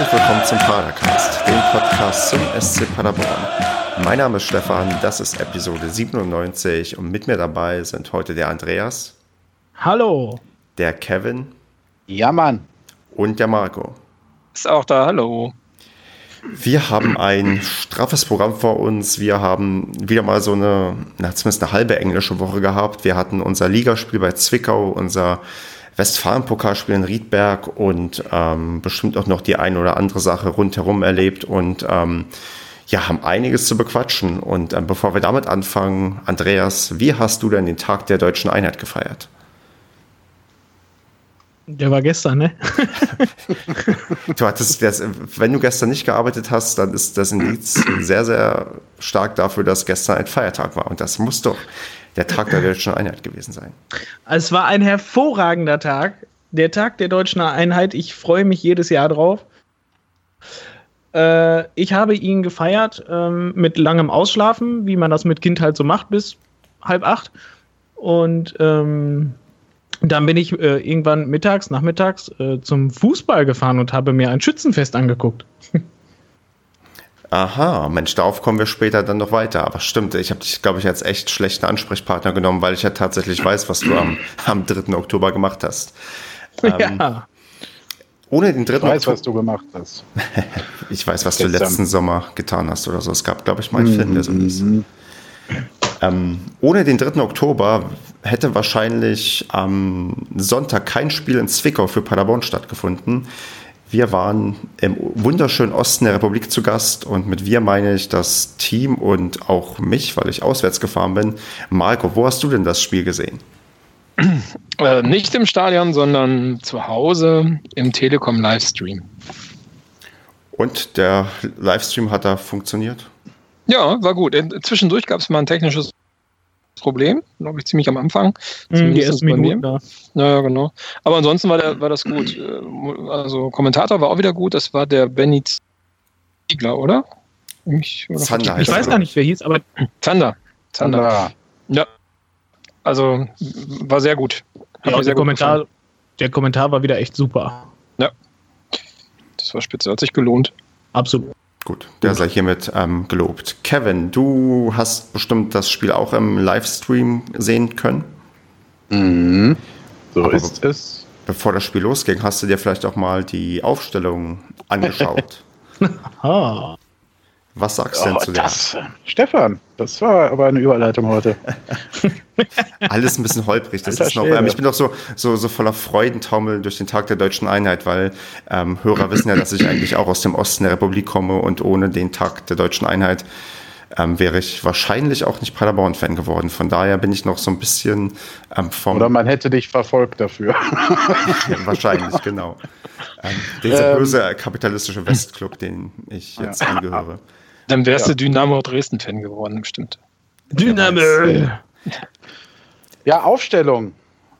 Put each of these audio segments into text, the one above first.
Herzlich willkommen zum Padercast, dem Podcast zum SC Paderborn. Mein Name ist Stefan, das ist Episode 97 und mit mir dabei sind heute der Andreas. Hallo. Der Kevin. Ja, Mann. Und der Marco. Ist auch da, hallo. Wir haben ein straffes Programm vor uns. Wir haben wieder mal so eine, na, zumindest eine halbe englische Woche gehabt. Wir hatten unser Ligaspiel bei Zwickau, unser Westfalen-Pokalspiel in Riedberg und ähm, bestimmt auch noch die ein oder andere Sache rundherum erlebt und ähm, ja, haben einiges zu bequatschen. Und ähm, bevor wir damit anfangen, Andreas, wie hast du denn den Tag der deutschen Einheit gefeiert? Der war gestern, ne? du hattest, das, wenn du gestern nicht gearbeitet hast, dann ist das Indiz sehr, sehr stark dafür, dass gestern ein Feiertag war. Und das muss doch der Tag der deutschen Einheit gewesen sein. Es war ein hervorragender Tag. Der Tag der deutschen Einheit. Ich freue mich jedes Jahr drauf. Äh, ich habe ihn gefeiert ähm, mit langem Ausschlafen, wie man das mit Kind halt so macht, bis halb acht. Und ähm, dann bin ich äh, irgendwann mittags, nachmittags äh, zum Fußball gefahren und habe mir ein Schützenfest angeguckt. Aha, Mensch, darauf kommen wir später dann noch weiter. Aber stimmt, ich habe dich, glaube ich, als echt schlechten Ansprechpartner genommen, weil ich ja tatsächlich weiß, was du am, am 3. Oktober gemacht hast. Ähm, ja. Ohne den 3. Ich weiß, Oktober, was du gemacht hast. ich weiß, was Gestern. du letzten Sommer getan hast oder so. Es gab, glaube ich, mal einen Film, der so ist. Ähm, ohne den 3. Oktober hätte wahrscheinlich am Sonntag kein Spiel in Zwickau für Paderborn stattgefunden. Wir waren im wunderschönen Osten der Republik zu Gast und mit wir meine ich das Team und auch mich, weil ich auswärts gefahren bin. Marco, wo hast du denn das Spiel gesehen? Äh, nicht im Stadion, sondern zu Hause im Telekom Livestream. Und der Livestream hat da funktioniert? Ja, war gut. Zwischendurch gab es mal ein technisches Problem, glaube ich, ziemlich am Anfang. Mm, die ersten Minuten. Ja, ja, genau. Aber ansonsten war, der, war das gut. Äh, also Kommentator war auch wieder gut, das war der Benny Ziegler, oder? Ich, oder Zander ich weiß gar nicht, wer hieß, aber. Zander. Zander. Ja. Also war sehr gut. Ja, sehr der, gut Kommentar, der Kommentar war wieder echt super. Ja. Das war spitze, hat sich gelohnt. Absolut. Gut, der sei hiermit ähm, gelobt. Kevin, du hast bestimmt das Spiel auch im Livestream sehen können. Mhm. So Aber ist es. Bevor das Spiel losging, hast du dir vielleicht auch mal die Aufstellung angeschaut. Was sagst du denn oh, zu der? Das, Stefan, das war aber eine Überleitung heute. Alles ein bisschen holprig. Das ist noch, ähm, ich bin doch so, so, so voller Freudentaumel durch den Tag der deutschen Einheit, weil ähm, Hörer wissen ja, dass ich eigentlich auch aus dem Osten der Republik komme und ohne den Tag der deutschen Einheit ähm, wäre ich wahrscheinlich auch nicht Paderborn-Fan geworden. Von daher bin ich noch so ein bisschen ähm, vom. Oder man hätte dich verfolgt dafür. ja, wahrscheinlich, genau. Ähm, dieser ähm, böse kapitalistische Westclub, den ich jetzt ja. angehöre. Dann wärst ja. du Dynamo Dresden-Fan geworden, bestimmt. Dynamo! Ja, Aufstellung.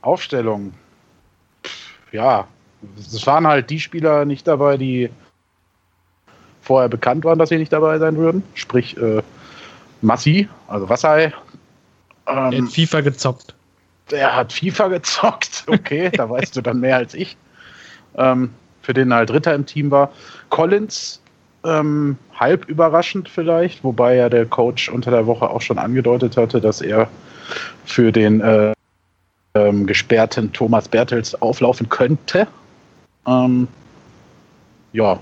Aufstellung. Ja, es waren halt die Spieler nicht dabei, die vorher bekannt waren, dass sie nicht dabei sein würden. Sprich, äh, Massi, also Wassai. Ähm, der hat FIFA gezockt. Der hat FIFA gezockt, okay, da weißt du dann mehr als ich. Ähm, für den halt Dritter im Team war. Collins ähm, halb überraschend vielleicht, wobei ja der Coach unter der Woche auch schon angedeutet hatte, dass er für den äh, ähm, gesperrten Thomas Bertels auflaufen könnte. Ähm, ja,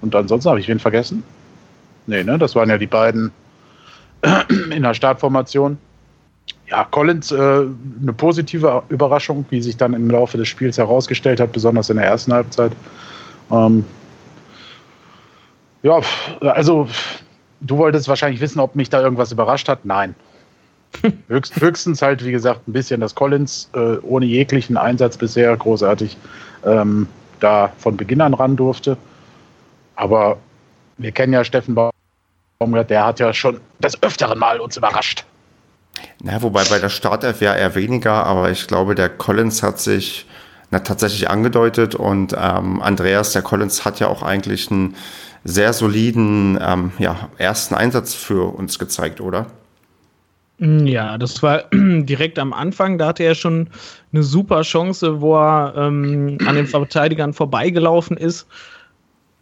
und ansonsten habe ich wen vergessen? Nee, ne? Das waren ja die beiden in der Startformation. Ja, Collins, äh, eine positive Überraschung, wie sich dann im Laufe des Spiels herausgestellt hat, besonders in der ersten Halbzeit. Ähm, ja, also du wolltest wahrscheinlich wissen, ob mich da irgendwas überrascht hat. Nein. Höchst, höchstens halt, wie gesagt, ein bisschen, dass Collins äh, ohne jeglichen Einsatz bisher großartig ähm, da von Beginn an ran durfte. Aber wir kennen ja Steffen Baumgart, der hat ja schon das öfteren Mal uns überrascht. Na, wobei bei der Startelf ja eher weniger, aber ich glaube, der Collins hat sich na, tatsächlich angedeutet und ähm, Andreas, der Collins hat ja auch eigentlich ein sehr soliden ähm, ja, ersten Einsatz für uns gezeigt, oder? Mm, ja, das war direkt am Anfang. Da hatte er schon eine super Chance, wo er ähm, an den Verteidigern vorbeigelaufen ist.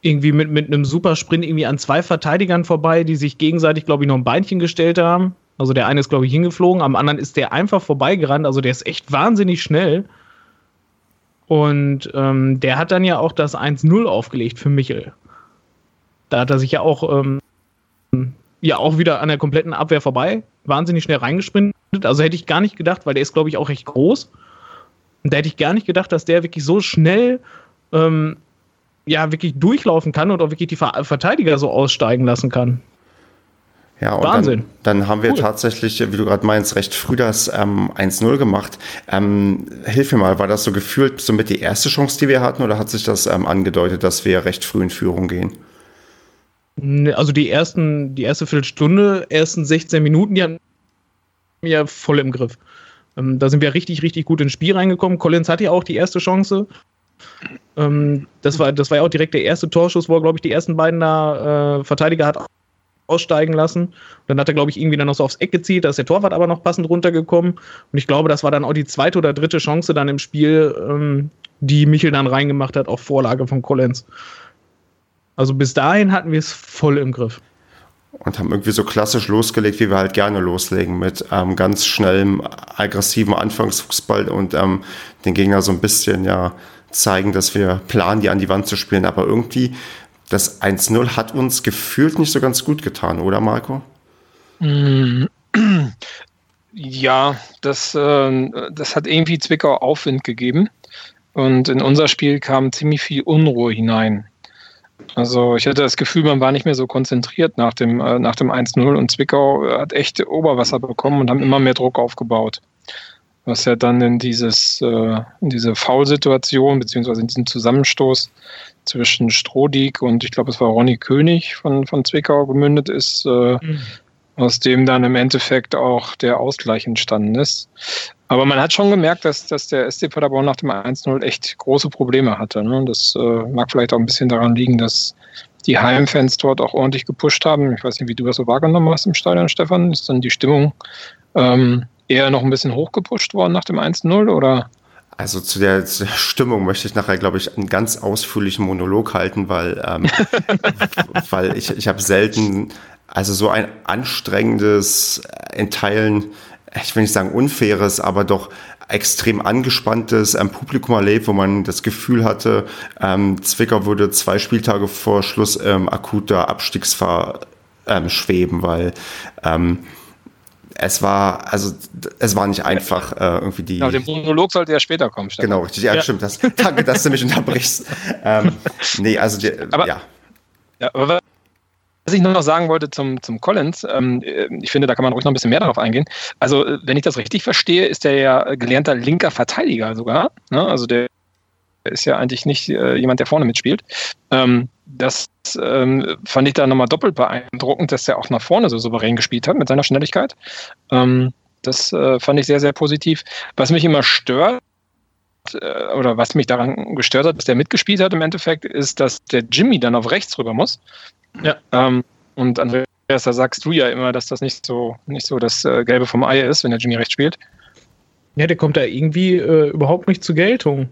irgendwie mit, mit einem Supersprint irgendwie an zwei Verteidigern vorbei, die sich gegenseitig, glaube ich, noch ein Beinchen gestellt haben. Also der eine ist, glaube ich, hingeflogen, am anderen ist der einfach vorbeigerannt. Also der ist echt wahnsinnig schnell. Und ähm, der hat dann ja auch das 1-0 aufgelegt für Michel. Da hat er sich ja auch, ähm, ja auch wieder an der kompletten Abwehr vorbei, wahnsinnig schnell reingesprintet. Also hätte ich gar nicht gedacht, weil der ist, glaube ich, auch recht groß. Und da hätte ich gar nicht gedacht, dass der wirklich so schnell ähm, ja wirklich durchlaufen kann und auch wirklich die Verteidiger so aussteigen lassen kann. Ja, und Wahnsinn. Dann, dann haben wir cool. tatsächlich, wie du gerade meinst, recht früh das ähm, 1-0 gemacht. Ähm, hilf mir mal, war das so gefühlt somit die erste Chance, die wir hatten, oder hat sich das ähm, angedeutet, dass wir recht früh in Führung gehen? Also die ersten, die erste Viertelstunde, ersten 16 Minuten, die hatten wir voll im Griff. Ähm, da sind wir richtig, richtig gut ins Spiel reingekommen. Collins hatte ja auch die erste Chance. Ähm, das, war, das war ja auch direkt der erste Torschuss, wo er, glaube ich, die ersten beiden da äh, Verteidiger hat aussteigen lassen. Und dann hat er, glaube ich, irgendwie dann noch so aufs Eck gezielt, da ist der Torwart aber noch passend runtergekommen. Und ich glaube, das war dann auch die zweite oder dritte Chance dann im Spiel, ähm, die Michel dann reingemacht hat auf Vorlage von Collins. Also bis dahin hatten wir es voll im Griff. Und haben irgendwie so klassisch losgelegt, wie wir halt gerne loslegen, mit ähm, ganz schnellem, aggressiven Anfangsfußball und ähm, den Gegner so ein bisschen ja zeigen, dass wir planen, die an die Wand zu spielen. Aber irgendwie das 1-0 hat uns gefühlt nicht so ganz gut getan, oder Marco? Mm. Ja, das, äh, das hat irgendwie Zwickau Aufwind gegeben. Und in unser Spiel kam ziemlich viel Unruhe hinein. Also ich hatte das Gefühl, man war nicht mehr so konzentriert nach dem, äh, nach dem 1-0 und Zwickau hat echt Oberwasser bekommen und haben immer mehr Druck aufgebaut was ja dann in dieses äh, in diese Foul-Situation beziehungsweise in diesen Zusammenstoß zwischen Strodig und ich glaube es war Ronny König von, von Zwickau gemündet ist, äh, mhm. aus dem dann im Endeffekt auch der Ausgleich entstanden ist. Aber man hat schon gemerkt, dass, dass der SC Paderborn nach dem 1-0 echt große Probleme hatte. Ne? Das äh, mag vielleicht auch ein bisschen daran liegen, dass die Heimfans dort auch ordentlich gepusht haben. Ich weiß nicht, wie du das so wahrgenommen hast im Stadion, Stefan. Ist dann die Stimmung ähm, eher noch ein bisschen hochgepusht worden nach dem 1-0 oder? Also zu der, zu der, Stimmung möchte ich nachher, glaube ich, einen ganz ausführlichen Monolog halten, weil, ähm, weil ich, ich habe selten, also so ein anstrengendes, in Teilen, ich will nicht sagen unfaires, aber doch extrem angespanntes ähm, Publikum erlebt, wo man das Gefühl hatte, ähm, Zwickau würde zwei Spieltage vor Schluss ähm, akuter Abstiegsfahr ähm, schweben, weil ähm, es war, also es war nicht einfach äh, irgendwie die. Genau, der Monolog sollte ja später kommen. Stefan. Genau, richtig. Ja, ja. stimmt. Das, danke, dass du mich unterbrichst. ähm, nee, also die, aber, ja. ja aber was ich noch sagen wollte zum, zum Collins, ähm, ich finde, da kann man ruhig noch ein bisschen mehr darauf eingehen. Also, wenn ich das richtig verstehe, ist der ja gelernter linker Verteidiger sogar. Ne? Also der ist ja eigentlich nicht äh, jemand, der vorne mitspielt. Ähm, das ähm, fand ich da nochmal doppelt beeindruckend, dass er auch nach vorne so souverän gespielt hat mit seiner Schnelligkeit. Ähm, das äh, fand ich sehr, sehr positiv. Was mich immer stört, äh, oder was mich daran gestört hat, dass der mitgespielt hat im Endeffekt, ist, dass der Jimmy dann auf rechts rüber muss. Ja. Ähm, und Andreas, da sagst du ja immer, dass das nicht so, nicht so das äh, Gelbe vom Ei ist, wenn der Jimmy rechts spielt. Ja, der kommt da irgendwie äh, überhaupt nicht zur Geltung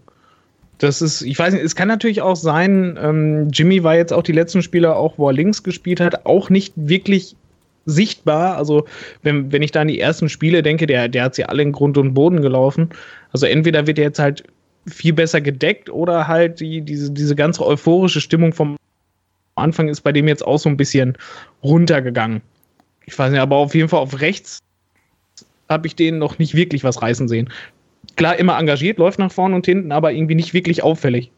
das ist, ich weiß nicht, es kann natürlich auch sein, ähm, Jimmy war jetzt auch die letzten Spieler, auch wo er links gespielt hat, auch nicht wirklich sichtbar. Also, wenn, wenn ich da an die ersten Spiele denke, der, der hat sie alle in Grund und Boden gelaufen. Also, entweder wird er jetzt halt viel besser gedeckt oder halt die, diese, diese ganze euphorische Stimmung vom Anfang ist bei dem jetzt auch so ein bisschen runtergegangen. Ich weiß nicht, aber auf jeden Fall auf rechts habe ich den noch nicht wirklich was reißen sehen klar immer engagiert, läuft nach vorne und hinten, aber irgendwie nicht wirklich auffällig.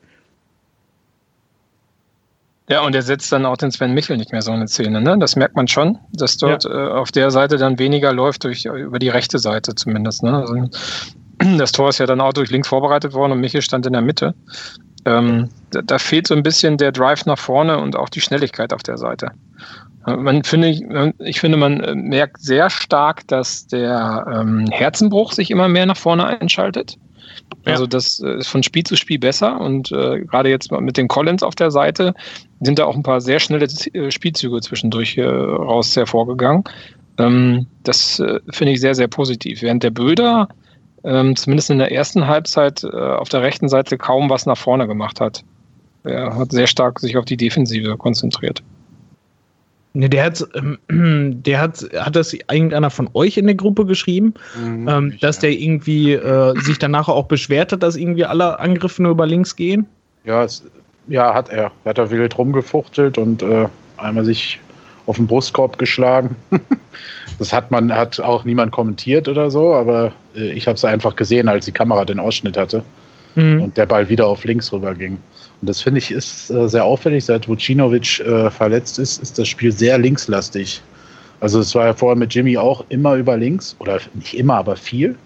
Ja, und er setzt dann auch den Sven Michel nicht mehr so eine Szene. Ne? Das merkt man schon, dass dort ja. äh, auf der Seite dann weniger läuft, durch, über die rechte Seite zumindest. Ne? Also, das Tor ist ja dann auch durch links vorbereitet worden und Michel stand in der Mitte. Ähm, da, da, fehlt so ein bisschen der Drive nach vorne und auch die Schnelligkeit auf der Seite. Man finde, ich finde, man äh, merkt sehr stark, dass der ähm, Herzenbruch sich immer mehr nach vorne einschaltet. Ja. Also das äh, ist von Spiel zu Spiel besser und äh, gerade jetzt mit den Collins auf der Seite sind da auch ein paar sehr schnelle äh, Spielzüge zwischendurch äh, raus hervorgegangen. Ähm, das äh, finde ich sehr, sehr positiv. Während der Böder ähm, zumindest in der ersten Halbzeit äh, auf der rechten Seite kaum was nach vorne gemacht hat. er hat sehr stark sich auf die Defensive konzentriert. Ne, der hat, ähm, der hat, hat das irgendeiner von euch in der Gruppe geschrieben, mhm, ähm, ich, dass ja. der irgendwie äh, sich danach auch beschwert hat, dass irgendwie alle Angriffe nur über links gehen? Ja, es, ja, hat er. Er hat da wild rumgefuchtelt und äh, einmal sich auf den Brustkorb geschlagen. das hat man, hat auch niemand kommentiert oder so, aber äh, ich habe es einfach gesehen, als die Kamera den Ausschnitt hatte mhm. und der Ball wieder auf links rüber ging. Und das finde ich ist äh, sehr auffällig. Seit Vucinovic äh, verletzt ist, ist das Spiel sehr linkslastig. Also es war ja vorher mit Jimmy auch immer über links oder nicht immer, aber viel.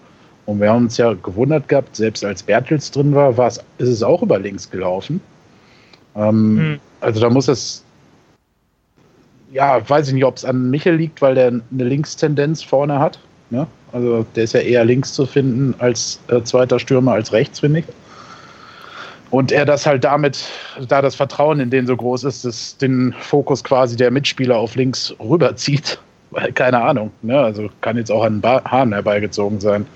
Und wir haben uns ja gewundert gehabt, selbst als Bertels drin war, war es, ist es auch über links gelaufen. Ähm, hm. Also da muss es, ja, weiß ich nicht, ob es an Michel liegt, weil der eine Linkstendenz vorne hat. Ne? Also der ist ja eher links zu finden als äh, zweiter Stürmer als rechts, finde ich. Und er das halt damit, da das Vertrauen in den so groß ist, dass den Fokus quasi der Mitspieler auf links rüberzieht. Weil, keine Ahnung, ne? also kann jetzt auch an Haaren herbeigezogen sein.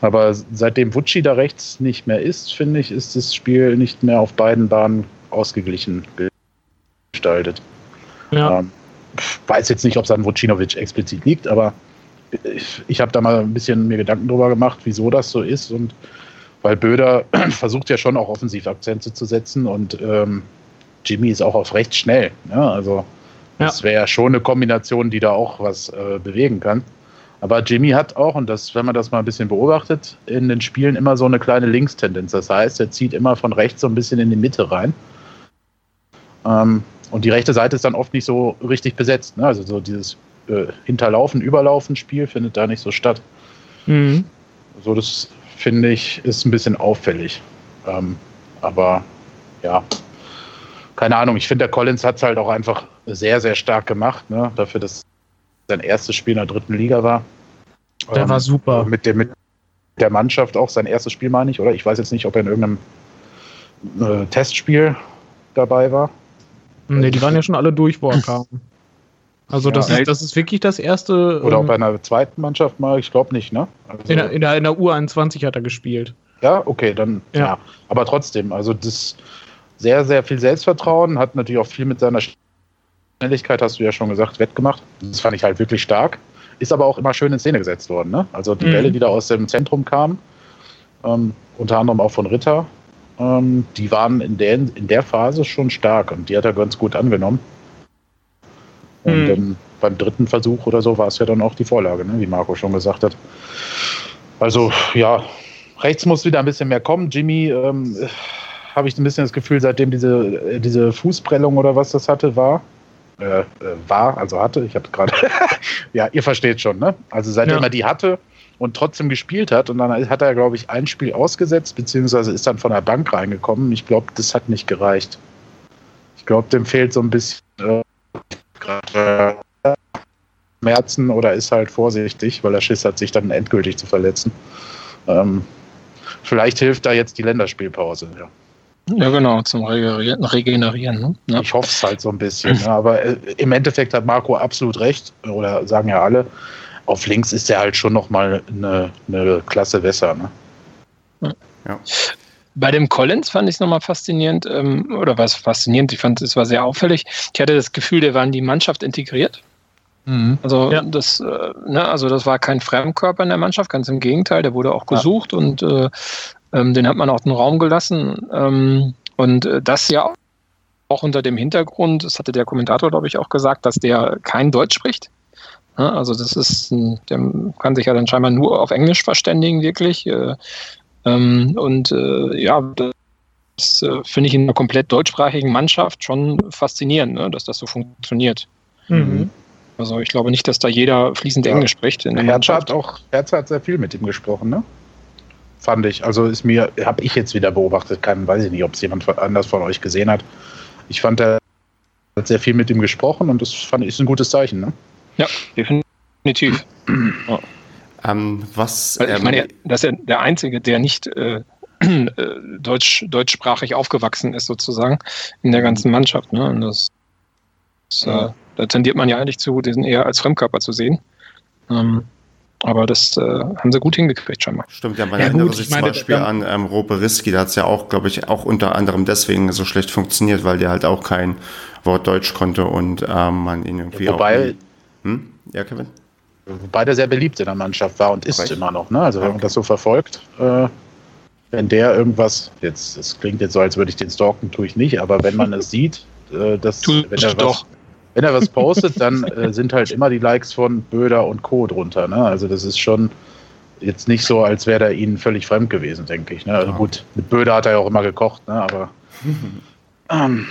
Aber seitdem Vucci da rechts nicht mehr ist, finde ich, ist das Spiel nicht mehr auf beiden Bahnen ausgeglichen gestaltet. Ja. Ähm, weiß jetzt nicht, ob es an Vucinovic explizit liegt, aber ich, ich habe da mal ein bisschen mir Gedanken drüber gemacht, wieso das so ist und weil Böder versucht ja schon auch Offensivakzente zu setzen und ähm, Jimmy ist auch auf rechts schnell. Ne? Also das ja. wäre ja schon eine Kombination, die da auch was äh, bewegen kann. Aber Jimmy hat auch, und das, wenn man das mal ein bisschen beobachtet, in den Spielen immer so eine kleine Linkstendenz. Das heißt, er zieht immer von rechts so ein bisschen in die Mitte rein. Ähm, und die rechte Seite ist dann oft nicht so richtig besetzt. Ne? Also so dieses äh, Hinterlaufen, Überlaufen Spiel findet da nicht so statt. Mhm. So, das finde ich, ist ein bisschen auffällig. Ähm, aber ja, keine Ahnung. Ich finde, der Collins hat es halt auch einfach sehr, sehr stark gemacht, ne? dafür, dass sein erstes Spiel in der dritten Liga war. Der ähm, war super. Mit der, mit der Mannschaft auch sein erstes Spiel, meine ich, oder? Ich weiß jetzt nicht, ob er in irgendeinem äh, Testspiel dabei war. Ne, die waren ja schon alle durch, wo er kam. Also ja, das, ist, das ist wirklich das erste. Oder ähm, auch bei einer zweiten Mannschaft mal, ich glaube nicht, ne? Also, in, der, in, der, in der U21 hat er gespielt. Ja, okay, dann ja. ja. Aber trotzdem, also das sehr, sehr viel Selbstvertrauen, hat natürlich auch viel mit seiner Schnelligkeit, hast du ja schon gesagt, wettgemacht. Das fand ich halt wirklich stark. Ist aber auch immer schön in Szene gesetzt worden, ne? Also die mhm. Bälle, die da aus dem Zentrum kamen, ähm, unter anderem auch von Ritter, ähm, die waren in der, in der Phase schon stark und die hat er ganz gut angenommen. Und hm. dann beim dritten Versuch oder so war es ja dann auch die Vorlage, ne? wie Marco schon gesagt hat. Also ja, rechts muss wieder ein bisschen mehr kommen. Jimmy, ähm, habe ich ein bisschen das Gefühl, seitdem diese, diese Fußprellung oder was das hatte, war, äh, äh war, also hatte, ich habe gerade, ja, ihr versteht schon, ne? Also seitdem ja. er die hatte und trotzdem gespielt hat und dann hat er, glaube ich, ein Spiel ausgesetzt, beziehungsweise ist dann von der Bank reingekommen. Ich glaube, das hat nicht gereicht. Ich glaube, dem fehlt so ein bisschen äh, Schmerzen oder ist halt vorsichtig, weil er Schiss hat, sich dann endgültig zu verletzen. Ähm, vielleicht hilft da jetzt die Länderspielpause. Ja. Ja, genau, zum Regenerieren. Ne? Ja. Ich hoffe es halt so ein bisschen. ja, aber äh, im Endeffekt hat Marco absolut recht, oder sagen ja alle, auf links ist er halt schon nochmal eine, eine Klasse besser. Ne? Ja. Bei dem Collins fand ich es nochmal faszinierend, ähm, oder was faszinierend, ich fand es war sehr auffällig. Ich hatte das Gefühl, der war in die Mannschaft integriert. Mhm. Also, ja. das, äh, ne, also das war kein Fremdkörper in der Mannschaft, ganz im Gegenteil, der wurde auch gesucht ja. und äh, ähm, den hat man auch den Raum gelassen. Ähm, und äh, das ja auch unter dem Hintergrund, das hatte der Kommentator, glaube ich, auch gesagt, dass der kein Deutsch spricht. Ja, also das ist, ein, der kann sich ja dann scheinbar nur auf Englisch verständigen, wirklich. Äh, ähm, und äh, ja, das äh, finde ich in einer komplett deutschsprachigen Mannschaft schon faszinierend, ne, dass das so funktioniert. Mhm. Also ich glaube nicht, dass da jeder fließend ja. Englisch spricht. In der Herz hat auch Herz hat sehr viel mit ihm gesprochen, ne? Fand ich. Also ist mir, habe ich jetzt wieder beobachtet, kann, weiß ich nicht, ob es jemand anders von euch gesehen hat. Ich fand, er hat sehr viel mit ihm gesprochen und das fand ich ist ein gutes Zeichen, ne? Ja, definitiv. ja. Ähm, was, ich ähm, meine, dass er der Einzige, der nicht äh, äh, deutsch, deutschsprachig aufgewachsen ist, sozusagen, in der ganzen Mannschaft. Ne? Und das, das äh, da tendiert man ja eigentlich zu, diesen eher als Fremdkörper zu sehen. Ähm, Aber das äh, haben sie gut hingekriegt schon mal. Stimmt, ja, man ja, erinnere gut, sich zum meine, Beispiel an ähm, Rope Risky, da hat es ja auch, glaube ich, auch unter anderem deswegen so schlecht funktioniert, weil der halt auch kein Wort Deutsch konnte und ähm, man ihn irgendwie Wobei, auch. Hm? Ja, Kevin? Wobei der sehr beliebt in der Mannschaft war und ist Recht? immer noch. Ne? Also wenn okay. man das so verfolgt, äh, wenn der irgendwas, jetzt, es klingt jetzt so, als würde ich den stalken, tue ich nicht, aber wenn man es sieht, äh, dass wenn er, was, wenn er was postet, dann äh, sind halt immer die Likes von Böder und Co. drunter. Ne? Also das ist schon jetzt nicht so, als wäre er ihnen völlig fremd gewesen, denke ich. Ne? Also ja. gut, mit Böder hat er ja auch immer gekocht, ne? aber ähm,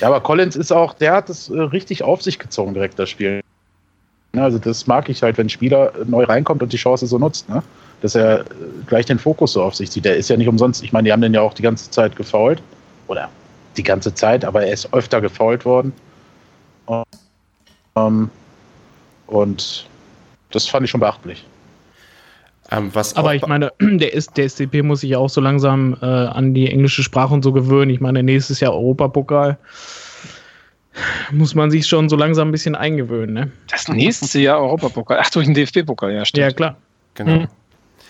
ja, aber Collins ist auch, der hat es äh, richtig auf sich gezogen, direkt das Spiel. Also das mag ich halt, wenn ein Spieler neu reinkommt und die Chance so nutzt, ne? dass er äh, gleich den Fokus so auf sich zieht. Der ist ja nicht umsonst, ich meine, die haben den ja auch die ganze Zeit gefault. Oder die ganze Zeit, aber er ist öfter gefault worden. Um, ähm, und das fand ich schon beachtlich. Ähm, aber ich meine, der, ist, der SCP muss sich ja auch so langsam äh, an die englische Sprache und so gewöhnen. Ich meine, nächstes Jahr Europapokal muss man sich schon so langsam ein bisschen eingewöhnen. Ne? Das nächste Jahr Europapokal. Ach, durch den DFB-Pokal, ja, stimmt. Ja, klar. Genau. Mhm.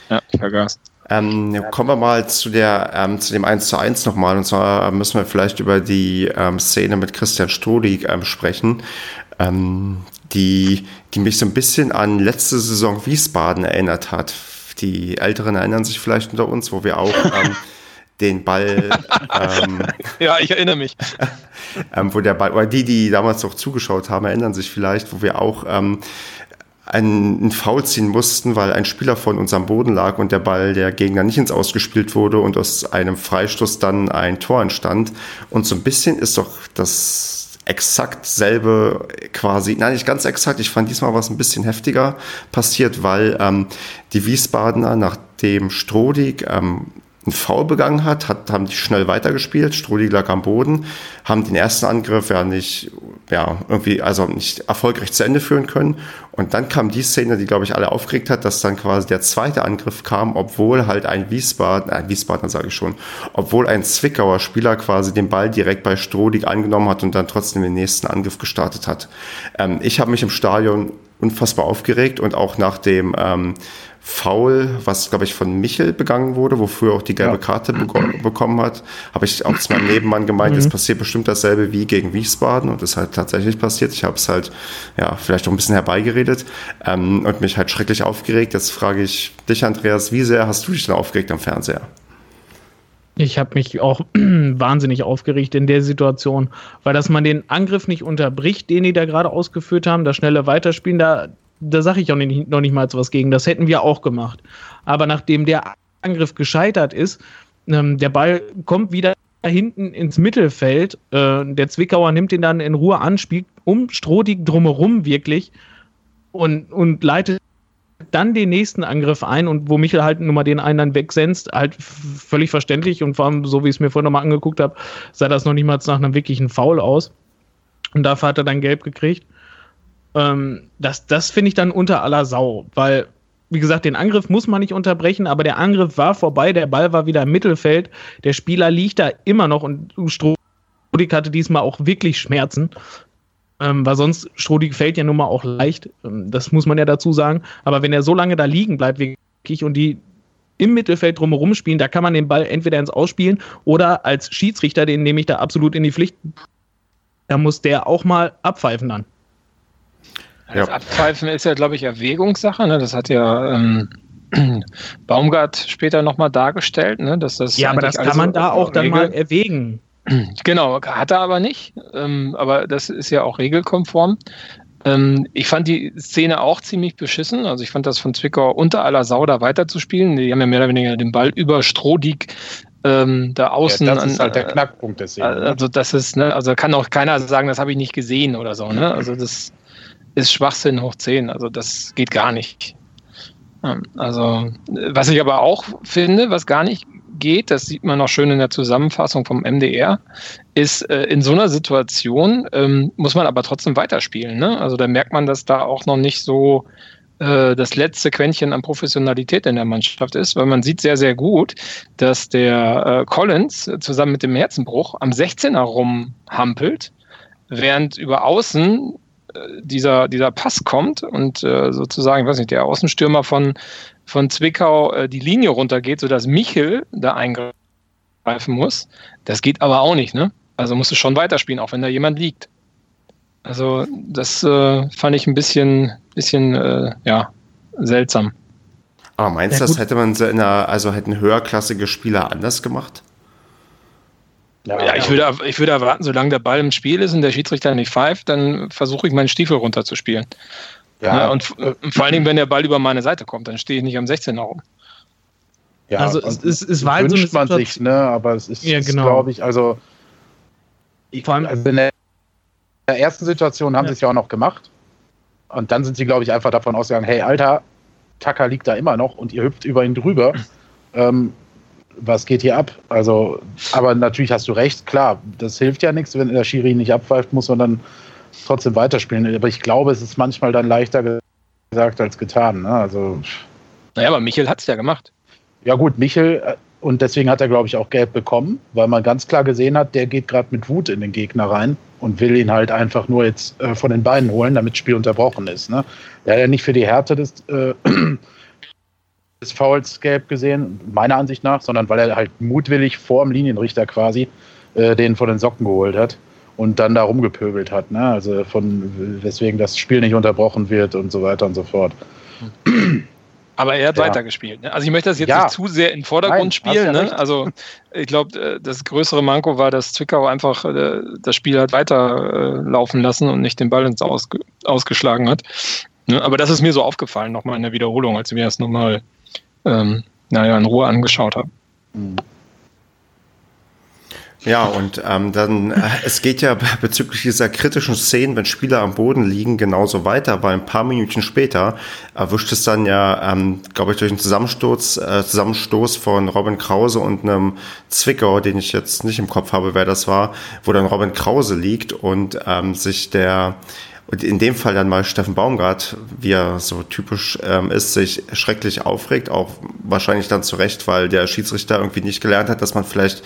Ja, ich vergaß. Ähm, kommen wir mal zu, der, ähm, zu dem 1 zu 1 nochmal. Und zwar müssen wir vielleicht über die ähm, Szene mit Christian Strodig ähm, sprechen, ähm, die, die mich so ein bisschen an letzte Saison Wiesbaden erinnert hat. Die Älteren erinnern sich vielleicht unter uns, wo wir auch ähm, den Ball. ja, ich erinnere mich. wo der Ball, oder die, die damals auch zugeschaut haben, erinnern sich vielleicht, wo wir auch einen, Foul ziehen mussten, weil ein Spieler von uns am Boden lag und der Ball der Gegner nicht ins Ausgespielt wurde und aus einem Freistoß dann ein Tor entstand. Und so ein bisschen ist doch das exakt selbe quasi, nein, nicht ganz exakt, ich fand diesmal was ein bisschen heftiger passiert, weil ähm, die Wiesbadener, nachdem Strodig ähm, einen Foul begangen hat, hat, haben die schnell weitergespielt. Strudi lag am Boden, haben den ersten Angriff ja nicht, ja, irgendwie, also nicht erfolgreich zu Ende führen können. Und dann kam die Szene, die, glaube ich, alle aufgeregt hat, dass dann quasi der zweite Angriff kam, obwohl halt ein Wiesbaden, äh, Wiesbaden sage ich schon, obwohl ein Zwickauer Spieler quasi den Ball direkt bei Strodig angenommen hat und dann trotzdem den nächsten Angriff gestartet hat. Ähm, ich habe mich im Stadion unfassbar aufgeregt und auch nach dem ähm, Foul, was glaube ich von Michel begangen wurde, wofür auch die gelbe ja. Karte bekommen hat, habe ich auch zu meinem Nebenmann gemeint, mhm. es passiert bestimmt dasselbe wie gegen Wiesbaden und es ist halt tatsächlich passiert. Ich habe es halt ja vielleicht auch ein bisschen herbeigeredet ähm, und mich halt schrecklich aufgeregt. Jetzt frage ich dich, Andreas, wie sehr hast du dich denn aufgeregt am Fernseher? Ich habe mich auch wahnsinnig aufgeregt in der Situation, weil dass man den Angriff nicht unterbricht, den die da gerade ausgeführt haben, das schnelle Weiterspielen, da da sage ich auch noch nicht mal was gegen. Das hätten wir auch gemacht. Aber nachdem der Angriff gescheitert ist, ähm, der Ball kommt wieder hinten ins Mittelfeld. Äh, der Zwickauer nimmt ihn dann in Ruhe an, spielt um Strohdig drumherum wirklich und, und leitet dann den nächsten Angriff ein und wo Michel halt nur mal den einen dann wegsenzt, halt völlig verständlich und vor allem, so wie ich es mir vorhin nochmal angeguckt habe, sah das noch nicht mal nach einem wirklichen Foul aus. Und dafür hat er dann gelb gekriegt. Ähm, das das finde ich dann unter aller Sau, weil, wie gesagt, den Angriff muss man nicht unterbrechen, aber der Angriff war vorbei, der Ball war wieder im Mittelfeld, der Spieler liegt da immer noch und Strodig hatte diesmal auch wirklich Schmerzen. Ähm, weil sonst Strodig fällt ja nun mal auch leicht, ähm, das muss man ja dazu sagen. Aber wenn er so lange da liegen bleibt, wirklich, und die im Mittelfeld drumherum spielen, da kann man den Ball entweder ins Ausspielen oder als Schiedsrichter, den nehme ich da absolut in die Pflicht, da muss der auch mal abpfeifen dann. Das ja. Abpfeifen ist ja, glaube ich, Erwägungssache. Ne? Das hat ja ähm, Baumgart später nochmal dargestellt. Ne? Dass das ja, aber das kann man da auch dann mal erwägen. Genau, hat er aber nicht. Ähm, aber das ist ja auch regelkonform. Ähm, ich fand die Szene auch ziemlich beschissen. Also ich fand das von Zwickau unter aller Sau da weiterzuspielen. Die haben ja mehr oder weniger den Ball über Strohdig ähm, da außen. Ja, das ist halt der Knackpunkt der Szene. Ne? Also das ist, ne, also kann auch keiner sagen, das habe ich nicht gesehen oder so. Ne? Also das ist Schwachsinn hoch 10. Also das geht gar nicht. Also, was ich aber auch finde, was gar nicht geht, das sieht man auch schön in der Zusammenfassung vom MDR, ist äh, in so einer Situation ähm, muss man aber trotzdem weiterspielen. Ne? Also da merkt man, dass da auch noch nicht so äh, das letzte Quäntchen an Professionalität in der Mannschaft ist, weil man sieht sehr, sehr gut, dass der äh, Collins zusammen mit dem Herzenbruch am 16er rumhampelt, während über außen dieser, dieser Pass kommt und äh, sozusagen, ich weiß nicht, der Außenstürmer von, von Zwickau äh, die Linie runtergeht, sodass Michel da eingreifen muss. Das geht aber auch nicht, ne? Also musst du schon weiterspielen, auch wenn da jemand liegt. Also das äh, fand ich ein bisschen, bisschen äh, ja, seltsam. Aber meinst du, ja, das hätte man in einer, also hätten höherklassige Spieler anders gemacht? Ja, ja, ich, würde, ich würde erwarten, solange der Ball im Spiel ist und der Schiedsrichter nicht pfeift, dann versuche ich meinen Stiefel runterzuspielen. Ja. ja und, und, vor allen Dingen, wenn der Ball über meine Seite kommt, dann stehe ich nicht am 16er rum. Ja, also es, es, es war halt so eine man sich, ne? aber es ist, ja, genau. glaube ich, also, ich, vor allem, also in der, der ersten Situation haben ja. sie es ja auch noch gemacht. Und dann sind sie, glaube ich, einfach davon ausgegangen, hey, Alter, Tucker liegt da immer noch und ihr hüpft über ihn drüber. ähm, was geht hier ab? Also, aber natürlich hast du recht, klar, das hilft ja nichts, wenn der Schiri nicht abpfeift, muss man dann trotzdem weiterspielen. Aber ich glaube, es ist manchmal dann leichter gesagt als getan. Ne? Also, naja, aber Michel hat es ja gemacht. Ja, gut, Michel, äh, und deswegen hat er, glaube ich, auch Gelb bekommen, weil man ganz klar gesehen hat, der geht gerade mit Wut in den Gegner rein und will ihn halt einfach nur jetzt äh, von den Beinen holen, damit das Spiel unterbrochen ist. Ne? Der hat ja nicht für die Härte des, äh, des Fouls gelb gesehen, meiner Ansicht nach, sondern weil er halt mutwillig vor dem Linienrichter quasi äh, den von den Socken geholt hat und dann da rumgepöbelt hat. Ne? Also von weswegen das Spiel nicht unterbrochen wird und so weiter und so fort. Aber er hat ja. weitergespielt. Ne? Also ich möchte das jetzt ja. nicht zu sehr in den Vordergrund Nein, spielen. Ja ne? Also ich glaube, äh, das größere Manko war, dass Zwickau einfach äh, das Spiel hat weiterlaufen lassen und nicht den Ball ins Ausge ausgeschlagen hat. Ne? Aber das ist mir so aufgefallen, nochmal in der Wiederholung, als wir das nochmal ähm, naja, in Ruhe angeschaut habe. Ja, und ähm, dann, äh, es geht ja bezüglich dieser kritischen Szenen, wenn Spieler am Boden liegen, genauso weiter, weil ein paar Minuten später erwischt es dann ja, ähm, glaube ich, durch einen Zusammensturz, äh, Zusammenstoß von Robin Krause und einem Zwickau, den ich jetzt nicht im Kopf habe, wer das war, wo dann Robin Krause liegt und ähm, sich der und in dem Fall dann mal Steffen Baumgart, wie er so typisch ähm, ist, sich schrecklich aufregt, auch wahrscheinlich dann zu Recht, weil der Schiedsrichter irgendwie nicht gelernt hat, dass man vielleicht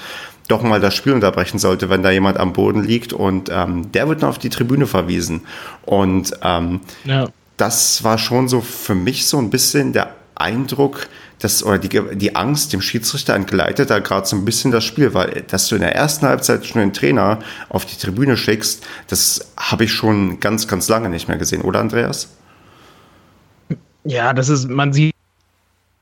doch mal das Spiel unterbrechen sollte, wenn da jemand am Boden liegt und ähm, der wird dann auf die Tribüne verwiesen. Und ähm, ja. das war schon so für mich so ein bisschen der Eindruck, das, oder die, die Angst dem Schiedsrichter entgleitet da gerade so ein bisschen das Spiel, weil dass du in der ersten Halbzeit schon den Trainer auf die Tribüne schickst, das habe ich schon ganz, ganz lange nicht mehr gesehen, oder Andreas? Ja, das ist, man sieht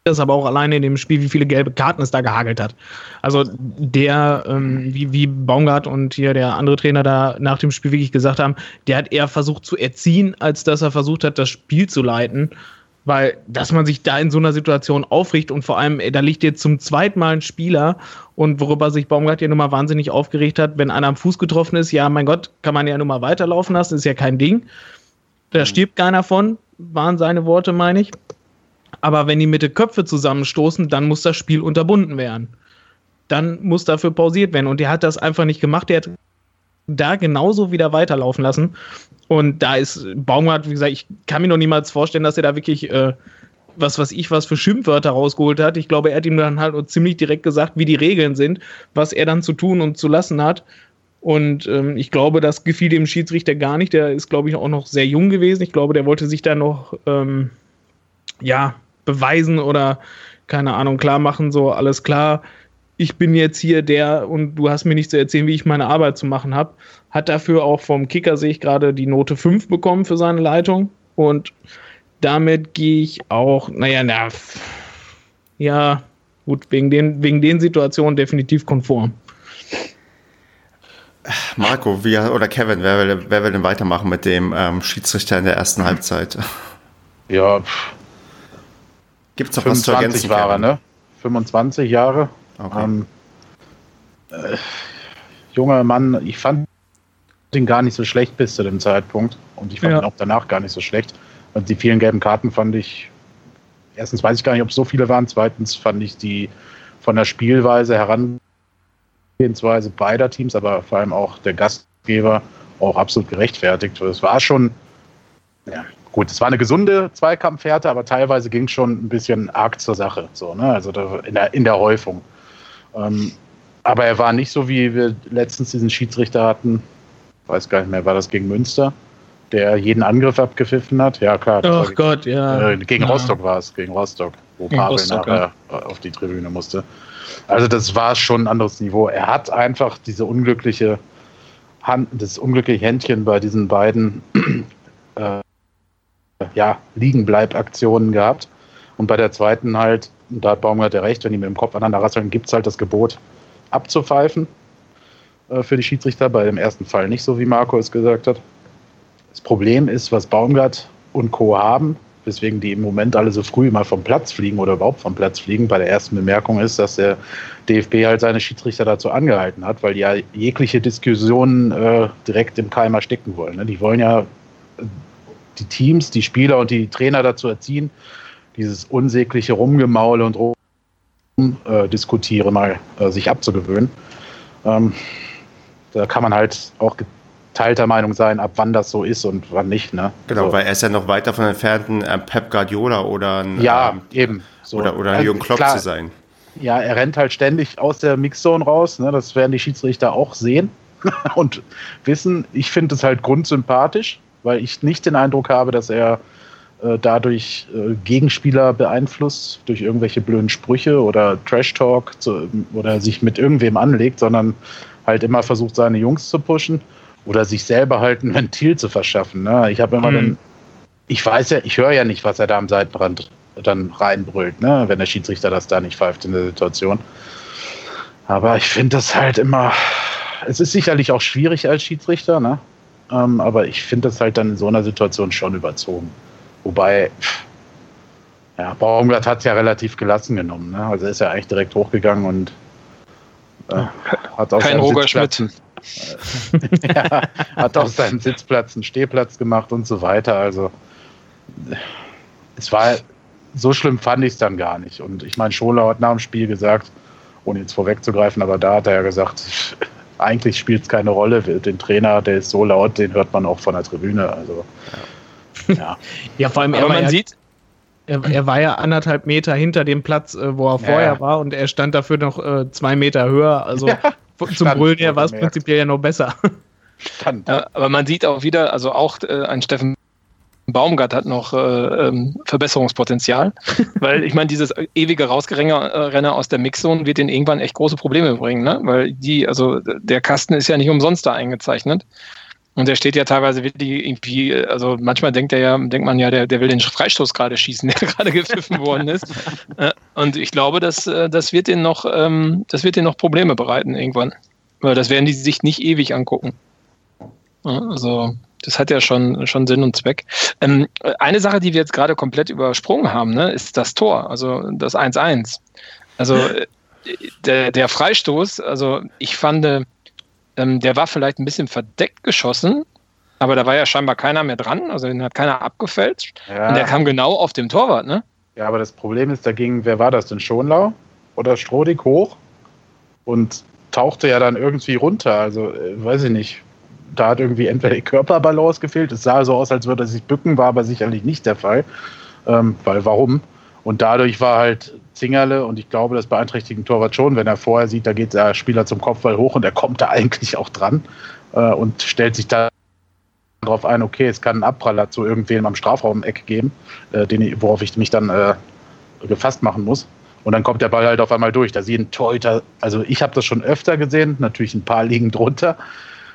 das aber auch alleine in dem Spiel, wie viele gelbe Karten es da gehagelt hat. Also der, ähm, wie, wie Baumgart und hier der andere Trainer da nach dem Spiel wirklich gesagt haben, der hat eher versucht zu erziehen, als dass er versucht hat, das Spiel zu leiten. Weil, dass man sich da in so einer Situation aufricht und vor allem, ey, da liegt jetzt zum zweiten Mal ein Spieler und worüber sich Baumgart ja nun mal wahnsinnig aufgeregt hat, wenn einer am Fuß getroffen ist, ja, mein Gott, kann man ja nun mal weiterlaufen lassen, ist ja kein Ding. Da mhm. stirbt keiner von, waren seine Worte, meine ich. Aber wenn die Mitte Köpfe zusammenstoßen, dann muss das Spiel unterbunden werden. Dann muss dafür pausiert werden. Und der hat das einfach nicht gemacht. Der hat da genauso wieder weiterlaufen lassen. Und da ist Baumgart, wie gesagt, ich kann mir noch niemals vorstellen, dass er da wirklich äh, was, was ich was für Schimpfwörter rausgeholt hat. Ich glaube, er hat ihm dann halt ziemlich direkt gesagt, wie die Regeln sind, was er dann zu tun und zu lassen hat. Und ähm, ich glaube, das gefiel dem Schiedsrichter gar nicht. Der ist, glaube ich, auch noch sehr jung gewesen. Ich glaube, der wollte sich da noch ähm, ja, beweisen oder keine Ahnung, klar machen, so alles klar ich bin jetzt hier der und du hast mir nicht zu erzählen, wie ich meine Arbeit zu machen habe. Hat dafür auch vom Kicker, sehe ich gerade, die Note 5 bekommen für seine Leitung. Und damit gehe ich auch, naja, na, ja, gut, wegen den, wegen den Situationen definitiv konform. Marco, wie, oder Kevin, wer will, wer will denn weitermachen mit dem ähm, Schiedsrichter in der ersten Halbzeit? Ja, gibt es noch was zu ergänzen? War er, ne? 25 Jahre. Okay. Ähm, äh, junger Mann, ich fand den gar nicht so schlecht bis zu dem Zeitpunkt. Und ich fand ja. ihn auch danach gar nicht so schlecht. Und die vielen gelben Karten fand ich, erstens weiß ich gar nicht, ob es so viele waren. Zweitens fand ich die von der Spielweise Herangehensweise beider Teams, aber vor allem auch der Gastgeber auch absolut gerechtfertigt. Es war schon, ja, gut, es war eine gesunde Zweikampfhärte, aber teilweise ging es schon ein bisschen arg zur Sache. So, ne? Also in, der, in der Häufung. Ähm, aber er war nicht so, wie wir letztens diesen Schiedsrichter hatten. Weiß gar nicht mehr, war das gegen Münster? der jeden Angriff abgepfiffen hat. Ja, klar. Ach Gott, ja. Äh, gegen ja. Rostock war es, gegen Rostock, wo Gegen Pavel Rostock, nachher auf die Tribüne musste. Also das war schon ein anderes Niveau. Er hat einfach diese unglückliche Hand, das unglückliche Händchen bei diesen beiden äh, ja, Liegenbleib-Aktionen gehabt. Und bei der zweiten halt, und da hat Baumgart ja recht, wenn die mit dem Kopf aneinander rasseln, gibt es halt das Gebot abzupfeifen äh, für die Schiedsrichter. Bei dem ersten Fall nicht so, wie Marco es gesagt hat. Das Problem ist, was Baumgart und Co. haben, weswegen die im Moment alle so früh mal vom Platz fliegen oder überhaupt vom Platz fliegen, bei der ersten Bemerkung ist, dass der DFB halt seine Schiedsrichter dazu angehalten hat, weil die ja jegliche Diskussionen äh, direkt im Keim ersticken wollen. Ne? Die wollen ja äh, die Teams, die Spieler und die Trainer dazu erziehen, dieses unsägliche Rumgemaule und Rumdiskutiere mal äh, sich abzugewöhnen. Ähm, da kann man halt auch geteilter Meinung sein, ab wann das so ist und wann nicht. Ne? Genau, so. weil er ist ja noch weit davon entfernt, ein äh, Pep Guardiola oder ein, Ja, ähm, eben. So. oder, oder ein Also, Jürgen Klopp klar, zu sein. Ja, er rennt halt ständig aus der Mixzone raus. Ne? Das werden die Schiedsrichter auch sehen und wissen. Ich finde es halt grundsympathisch, weil ich nicht den Eindruck habe, dass er äh, dadurch äh, Gegenspieler beeinflusst durch irgendwelche blöden Sprüche oder Trash-Talk zu- oder sich mit irgendwem anlegt, sondern halt immer versucht, seine Jungs zu pushen oder sich selber halt ein Ventil zu verschaffen. Ne? Ich habe immer Mhm. den, ich weiß ja, ich höre ja nicht, was er da am Seitenrand dann reinbrüllt, ne? wenn der Schiedsrichter das da nicht pfeift in der Situation. Aber ich finde das halt immer, es ist sicherlich auch schwierig als Schiedsrichter, ne? ähm, aber ich finde das halt dann in so einer Situation schon überzogen. Wobei, ja, Baumgart hat es ja relativ gelassen genommen. Ne? Also er ist ja eigentlich direkt hochgegangen und hat aus Kein seinem Roger Sitzplatz- ja, hat aus seinem Sitzplatz einen Stehplatz gemacht und so weiter. Also es war so schlimm fand ich es dann gar nicht. Und ich meine, Scholer hat nach dem Spiel gesagt, ohne jetzt vorwegzugreifen, aber da hat er ja gesagt, eigentlich spielt es keine Rolle. Den Trainer, der ist so laut, den hört man auch von der Tribüne. Also ja. Ja, vor allem, er Aber man ja, sieht, er, er war ja anderthalb Meter hinter dem Platz, äh, wo er vorher Ja. war und er stand dafür noch äh, zwei Meter höher. Also Ja, zum stand, Brüllen her war es prinzipiell ja noch besser. stand. Ja, aber man sieht auch wieder, also auch äh, ein Steffen Baumgart hat noch äh, ähm, Verbesserungspotenzial, weil ich meine, dieses ewige Rausgerenner äh, aus der Mixzone wird ihn irgendwann echt große Probleme bringen, ne? weil die, also der Kasten ist ja nicht umsonst da eingezeichnet. Und der steht ja teilweise wirklich irgendwie, also manchmal denkt er ja, denkt man ja, der, der will den Freistoß gerade schießen, der gerade gepfiffen worden ist. Äh, Und ich glaube, dass, äh, das wird den noch, ähm, das wird den noch Probleme bereiten irgendwann. Weil das werden die sich nicht ewig angucken. Also, das hat ja schon, schon Sinn und Zweck. Ähm, eine Sache, die wir jetzt gerade komplett übersprungen haben, ne, ist das Tor, also das 1-1. Also äh, der, der Freistoß, also ich fand, ähm, der war vielleicht ein bisschen verdeckt geschossen, aber da war ja scheinbar keiner mehr dran, also den hat keiner abgefälscht. Und der Ja, kam genau auf dem Torwart, ne? ja, aber das Problem ist, dagegen, wer war das denn? Schonlau oder Strodig hoch und tauchte ja dann irgendwie runter. Also, äh, weiß ich nicht. Da hat irgendwie entweder die Körperbalance gefehlt. Es sah so aus, als würde er sich bücken, war aber sicherlich nicht der Fall. Ähm, weil warum? Und dadurch war halt Zingerle, und ich glaube, das beeinträchtigt den Torwart schon, wenn er vorher sieht, da geht der Spieler zum Kopfball hoch und er kommt da eigentlich auch dran äh, und stellt sich da darauf ein, okay, es kann einen Abpraller zu irgendwem am Strafraum-Eck geben, äh, den, worauf ich mich dann äh, gefasst machen muss. Und dann kommt der Ball halt auf einmal durch. Da sehen Torhüter, also ich habe das schon öfter gesehen, natürlich ein paar liegen drunter,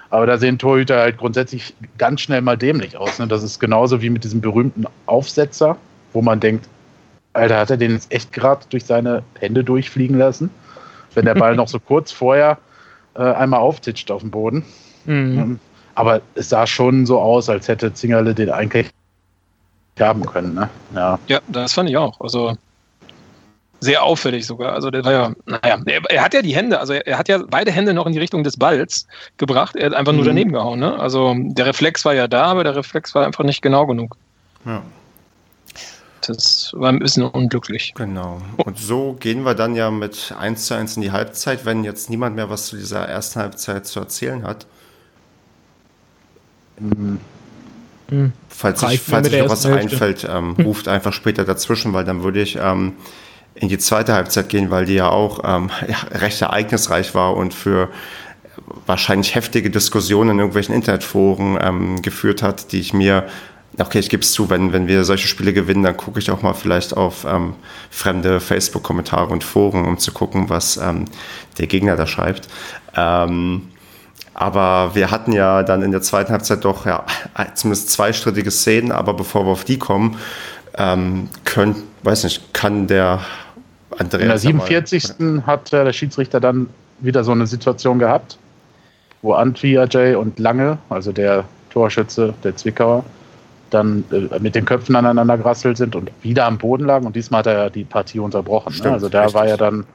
aber da sehen Torhüter halt grundsätzlich ganz schnell mal dämlich aus. Ne? Das ist genauso wie mit diesem berühmten Aufsetzer, wo man denkt, Alter, hat er den jetzt echt gerade durch seine Hände durchfliegen lassen? Wenn der Ball noch so kurz vorher äh, einmal auftitscht auf dem Boden. Mhm. Ähm, Aber es sah schon so aus, als hätte Zingerle den eigentlich haben können. Ne? Ja. Ja, das fand ich auch. Also sehr auffällig sogar. Also der war ja, naja, er, er hat ja die Hände, also er, er hat ja beide Hände noch in die Richtung des Balls gebracht. Er hat einfach nur Mhm. daneben gehauen. Ne? Also der Reflex war ja da, aber der Reflex war einfach nicht genau genug. Ja, Das war ein bisschen unglücklich. genau. Und so gehen wir dann ja mit 1 zu 1 in die Halbzeit, wenn jetzt niemand mehr was zu dieser ersten Halbzeit zu erzählen hat. Mhm. Falls euch was einfällt, ähm, ruft einfach später dazwischen, weil dann würde ich ähm, in die zweite Halbzeit gehen, weil die ja auch ähm, ja, recht ereignisreich war und für wahrscheinlich heftige Diskussionen in irgendwelchen Internetforen ähm, geführt hat, die ich mir okay, ich gebe es zu, wenn, wenn wir solche Spiele gewinnen, dann gucke ich auch mal vielleicht auf ähm, fremde Facebook-Kommentare und Foren, um zu gucken, was ähm, der Gegner da schreibt. Ähm, aber wir hatten ja dann in der zweiten Halbzeit doch ja, zumindest zwei strittige Szenen, aber bevor wir auf die kommen, ähm, können, weiß nicht, kann der Andreas. In der 47. Mal, hat äh, der Schiedsrichter dann wieder so eine Situation gehabt, wo Antwi Ajay und Lange, also der Torschütze der Zwickauer, dann äh, mit den Köpfen aneinander gerasselt sind und wieder am Boden lagen. Und diesmal hat er ja die Partie unterbrochen. Ne? Stimmt, ne? Also da richtig. war ja dann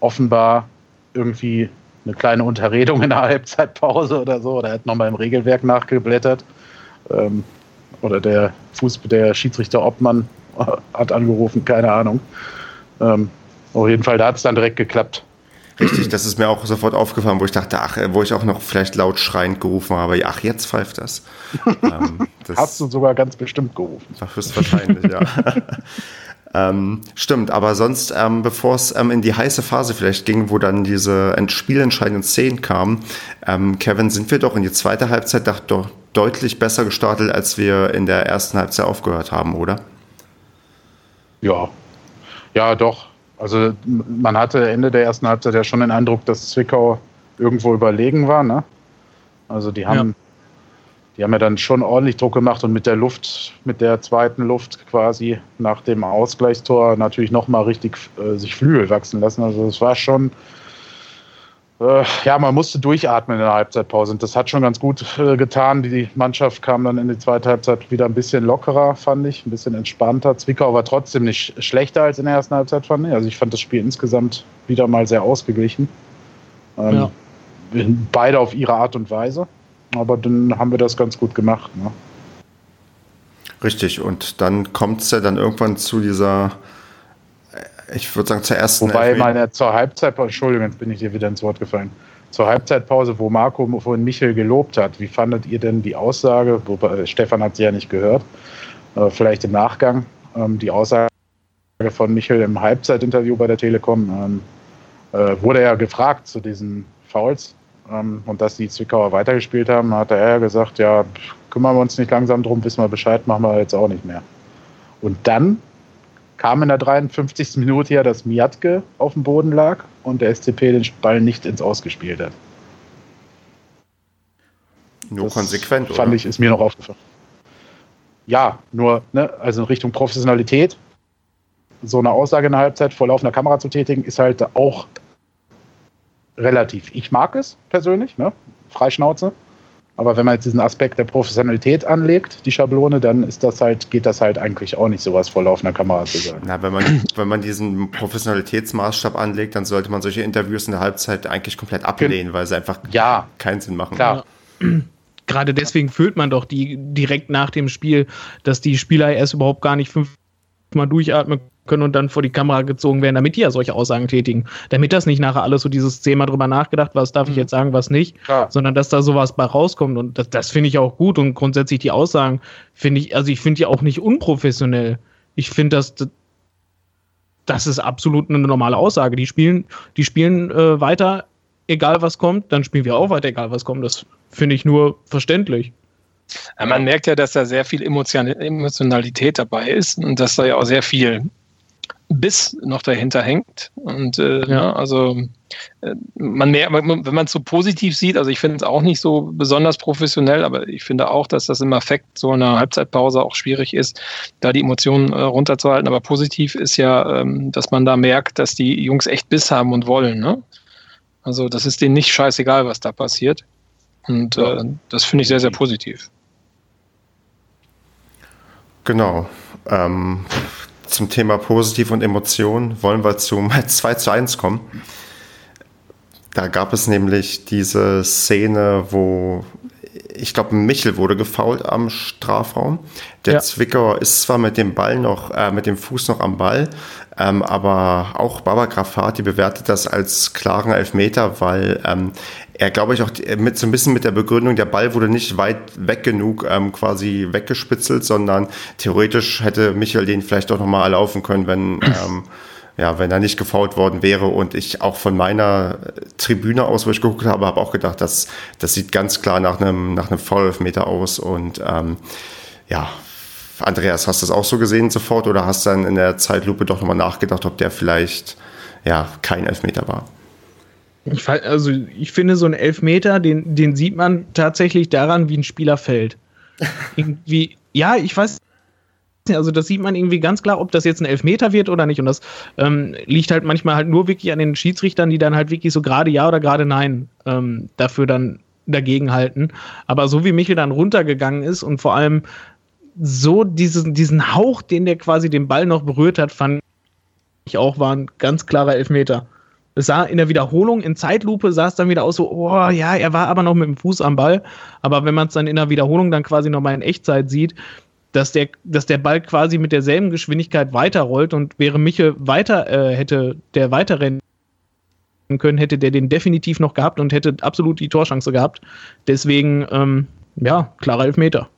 offenbar irgendwie eine kleine Unterredung in der Halbzeitpause oder so. Oder er hat nochmal im Regelwerk nachgeblättert. Ähm, oder der Fuß, der Schiedsrichter Obmann hat angerufen, keine Ahnung. Ähm, auf jeden Fall, da hat es dann direkt geklappt. Richtig, das ist mir auch sofort aufgefallen, wo ich dachte, ach, wo ich auch noch vielleicht laut schreiend gerufen habe, ach, jetzt pfeift das. ähm, das Hast du sogar ganz bestimmt gerufen. Höchstwahrscheinlich, ja. ähm, stimmt, aber sonst, ähm, bevor es ähm, in die heiße Phase vielleicht ging, wo dann diese spielentscheidenden Szenen kamen, ähm, Kevin, sind wir doch in die zweite Halbzeit doch deutlich besser gestartet, als wir in der ersten Halbzeit aufgehört haben, oder? Ja, ja, doch. Also man hatte Ende der ersten Halbzeit ja schon den Eindruck, dass Zwickau irgendwo überlegen war. Ne? Also die haben, ja. die haben ja dann schon ordentlich Druck gemacht und mit der Luft, mit der zweiten Luft quasi nach dem Ausgleichstor natürlich nochmal richtig äh, sich Flügel wachsen lassen. Also es war schon ja, man musste durchatmen in der Halbzeitpause. Und das hat schon ganz gut äh, getan. Die Mannschaft kam dann in die zweite Halbzeit wieder ein bisschen lockerer, fand ich, ein bisschen entspannter. Zwickau war trotzdem nicht schlechter als in der ersten Halbzeit, fand ich. Also ich fand das Spiel insgesamt wieder mal sehr ausgeglichen. Ähm, ja. Beide auf ihre Art und Weise. Aber dann haben wir das ganz gut gemacht. Ne? Richtig, und dann kommt es ja dann irgendwann zu dieser ich würde sagen, zur ersten. Wobei meine zur Halbzeitpause, Entschuldigung, jetzt bin ich dir wieder ins Wort gefallen. Zur Halbzeitpause, wo Marco vorhin Michel gelobt hat, wie fandet ihr denn die Aussage, wobei Stefan hat sie ja nicht gehört, äh, vielleicht im Nachgang, ähm, die Aussage von Michel im Halbzeitinterview bei der Telekom, ähm, äh, wurde er gefragt zu diesen Fouls ähm, und dass die Zwickauer weitergespielt haben, hat er ja gesagt, ja, kümmern wir uns nicht langsam drum, wissen wir Bescheid, machen wir jetzt auch nicht mehr. Und dann kam in der 53. Minute ja, dass Miatke auf dem Boden lag und der SCP den Ball nicht ins Ausgespielt hat. Nur das konsequent, oder? Fand ich, ist mir noch aufgefallen. Ja, nur, ne, also in Richtung Professionalität, so eine Aussage in der Halbzeit vor laufender Kamera zu tätigen, ist halt auch relativ. Ich mag es persönlich, ne? Freischnauze. Aber wenn man jetzt diesen Aspekt der Professionalität anlegt, die Schablone, dann ist das halt, geht das halt eigentlich auch nicht, sowas vor laufender Kamera zu sagen. Na, wenn man, wenn man diesen Professionalitätsmaßstab anlegt, dann sollte man solche Interviews in der Halbzeit eigentlich komplett ablehnen, weil sie einfach ja, keinen Sinn machen. Klar. Gerade deswegen fühlt man doch die direkt nach dem Spiel, dass die Spieler erst überhaupt gar nicht fünfmal durchatmen können und dann vor die Kamera gezogen werden, damit die ja solche Aussagen tätigen. Damit das nicht nachher alles so dieses Thema drüber nachgedacht, was darf ich mhm. jetzt sagen, was nicht, Klar. sondern dass da sowas bei rauskommt. Und das, das finde ich auch gut. Und grundsätzlich die Aussagen finde ich, also ich finde die auch nicht unprofessionell. Ich finde, dass das ist absolut eine normale Aussage. Die spielen, die spielen äh, weiter, egal was kommt, dann spielen wir auch weiter, egal was kommt. Das finde ich nur verständlich. Man merkt ja, dass da sehr viel Emotionalität dabei ist und dass da ja auch sehr viel Biss noch dahinter hängt. Und äh, ja. Ne, also äh, man mehr, wenn man es so positiv sieht, also ich finde es auch nicht so besonders professionell, aber ich finde auch, dass das im Effekt so eine Halbzeitpause auch schwierig ist, da die Emotionen äh, runterzuhalten. Aber positiv ist ja, ähm, dass man da merkt, dass die Jungs echt Biss haben und wollen. Ne? Also das ist denen nicht scheißegal, was da passiert. Und äh, das finde ich sehr, sehr positiv. Genau. Ähm, zum Thema Positiv und Emotionen wollen wir zum 2 zu 1 kommen. Da gab es nämlich diese Szene, wo ich glaube, Michel wurde gefault am Strafraum. Der ja. Zwickauer ist zwar mit dem Ball noch, äh, mit dem Fuß noch am Ball, ähm, aber auch Baba Grafati bewertet das als klaren Elfmeter, weil ähm, er, glaube ich, auch mit so ein bisschen mit der Begründung, der Ball wurde nicht weit weg genug ähm, quasi weggespitzelt, sondern theoretisch hätte Michael den vielleicht auch nochmal erlaufen können, wenn, ähm, ja, wenn er nicht gefault worden wäre und ich auch von meiner Tribüne aus, wo ich geguckt habe, habe auch gedacht, dass das sieht ganz klar nach einem nach einem Foul-Elfmeter aus und ähm, ja, Andreas, hast du das auch so gesehen sofort oder hast du dann in der Zeitlupe doch nochmal nachgedacht, ob der vielleicht ja kein Elfmeter war? Ich, also ich finde, so ein Elfmeter, den, den sieht man tatsächlich daran, wie ein Spieler fällt. Irgendwie, ja, ich weiß also das sieht man irgendwie ganz klar, ob das jetzt ein Elfmeter wird oder nicht. Und das ähm, liegt halt manchmal halt nur wirklich an den Schiedsrichtern, die dann halt wirklich so gerade ja oder gerade nein ähm, dafür dann dagegen halten. Aber so wie Michel dann runtergegangen ist und vor allem so diesen, diesen Hauch, den der quasi den Ball noch berührt hat, fand ich auch, war ein ganz klarer Elfmeter. Es sah in der Wiederholung, in Zeitlupe sah es dann wieder aus so, oh ja, er war aber noch mit dem Fuß am Ball. Aber wenn man es dann in der Wiederholung dann quasi nochmal in Echtzeit sieht, dass der, dass der Ball quasi mit derselben Geschwindigkeit weiterrollt und wäre Miche weiter, äh, hätte der weiterrennen können, hätte der den definitiv noch gehabt und hätte absolut die Torchance gehabt. Deswegen, ähm, ja, klarer Elfmeter.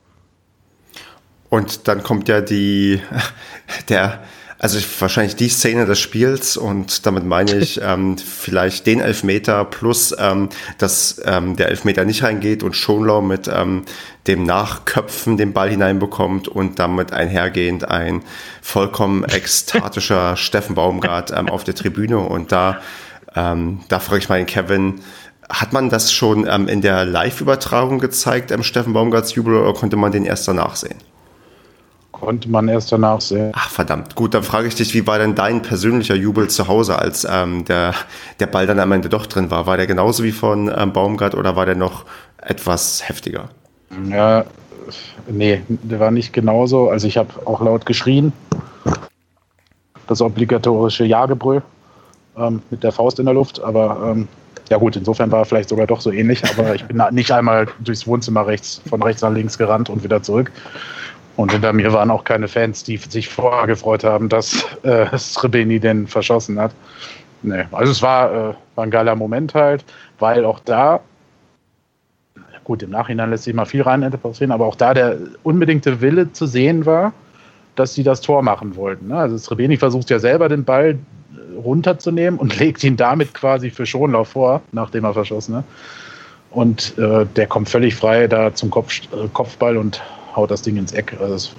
Und dann kommt ja die, der, also wahrscheinlich die Szene des Spiels und damit meine ich ähm, vielleicht den Elfmeter plus, ähm, dass ähm, der Elfmeter nicht reingeht und Schonlau mit ähm, dem Nachköpfen den Ball hineinbekommt und damit einhergehend ein vollkommen ekstatischer Steffen Baumgart ähm, auf der Tribüne und da, ähm, da frage ich mal den Kevin, hat man das schon ähm, in der Live-Übertragung gezeigt, ähm, Steffen Baumgarts Jubel, oder konnte man den erst danach sehen? Konnte man erst danach sehen. Ach verdammt, gut, dann frage ich dich, wie war denn dein persönlicher Jubel zu Hause, als ähm, der, der Ball dann am Ende doch drin war? War der genauso wie von ähm, Baumgart oder war der noch etwas heftiger? Ja, nee, der war nicht genauso. Also ich habe auch laut geschrien. Das obligatorische Ja-Gebrüll ähm, mit der Faust in der Luft. Aber ähm, ja gut, insofern war er vielleicht sogar doch so ähnlich. Aber ich bin nicht einmal durchs Wohnzimmer rechts, von rechts nach links gerannt und wieder zurück. Und hinter mir waren auch keine Fans, die sich vorher gefreut haben, dass äh, Srebeni den verschossen hat. Nee, also es war, äh, war ein geiler Moment halt, weil auch da, gut, im Nachhinein lässt sich mal viel rein interpretieren, aber auch da der unbedingte Wille zu sehen war, dass sie das Tor machen wollten. Ne? Also Srebeni versucht ja selber den Ball äh, runterzunehmen und legt ihn damit quasi für Schonlauf vor, nachdem er verschossen hat. Und äh, der kommt völlig frei da zum Kopf, äh, Kopfball und haut das Ding ins Eck. Also das,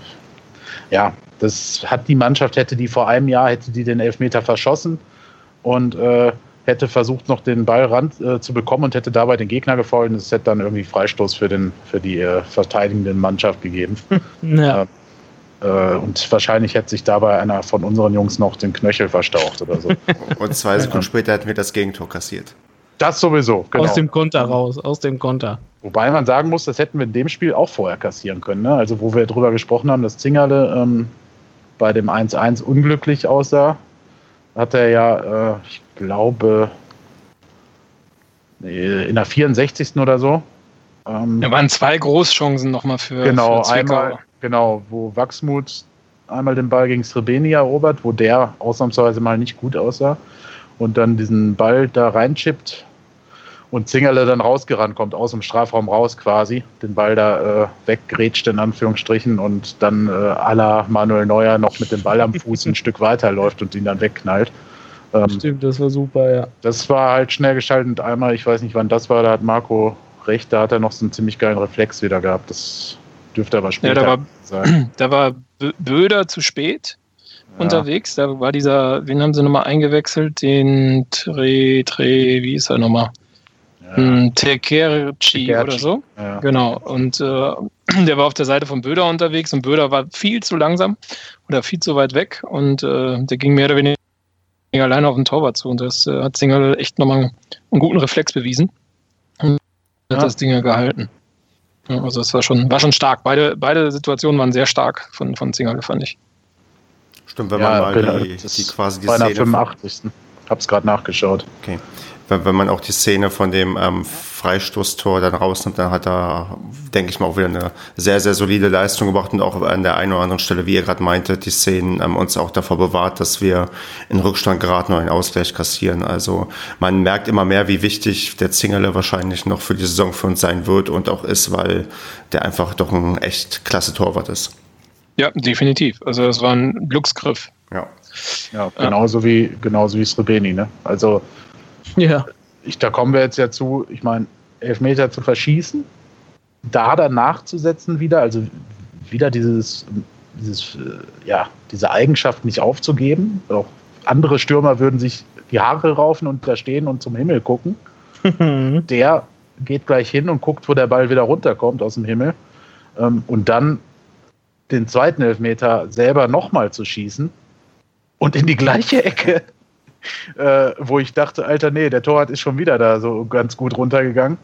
ja, das hat die Mannschaft, hätte die vor einem Jahr, hätte die den Elfmeter verschossen und äh, hätte versucht, noch den Ball ran äh, zu bekommen und hätte dabei den Gegner gefault. Es hätte dann irgendwie Freistoß für, den, für die äh, verteidigende Mannschaft gegeben. Ja. Äh, und wahrscheinlich hätte sich dabei einer von unseren Jungs noch den Knöchel verstaucht oder so. und zwei Sekunden später hätten wir das Gegentor kassiert. Das sowieso, genau. Aus dem Konter raus, aus dem Konter. Wobei man sagen muss, das hätten wir in dem Spiel auch vorher kassieren können. Ne? Also, wo wir darüber gesprochen haben, dass Zingerle ähm, bei dem 1-1 unglücklich aussah, hat er ja, äh, ich glaube, in der 64. oder so. Ähm, da waren zwei Großchancen nochmal für, genau, für einmal, genau, wo Wachsmuth einmal den Ball gegen Srebeni erobert, wo der ausnahmsweise mal nicht gut aussah und dann diesen Ball da reinchippt und Zingerle dann rausgerannt kommt, aus dem Strafraum raus quasi, den Ball da äh, weggrätscht in Anführungsstrichen und dann äh, à la Manuel Neuer noch mit dem Ball am Fuß ein Stück weiterläuft und ihn dann wegknallt. Ähm, Stimmt, das war super, ja. Das war halt schnell geschaltet. Einmal, ich weiß nicht wann das war, da hat Marco recht, da hat er noch so einen ziemlich geilen Reflex wieder gehabt. Das dürfte aber später ja, da war, sein. Da war Böder zu spät ja. unterwegs. Da war dieser, wen haben sie nochmal eingewechselt? Den Tre, Tre, wie ist er nochmal? Ja. Tekerci oder so. Ja. Genau. Und äh, der war auf der Seite von Böder unterwegs und Böder war viel zu langsam oder viel zu weit weg und äh, der ging mehr oder weniger alleine auf den Torwart zu. Und das äh, hat Singer echt nochmal einen guten Reflex bewiesen. Und ja. hat das Ding ja gehalten. Ja, also es war schon, war schon stark. Beide, beide Situationen waren sehr stark von, von Zingerle, fand ich. Stimmt, wenn man mal die, die, quasi die Szene... 85. Hab's gerade nachgeschaut. Okay wenn, wenn man auch die Szene von dem ähm, Freistoßtor dann rausnimmt, dann hat er, denke ich mal, auch wieder eine sehr, sehr solide Leistung gebracht und auch an der einen oder anderen Stelle, wie ihr gerade meinte, die Szenen ähm, uns auch davor bewahrt, dass wir in Rückstand geraten oder einen Ausgleich kassieren. Also man merkt immer mehr, wie wichtig der Zingerle wahrscheinlich noch für die Saison für uns sein wird und auch ist, weil der einfach doch ein echt klasse Torwart ist. Ja, definitiv. Also es war ein Glücksgriff. Ja. Ja, genauso ja. wie genauso wie Srebeni, ne? Also ja. Ich, da kommen wir jetzt ja zu, ich meine, Elfmeter zu verschießen, da dann nachzusetzen wieder, also wieder dieses, dieses, äh, ja, diese Eigenschaft nicht aufzugeben. Auch andere Stürmer würden sich die Haare raufen und da stehen und zum Himmel gucken. der geht gleich hin und guckt, wo der Ball wieder runterkommt aus dem Himmel. Ähm, und dann den zweiten Elfmeter selber nochmal zu schießen und in die gleiche Ecke, äh, wo ich dachte, Alter, nee, der Torwart ist schon wieder da so ganz gut runtergegangen.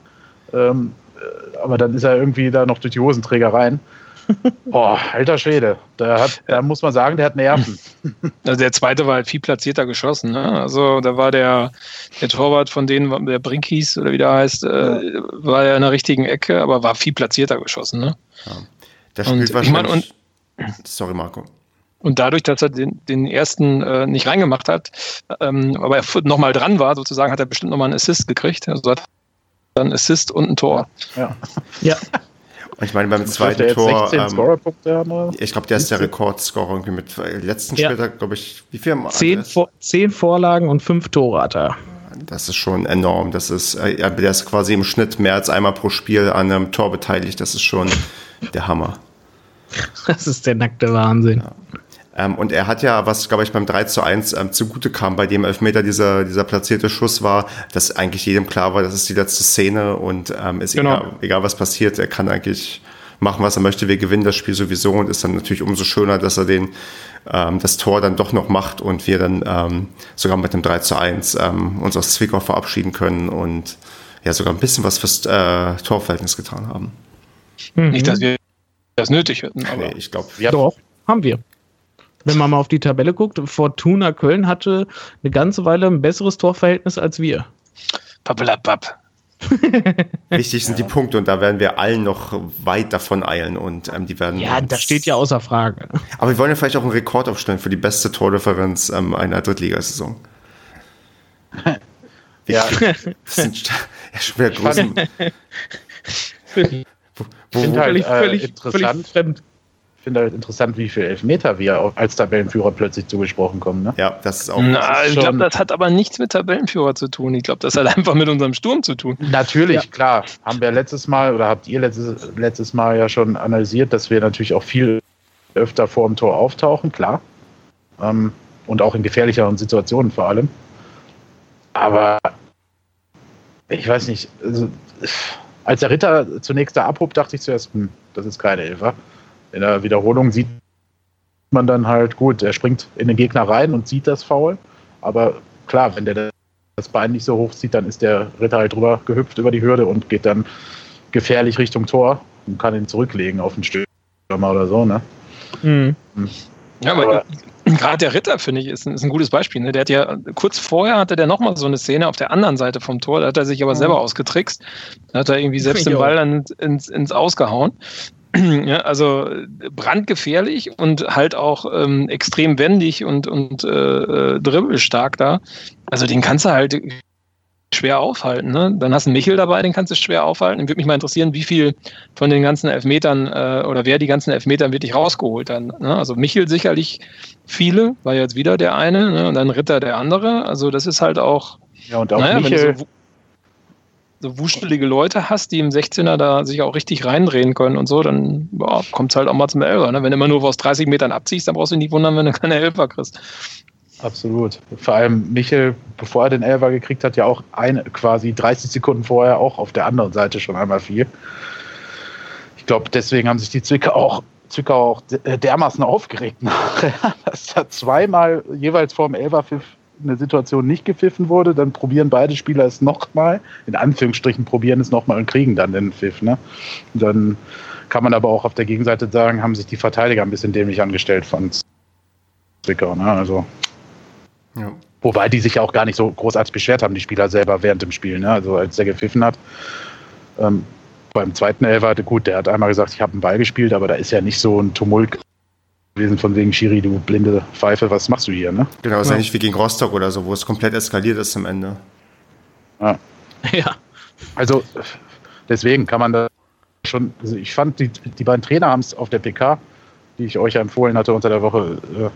Ähm, äh, aber dann ist er irgendwie da noch durch die Hosenträger rein. Boah, alter Schwede. Da, hat, da muss man sagen, der hat Nerven. Also der zweite war halt viel platzierter geschossen. Ne? Also da war der, der Torwart von denen, der Brinkies oder wie der heißt, äh, war ja in der richtigen Ecke, aber war viel platzierter geschossen. Ne? Ja. Der spielt und, wahrscheinlich. Ich mein, und, sorry, Marco. Und dadurch, dass er den, den ersten äh, nicht reingemacht hat, ähm, aber er nochmal dran war, sozusagen, hat er bestimmt nochmal einen Assist gekriegt. Also hat dann Assist und ein Tor. Ja. ja. Und ich meine, beim ich zweiten Tor. Ähm, ich glaube, der ist der Rekordscorer irgendwie mit äh, letzten ja. Spieltag, glaube ich, wie viel haben zehn, Vor zehn Vorlagen und fünf Tore hat er. Das ist schon enorm. Das ist, äh, der ist quasi im Schnitt mehr als einmal pro Spiel an einem Tor beteiligt. Das ist schon der Hammer. Das ist der nackte Wahnsinn. Ja. Ähm, und er hat ja, was glaube ich beim 3 zu 1 ähm, zugute kam, bei dem Elfmeter dieser, dieser platzierte Schuss war, dass eigentlich jedem klar war, das ist die letzte Szene und ähm, ist genau. egal, egal was passiert, er kann eigentlich machen, was er möchte. Wir gewinnen das Spiel sowieso und ist dann natürlich umso schöner, dass er den, ähm, das Tor dann doch noch macht und wir dann ähm, sogar mit dem 3 zu 1 ähm, uns aus Zwickau verabschieden können und ja sogar ein bisschen was fürs äh, Torverhältnis getan haben. Mhm. Nicht, dass wir das nötig hätten, aber nee, ich glaube, ja. Doch, haben wir wenn man mal auf die Tabelle guckt, Fortuna Köln hatte eine ganze Weile ein besseres Torverhältnis als wir. Pappelapapp. Wichtig sind ja. die Punkte und da werden wir allen noch weit davon eilen und ähm, die werden. Ja, das steht ja außer Frage. Aber wir wollen ja vielleicht auch einen Rekord aufstellen für die beste Tordifferenz ähm, einer Drittligasaison. ja. Das sind ja, schon wieder großen. wo, wo, wo, halt, völlig, äh, völlig, interessant. völlig fremd finde halt interessant, wie viel Elfmeter wir als Tabellenführer plötzlich zugesprochen kommen. Ne? Ja, das ist auch. Na, ist ich glaube, das hat aber nichts mit Tabellenführer zu tun. Ich glaube, das hat einfach mit unserem Sturm zu tun. Natürlich, ja. klar. Haben wir letztes Mal oder habt ihr letztes, letztes Mal ja schon analysiert, dass wir natürlich auch viel öfter vor dem Tor auftauchen, klar. Ähm, und auch in gefährlicheren Situationen vor allem. Aber ich weiß nicht, also, als der Ritter zunächst da abhob, dachte ich zuerst, hm, das ist keine Elfer in der Wiederholung sieht man dann halt, gut, er springt in den Gegner rein und sieht das Foul. Aber klar, wenn der das Bein nicht so hoch zieht, dann ist der Ritter halt drüber gehüpft über die Hürde und geht dann gefährlich Richtung Tor und kann ihn zurücklegen auf den Stürmer oder so, ne? Mhm. Hm. Ja, aber, aber gerade der Ritter, finde ich, ist ein, ist ein, gutes Beispiel. Ne? Der hat ja, kurz vorher hatte der nochmal so eine Szene auf der anderen Seite vom Tor, da hat er sich aber mhm. selber ausgetrickst. Da hat er irgendwie selbst den Ball dann ins, ins Ausgehauen. Ja, also brandgefährlich und halt auch ähm, extrem wendig und, und äh, äh, dribbelstark da. Also den kannst du halt schwer aufhalten. Ne? Dann hast du einen Michel dabei, den kannst du schwer aufhalten. Würde mich mal interessieren, wie viel von den ganzen Elfmetern äh, oder wer die ganzen Elfmetern wirklich rausgeholt hat. Ne? Also Michel sicherlich viele, war jetzt wieder der eine ne? und dann Ritter der andere. Also das ist halt auch. Ja, und auch naja, Michel, so, so wuschelige Leute hast, die im 16er da sich auch richtig reindrehen können und so, dann kommt es halt auch mal zum Elfer. Ne? Wenn du immer nur aus 30 Metern abziehst, dann brauchst du nicht wundern, wenn du keine Elfer kriegst. Absolut. Vor allem Michel, bevor er den Elfer gekriegt hat, ja auch eine, quasi 30 Sekunden vorher auch auf der anderen Seite schon einmal viel. Ich glaube, deswegen haben sich die Zwickau auch, Zwickau auch dermaßen aufgeregt nachher, dass da zweimal jeweils vor dem Elferpfiff eine Situation nicht gepfiffen wurde, dann probieren beide Spieler es nochmal, in Anführungsstrichen probieren es nochmal und kriegen dann den Pfiff. Ne? Dann kann man aber auch auf der Gegenseite sagen, haben sich die Verteidiger ein bisschen dämlich angestellt von Zwickau. Ne? Also, ja. Wobei die sich auch gar nicht so großartig beschwert haben, die Spieler selber während dem Spiel. Ne? Also als der gepfiffen hat. Ähm, beim zweiten Elfer, gut, der hat einmal gesagt, ich habe einen Ball gespielt, aber da ist ja nicht so ein Tumult gewesen von wegen Schiri, du blinde Pfeife, was machst du hier, ne? Genau, ist ja nicht wie gegen Rostock oder so, wo es komplett eskaliert ist am Ende. Ja. ja. Also deswegen kann man da schon, also ich fand, die, die beiden Trainer haben es auf der PK, die ich euch empfohlen hatte unter der Woche, äh,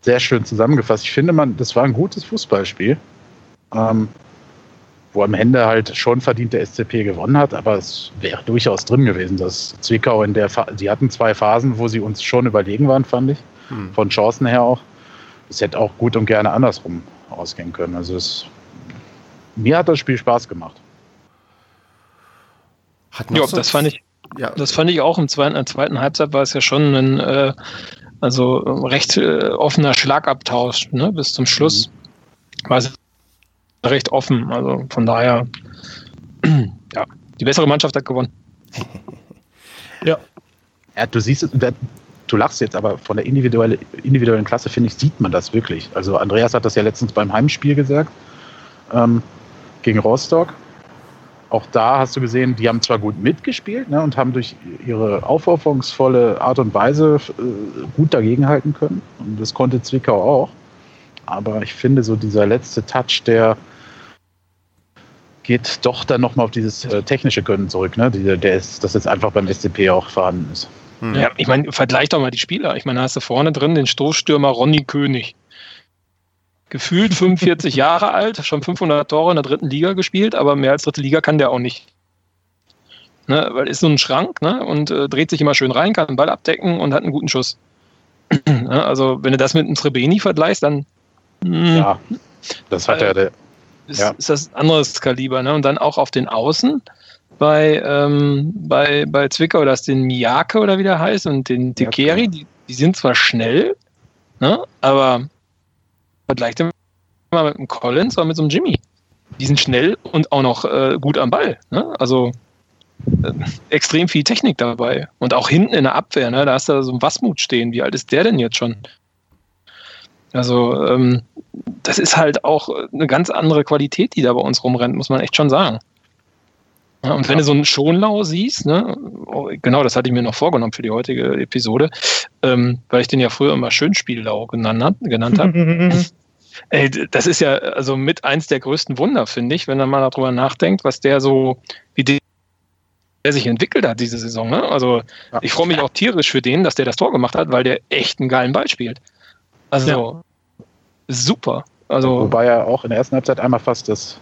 sehr schön zusammengefasst. Ich finde, man, das war ein gutes Fußballspiel, ähm, wo am Ende halt schon verdient der SCP gewonnen hat, aber es wäre durchaus drin gewesen, dass Zwickau in der, Fa sie hatten zwei Phasen, wo sie uns schon überlegen waren, fand ich, hm. von Chancen her auch. Es hätte auch gut und gerne andersrum ausgehen können. Also es, mir hat das Spiel Spaß gemacht. ja, das fand ich. Ja. Das fand ich auch im zweiten, in der zweiten Halbzeit war es ja schon ein äh, also recht äh, offener Schlagabtausch ne, bis zum Schluss. Mhm. War es recht offen. Also von daher, ja, die bessere Mannschaft hat gewonnen. ja. Ja, du siehst, du lachst jetzt, aber von der individuelle, individuellen Klasse, finde ich, sieht man das wirklich. Also Andreas hat das ja letztens beim Heimspiel gesagt, ähm, gegen Rostock. Auch da hast du gesehen, die haben zwar gut mitgespielt ne, und haben durch ihre aufopferungsvolle Art und Weise äh, gut dagegenhalten können. Und das konnte Zwickau auch. Aber ich finde, so dieser letzte Touch, der geht doch dann nochmal auf dieses äh, technische Können zurück, ne? Der, der ist, das jetzt einfach beim SCP auch vorhanden ist. Hm. Ja, ich meine, vergleich doch mal die Spieler. Ich meine, da hast du vorne drin den Stoßstürmer Ronny König. Gefühlt 45 Jahre alt, schon 500 Tore in der dritten Liga gespielt, aber mehr als dritte Liga kann der auch nicht. Ne, weil ist so ein Schrank ne, und äh, dreht sich immer schön rein, kann den Ball abdecken und hat einen guten Schuss. ne, also, wenn du das mit einem Trebeni vergleichst, dann. Mh, hm. ja, das hat ja der ist, ja. ist das ein anderes Kaliber. Ne? Und dann auch auf den Außen bei, ähm, bei, bei Zwickau, das den Miyake oder wie der heißt und den Tekeri, ja, die, die sind zwar schnell, ne? aber vergleicht mal mit einem Collins oder mit so einem Jimmy. Die sind schnell und auch noch äh, gut am Ball. Ne? Also äh, extrem viel Technik dabei. Und auch hinten in der Abwehr, ne? da hast du so ein Wasmut stehen. Wie alt ist der denn jetzt schon? Also, ähm, das ist halt auch eine ganz andere Qualität, die da bei uns rumrennt, muss man echt schon sagen. Ja, und wenn du so einen Schonlau siehst, ne, oh, genau, das hatte ich mir noch vorgenommen für die heutige Episode, ähm, weil ich den ja früher immer Schönspiellau genannt, genannt habe. Ey, das ist ja also mit eins der größten Wunder, finde ich, wenn man mal darüber nachdenkt, was der so, wie der, der sich entwickelt hat diese Saison. Ne? Also ja. ich freue mich auch tierisch für den, dass der das Tor gemacht hat, weil der echt einen geilen Ball spielt. Also ja. super. Also, Wobei er auch in der ersten Halbzeit einmal fast das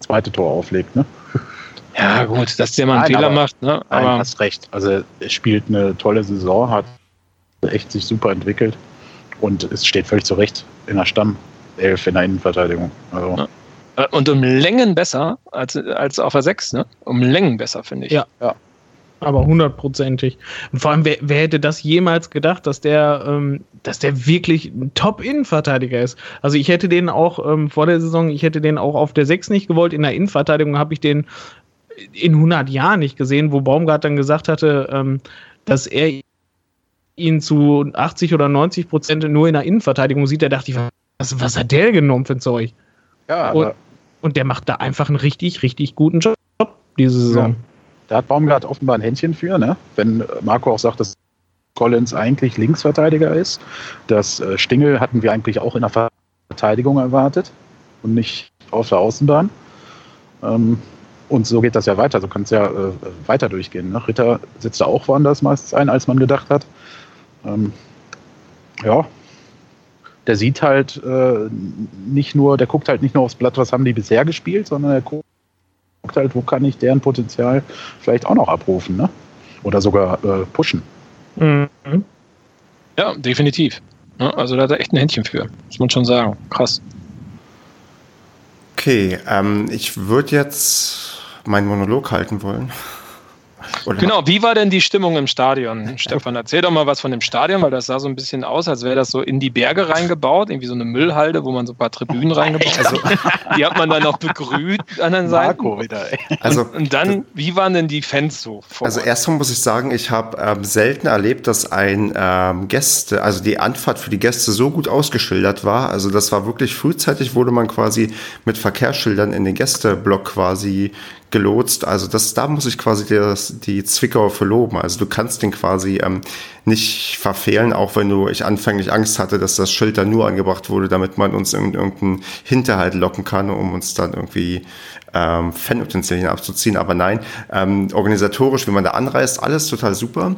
zweite Tor auflegt, ne? Ja, gut, dass der mal einen nein, Fehler aber, macht, ne? Aber nein, hast recht. Also er spielt eine tolle Saison, hat echt sich super entwickelt und es steht völlig zurecht in der Stammelf in der Innenverteidigung. Also. Ja. Äh, und um Längen besser als, als auf der 6, ne? Um Längen besser, finde ich. Ja. ja aber hundertprozentig. Und vor allem, wer, wer, hätte das jemals gedacht, dass der, ähm, dass der wirklich ein Top-Innenverteidiger ist? Also ich hätte den auch ähm, vor der Saison, ich hätte den auch auf der 6 nicht gewollt. In der Innenverteidigung habe ich den in 100 Jahren nicht gesehen, wo Baumgart dann gesagt hatte, ähm, dass er ihn zu 80 oder 90 Prozent nur in der Innenverteidigung sieht. Da dachte ich, was, was hat der genommen für ein Zeug? Ja, und, und der macht da einfach einen richtig, richtig guten Job diese Saison. Ja. Da hat Baumgart offenbar ein Händchen für, ne? wenn Marco auch sagt, dass Collins eigentlich Linksverteidiger ist. Das äh, Stingel hatten wir eigentlich auch in der Verteidigung erwartet und nicht auf der Außenbahn. Ähm, und so geht das ja weiter. So kann es ja äh, weiter durchgehen. Ne? Ritter sitzt da auch woanders meistens ein, als man gedacht hat. Ähm, ja, der sieht halt äh, nicht nur, der guckt halt nicht nur aufs Blatt, was haben die bisher gespielt, sondern er guckt halt, wo kann ich deren Potenzial vielleicht auch noch abrufen, ne? Oder sogar äh, pushen. Mhm. Ja, definitiv. Ja, also da hat er echt ein Händchen für, muss man schon sagen. Krass. Okay, ähm, ich würde jetzt meinen Monolog halten wollen. Oder? Genau, wie war denn die Stimmung im Stadion, Stefan? Erzähl doch mal was von dem Stadion, weil das sah so ein bisschen aus, als wäre das so in die Berge reingebaut, irgendwie so eine Müllhalde, wo man so ein paar Tribünen reingebaut hat. Also, die hat man dann noch begrüht an den Seiten. Marco wieder, ey. Also, und, und dann, wie waren denn die Fans so? Vor also erstmal muss ich sagen, ich habe ähm, selten erlebt, dass ein ähm, Gäste, also die Anfahrt für die Gäste so gut ausgeschildert war. Also das war wirklich frühzeitig, wurde man quasi mit Verkehrsschildern in den Gästeblock quasi gelotst. Also das, da muss ich quasi das, die Zwickauer für loben. Also du kannst den quasi ähm, nicht verfehlen, auch wenn du ich anfänglich Angst hatte, dass das Schild da nur angebracht wurde, damit man uns in irgendeinen Hinterhalt locken kann, um uns dann irgendwie ähm, Fanutensilien abzuziehen. Aber nein, ähm, organisatorisch, wie man da anreist, alles total super.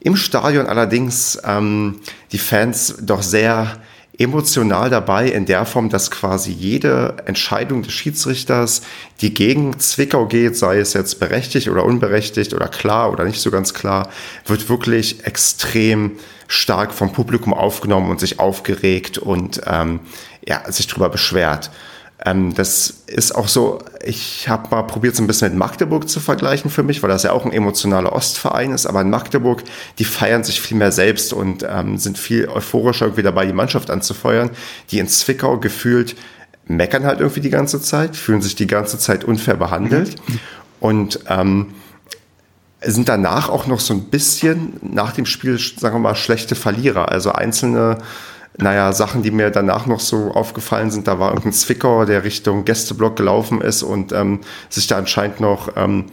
Im Stadion allerdings ähm, die Fans doch sehr emotional dabei in der Form, dass quasi jede Entscheidung des Schiedsrichters, die gegen Zwickau geht, sei es jetzt berechtigt oder unberechtigt oder klar oder nicht so ganz klar, wird wirklich extrem stark vom Publikum aufgenommen und sich aufgeregt und ähm, ja, sich darüber beschwert. Ähm, das ist auch so, ich habe mal probiert, so ein bisschen mit Magdeburg zu vergleichen für mich, weil das ja auch ein emotionaler Ostverein ist, aber in Magdeburg, die feiern sich viel mehr selbst und ähm, sind viel euphorischer irgendwie dabei, die Mannschaft anzufeuern, die in Zwickau gefühlt meckern halt irgendwie die ganze Zeit, fühlen sich die ganze Zeit unfair behandelt mhm. und ähm, sind danach auch noch so ein bisschen nach dem Spiel, sagen wir mal, schlechte Verlierer. Also einzelne naja, Sachen, die mir danach noch so aufgefallen sind, da war irgendein Zwickauer, der Richtung Gästeblock gelaufen ist und ähm, sich da anscheinend noch ähm,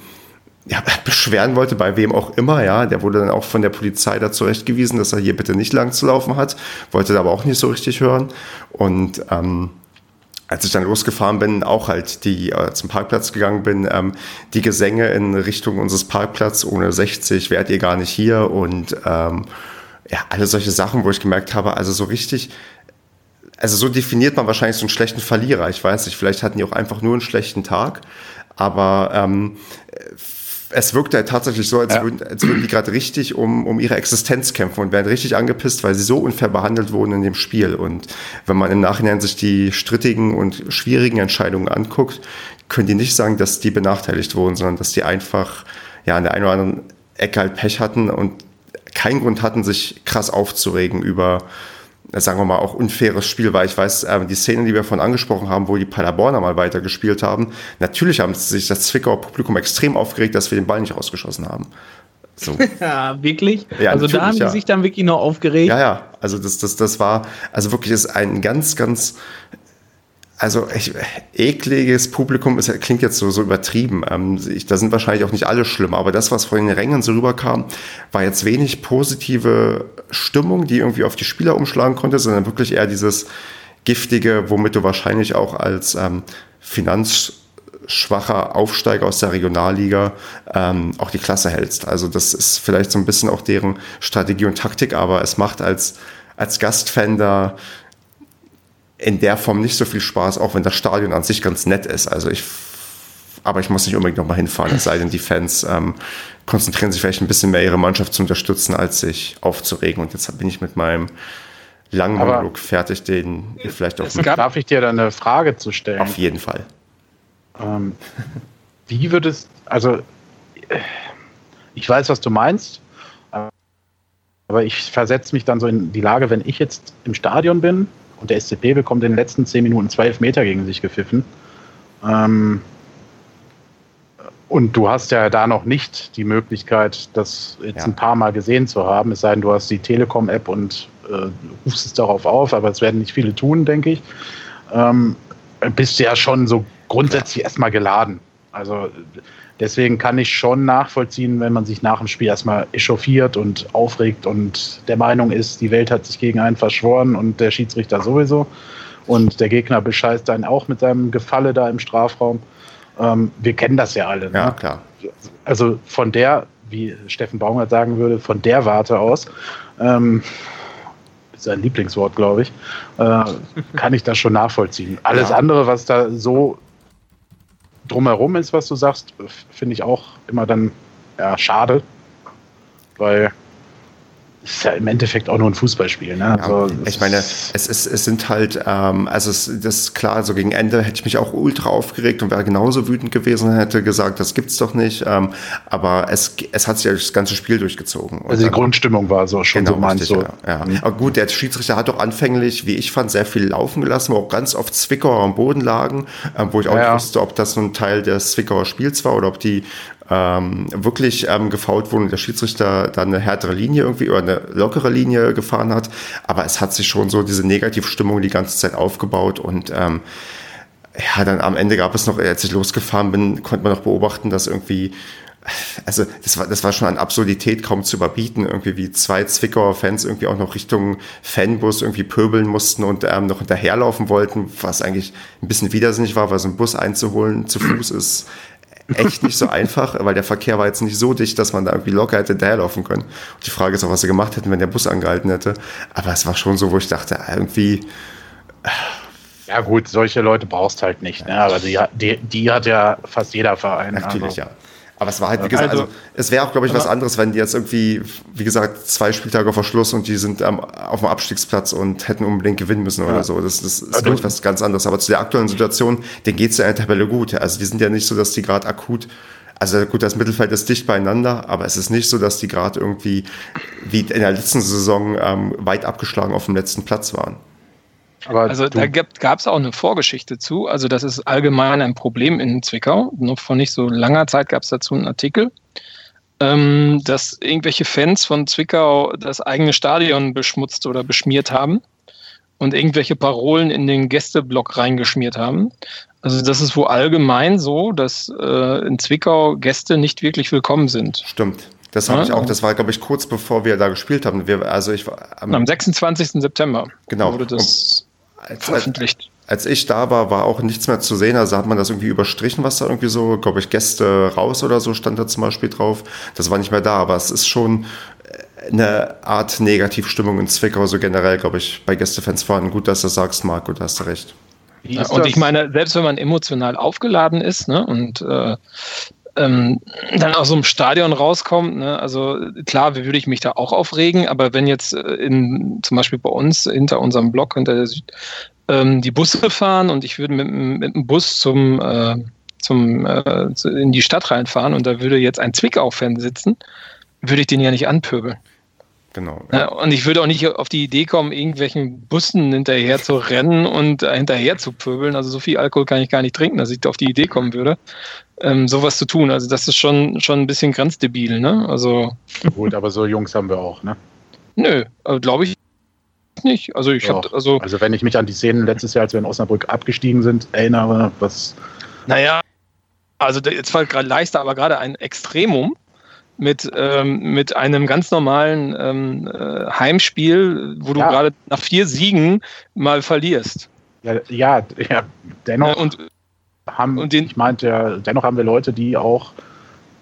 ja, beschweren wollte, bei wem auch immer, ja. Der wurde dann auch von der Polizei da zurechtgewiesen, dass er hier bitte nicht lang zu laufen hat, wollte da aber auch nicht so richtig hören. Und ähm, als ich dann losgefahren bin, auch halt die äh, zum Parkplatz gegangen bin, ähm, die Gesänge in Richtung unseres Parkplatz ohne 60 wärt ihr gar nicht hier und ähm, ja, alle solche Sachen, wo ich gemerkt habe, also so richtig, also so definiert man wahrscheinlich so einen schlechten Verlierer. Ich weiß nicht, vielleicht hatten die auch einfach nur einen schlechten Tag, aber ähm, es wirkt halt tatsächlich so, als, ja. würden, als würden die gerade richtig um, um ihre Existenz kämpfen und werden richtig angepisst, weil sie so unfair behandelt wurden in dem Spiel. Und wenn man im Nachhinein sich die strittigen und schwierigen Entscheidungen anguckt, können die nicht sagen, dass die benachteiligt wurden, sondern dass die einfach ja an der einen oder anderen Ecke halt Pech hatten und keinen Grund hatten, sich krass aufzuregen über, sagen wir mal, auch unfaires Spiel, weil ich weiß, äh, die Szene, die wir vorhin angesprochen haben, wo die Paderborner mal weiter gespielt haben, natürlich haben sich das Zwickauer Publikum extrem aufgeregt, dass wir den Ball nicht rausgeschossen haben. So. Ja, wirklich? Ja, also da haben die ja. sich dann wirklich noch aufgeregt. Ja, ja. Also das, das, das war, also wirklich ist ein ganz, ganz also ich, ekliges Publikum ist, klingt jetzt so, so übertrieben. Ähm, ich, da sind wahrscheinlich auch nicht alle schlimm, aber das, was von den Rängen so rüberkam, war jetzt wenig positive Stimmung, die irgendwie auf die Spieler umschlagen konnte, sondern wirklich eher dieses giftige, womit du wahrscheinlich auch als ähm, finanzschwacher Aufsteiger aus der Regionalliga ähm, auch die Klasse hältst. Also das ist vielleicht so ein bisschen auch deren Strategie und Taktik, aber es macht als als Gastfan da in der Form nicht so viel Spaß, auch wenn das Stadion an sich ganz nett ist. Also ich, aber ich muss nicht unbedingt nochmal hinfahren, es sei denn, die Fans ähm, konzentrieren sich vielleicht ein bisschen mehr, ihre Mannschaft zu unterstützen, als sich aufzuregen. Und jetzt bin ich mit meinem langen Monolog fertig, den ihr vielleicht auch... Mit darf ich dir da eine Frage zu stellen? Auf jeden Fall. Ähm, wie würdest, also ich weiß, was du meinst, aber ich versetze mich dann so in die Lage, wenn ich jetzt im Stadion bin und der SCP bekommt in den letzten zehn Minuten zwölf Meter gegen sich gepfiffen. Ähm, und du hast ja da noch nicht die Möglichkeit, das jetzt ja. ein paar Mal gesehen zu haben, es sei denn, du hast die Telekom-App und äh, rufst es darauf auf, aber es werden nicht viele tun, denke ich. Ähm, bist du ja schon so grundsätzlich ja. erstmal geladen. Also Deswegen kann ich schon nachvollziehen, wenn man sich nach dem Spiel erstmal echauffiert und aufregt und der Meinung ist, die Welt hat sich gegen einen verschworen und der Schiedsrichter sowieso. Und der Gegner bescheißt dann auch mit seinem Gefalle da im Strafraum. Ähm, wir kennen das ja alle. Ne? Ja, klar. Also von der, wie Steffen Baumgart sagen würde, von der Warte aus, ähm, ist sein Lieblingswort, glaube ich, äh, kann ich das schon nachvollziehen. Alles ja. andere, was da so drumherum ist, was du sagst, finde ich auch immer dann ja, schade, weil ist ja im Endeffekt auch nur ein Fußballspiel. Ne? Ja, also, ich meine, es, ist, es sind halt, ähm, also es, das ist klar, so gegen Ende hätte ich mich auch ultra aufgeregt und wäre genauso wütend gewesen hätte gesagt, das gibt's doch nicht. Ähm, aber es, es hat sich ja das ganze Spiel durchgezogen. Also die dann, Grundstimmung war so schon genau, so meinst du. Ja, ja. Mhm. Aber gut, der Schiedsrichter hat doch anfänglich, wie ich fand, sehr viel laufen gelassen, wo auch ganz oft Zwickauer am Boden lagen, ähm, wo ich auch ja. nicht wusste, ob das nun Teil des Zwickauer Spiels war oder ob die ähm, wirklich ähm, gefault wurde und der Schiedsrichter dann eine härtere Linie irgendwie oder eine lockere Linie gefahren hat. Aber es hat sich schon so diese Negativstimmung die ganze Zeit aufgebaut und ähm, ja, dann am Ende gab es noch, als ich losgefahren bin, konnte man noch beobachten, dass irgendwie also das war, das war schon an Absurdität kaum zu überbieten, irgendwie wie zwei Zwickauer Fans irgendwie auch noch Richtung Fanbus irgendwie pöbeln mussten und ähm, noch hinterherlaufen wollten, was eigentlich ein bisschen widersinnig war, weil so ein Bus einzuholen zu Fuß ist echt nicht so einfach, weil der Verkehr war jetzt nicht so dicht, dass man da irgendwie locker hätte hinterherlaufen können. Und die Frage ist auch, was sie gemacht hätten, wenn der Bus angehalten hätte. Aber es war schon so, wo ich dachte, irgendwie. Ja, gut, solche Leute brauchst halt nicht, ne? aber die, die, die hat ja fast jeder Verein. Natürlich, also. ja. Aber es war halt, wie gesagt, also, also es wäre auch, glaube ich, was anderes, wenn die jetzt irgendwie, wie gesagt, zwei Spieltage vor Schluss und die sind ähm, auf dem Abstiegsplatz und hätten unbedingt gewinnen müssen oder so. Das, das ist, glaube ich, was ganz anderes. Aber zu der aktuellen Situation, denen geht es ja in der Tabelle gut. Also die sind ja nicht so, dass die gerade akut also gut, das Mittelfeld ist dicht beieinander, aber es ist nicht so, dass die gerade irgendwie wie in der letzten Saison ähm, weit abgeschlagen auf dem letzten Platz waren. Aber also da gab es auch eine Vorgeschichte zu. Also das ist allgemein ein Problem in Zwickau. Nur vor nicht so langer Zeit gab es dazu einen Artikel, ähm, dass irgendwelche Fans von Zwickau das eigene Stadion beschmutzt oder beschmiert haben und irgendwelche Parolen in den Gästeblock reingeschmiert haben. Also das ist wohl allgemein so, dass äh, in Zwickau Gäste nicht wirklich willkommen sind. Stimmt. Das habe ja, ich auch, das war, glaube ich, kurz bevor wir da gespielt haben. Wir, also ich war, am, am 26. September genau, wurde das veröffentlicht. Als, als ich da war, war auch nichts mehr zu sehen. Also hat man das irgendwie überstrichen, was da irgendwie so, glaube ich, Gäste raus oder so stand da zum Beispiel drauf. Das war nicht mehr da, aber es ist schon äh, eine Art Negativstimmung in Zwickau, so generell, glaube ich, bei Gästefans vorhanden. Gut, dass du das sagst, Marco, da hast du recht. Ja, und ich meine, selbst wenn man emotional aufgeladen ist ne, und äh, ähm, dann aus so einem Stadion rauskommt, ne, also klar, würde ich mich da auch aufregen, aber wenn jetzt äh, in, zum Beispiel bei uns hinter unserem Block, hinter der Süd, ähm, die Busse fahren und ich würde mit, mit dem Bus zum, äh, zum, äh, in die Stadt reinfahren und da würde jetzt ein Zwickau-Fan sitzen, würde ich den ja nicht anpöbeln. Genau. Ja. und ich würde auch nicht auf die Idee kommen, irgendwelchen Bussen hinterher zu rennen und hinterher zu pöbeln. Also so viel Alkohol kann ich gar nicht trinken, dass ich auf die Idee kommen würde, ähm, sowas zu tun. Also das ist schon, schon ein bisschen grenzdebil, ne? Also. Gut, aber so Jungs haben wir auch, ne? Nö, also glaube ich nicht. Also ich habe also. Also wenn ich mich an die Szenen letztes Jahr, als wir in Osnabrück abgestiegen sind, erinnere, was. Naja, also jetzt war gerade Leister, aber gerade ein Extremum mit, ähm, mit einem ganz normalen ähm, äh, Heimspiel, wo du ja. gerade nach vier Siegen mal verlierst. Ja, ja, ja dennoch. und, haben, und den, ich meinte ja, dennoch haben wir Leute, die auch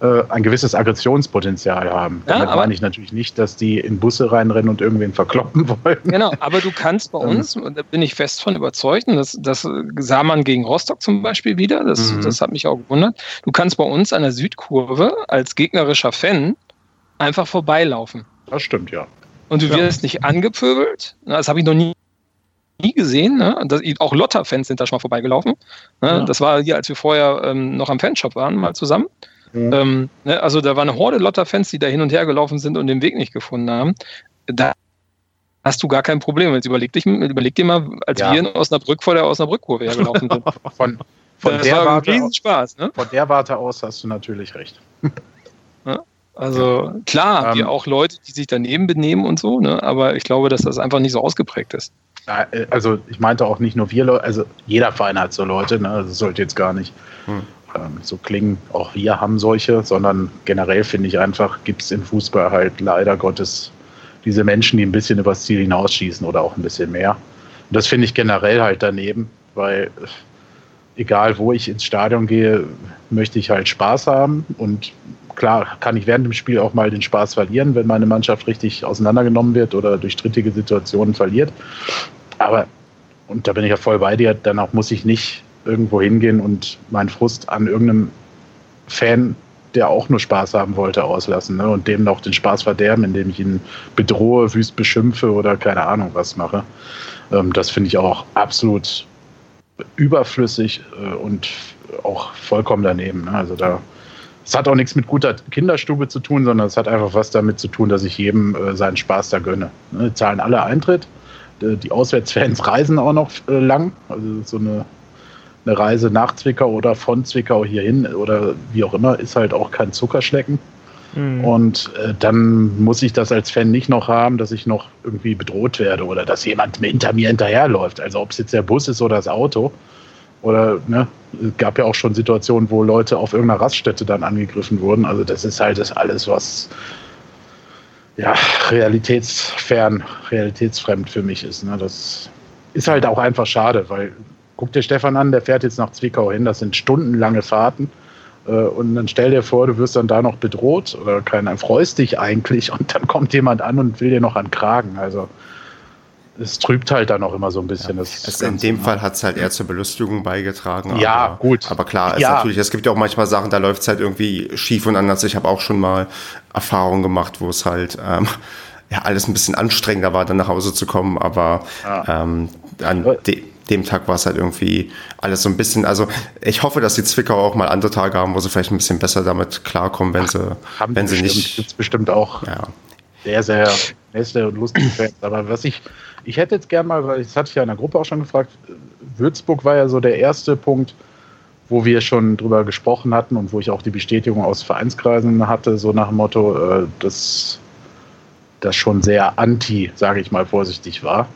äh, ein gewisses Aggressionspotenzial haben. Ja, Damit meine ich natürlich nicht, dass die in Busse reinrennen und irgendwen verkloppen wollen. Genau, aber du kannst bei ähm. uns, und da bin ich fest von überzeugt, und das, das sah man gegen Rostock zum Beispiel wieder, das, mhm. das hat mich auch gewundert, du kannst bei uns an der Südkurve als gegnerischer Fan einfach vorbeilaufen. Das stimmt, ja. Und du ja. wirst nicht angepöbelt, das habe ich noch nie nie gesehen. Ne? Das, auch Lotter-Fans sind da schon mal vorbeigelaufen. Ne? Ja. Das war hier, als wir vorher ähm, noch am Fanshop waren, mal zusammen. Mhm. Ähm, ne, also da war eine Horde Lotter-Fans, die da hin und her gelaufen sind und den Weg nicht gefunden haben. Da hast du gar kein Problem. Jetzt überleg, dich, überleg dir mal, als ja. wir in Osnabrück vor der Osnabrück-Kurve hergelaufen sind. von, von, das der war Warte ein Spaß, ne? von der Warte aus hast du natürlich recht. Ja, also klar, ähm, wir auch Leute, die sich daneben benehmen und so, ne? aber ich glaube, dass das einfach nicht so ausgeprägt ist. Äh, also ich meinte auch nicht nur wir Leute, also jeder Verein hat so Leute, ne? das sollte jetzt gar nicht. Hm ähm, so klingen, auch wir haben solche, sondern generell finde ich einfach, gibt es im Fußball halt leider Gottes diese Menschen, die ein bisschen übers Ziel hinausschießen oder auch ein bisschen mehr. Und das finde ich generell halt daneben, weil egal wo ich ins Stadion gehe, möchte ich halt Spaß haben und klar kann ich während dem Spiel auch mal den Spaß verlieren, wenn meine Mannschaft richtig auseinandergenommen wird oder durch strittige Situationen verliert. Aber, und da bin ich ja voll bei dir, dann auch muss ich nicht irgendwo hingehen und meinen Frust an irgendeinem Fan, der auch nur Spaß haben wollte, auslassen ne? und dem noch den Spaß verderben, indem ich ihn bedrohe, wüst beschimpfe oder keine Ahnung was mache. Ähm, das finde ich auch absolut überflüssig äh, und auch vollkommen daneben. Ne? Also da es hat auch nichts mit guter Kinderstube zu tun, sondern es hat einfach was damit zu tun, dass ich jedem äh, seinen Spaß da gönne. Ne? Zahlen alle Eintritt. Die Auswärtsfans reisen auch noch äh, lang. Also so eine eine Reise nach Zwickau oder von Zwickau hierhin oder wie auch immer, ist halt auch kein Zuckerschlecken. Mhm. Und äh, dann muss ich das als Fan nicht noch haben, dass ich noch irgendwie bedroht werde oder dass jemand hinter mir hinterherläuft. Also ob es jetzt der Bus ist oder das Auto. Oder ne, es gab ja auch schon Situationen, wo Leute auf irgendeiner Raststätte dann angegriffen wurden. Also das ist halt das alles, was ja realitätsfern, realitätsfremd für mich ist. Ne? Das ist halt auch einfach schade, weil guck dir Stefan an, der fährt jetzt nach Zwickau hin. Das sind stundenlange Fahrten. Äh, und dann stell dir vor, du wirst dann da noch bedroht oder keiner freust dich eigentlich und dann kommt jemand an und will dir noch an Kragen. Also es trübt halt dann auch immer so ein bisschen. Ja. Das es in dem ne? Fall hat es halt eher zur Belustigung beigetragen. Ja, aber, gut. Aber klar, es ja. natürlich, es gibt ja auch manchmal Sachen, da läuft es halt irgendwie schief und anders. Ich habe auch schon mal Erfahrungen gemacht, wo es halt ähm, ja, alles ein bisschen anstrengender war, dann nach Hause zu kommen. Aber ja. ähm, an de dem Tag war es halt irgendwie alles so ein bisschen. Also ich hoffe, dass die Zwickau auch mal andere Tage haben, wo sie vielleicht ein bisschen besser damit klarkommen, wenn sie, haben wenn sie bestimmt, nicht. Gibt's bestimmt auch ja. sehr, sehr nette und lustige Fans. Aber was ich ich hätte jetzt gern mal, weil das hatte ich ja in der Gruppe auch schon gefragt, Würzburg war ja so der erste Punkt, wo wir schon drüber gesprochen hatten und wo ich auch die Bestätigung aus Vereinskreisen hatte, so nach dem Motto, äh, dass das schon sehr anti, sage ich mal vorsichtig war.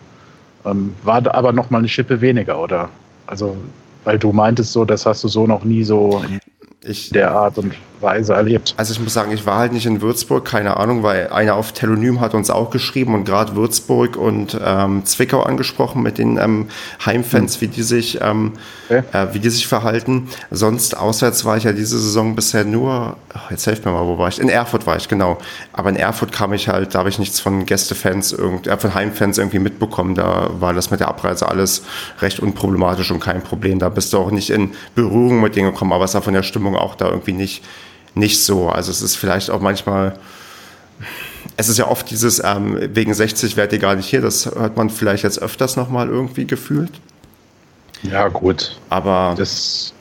Ähm, war aber noch mal eine Schippe weniger, oder? Also, weil du meintest so, das hast du so noch nie so in ich, der Art und Weise erlebt. Also ich muss sagen, ich war halt nicht in Würzburg, keine Ahnung, weil einer auf Telonym hat uns auch geschrieben und gerade Würzburg und ähm, Zwickau angesprochen mit den ähm, Heimfans, mhm. wie die sich ähm, okay. äh, wie die sich verhalten. Sonst auswärts war ich ja diese Saison bisher nur, jetzt helft mir mal, wo war ich? In Erfurt war ich, genau. Aber in Erfurt kam ich halt, da habe ich nichts von Gästefans, irgend, äh, von Heimfans irgendwie mitbekommen. Da war das mit der Abreise alles recht unproblematisch und kein Problem. Da bist du auch nicht in Berührung mit denen gekommen, aber es war von der Stimmung auch da irgendwie nicht nicht so. Also es ist vielleicht auch manchmal, es ist ja oft dieses, ähm, wegen 60 werdet ihr gar nicht hier, das hört man vielleicht jetzt öfters nochmal irgendwie gefühlt. Ja, gut. Aber das,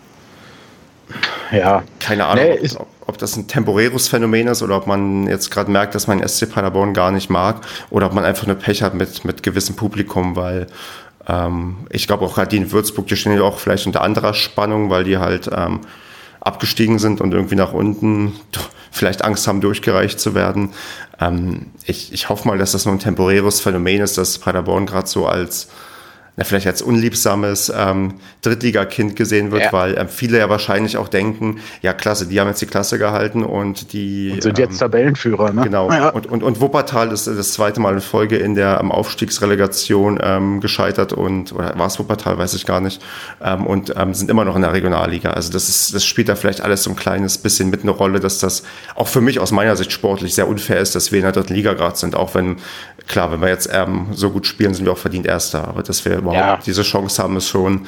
ja. Keine Ahnung, nee, ob, ob, das ein temporäres Phänomen ist oder ob man jetzt gerade merkt, dass man SC Paderborn gar nicht mag oder ob man einfach eine Pech hat mit, mit gewissem Publikum, weil ähm, ich glaube auch gerade die in Würzburg, die stehen ja auch vielleicht unter anderer Spannung, weil die halt ähm, abgestiegen sind und irgendwie nach unten vielleicht Angst haben, durchgereicht zu werden. Ähm, ich, ich hoffe mal, dass das nur ein temporäres Phänomen ist, dass Paderborn gerade so als na, vielleicht als unliebsames ähm, Drittligakind gesehen wird, ja. weil ähm, viele ja wahrscheinlich auch denken, ja klasse, die haben jetzt die Klasse gehalten und die und sind ähm, jetzt Tabellenführer, ne? Genau. Ja. Und, und, und Wuppertal ist das zweite Mal in Folge in der ähm, Aufstiegsrelegation ähm, gescheitert und oder war es Wuppertal, weiß ich gar nicht, ähm, und ähm, sind immer noch in der Regionalliga. Also das ist, das spielt da vielleicht alles so ein kleines bisschen mit eine Rolle, dass das auch für mich aus meiner Sicht sportlich sehr unfair ist, dass wir in der dritten Liga gerade sind, auch wenn klar, wenn wir jetzt ähm, so gut spielen, sind wir auch verdient Erster. Aber dass wir überhaupt ja. diese Chance haben, ist schon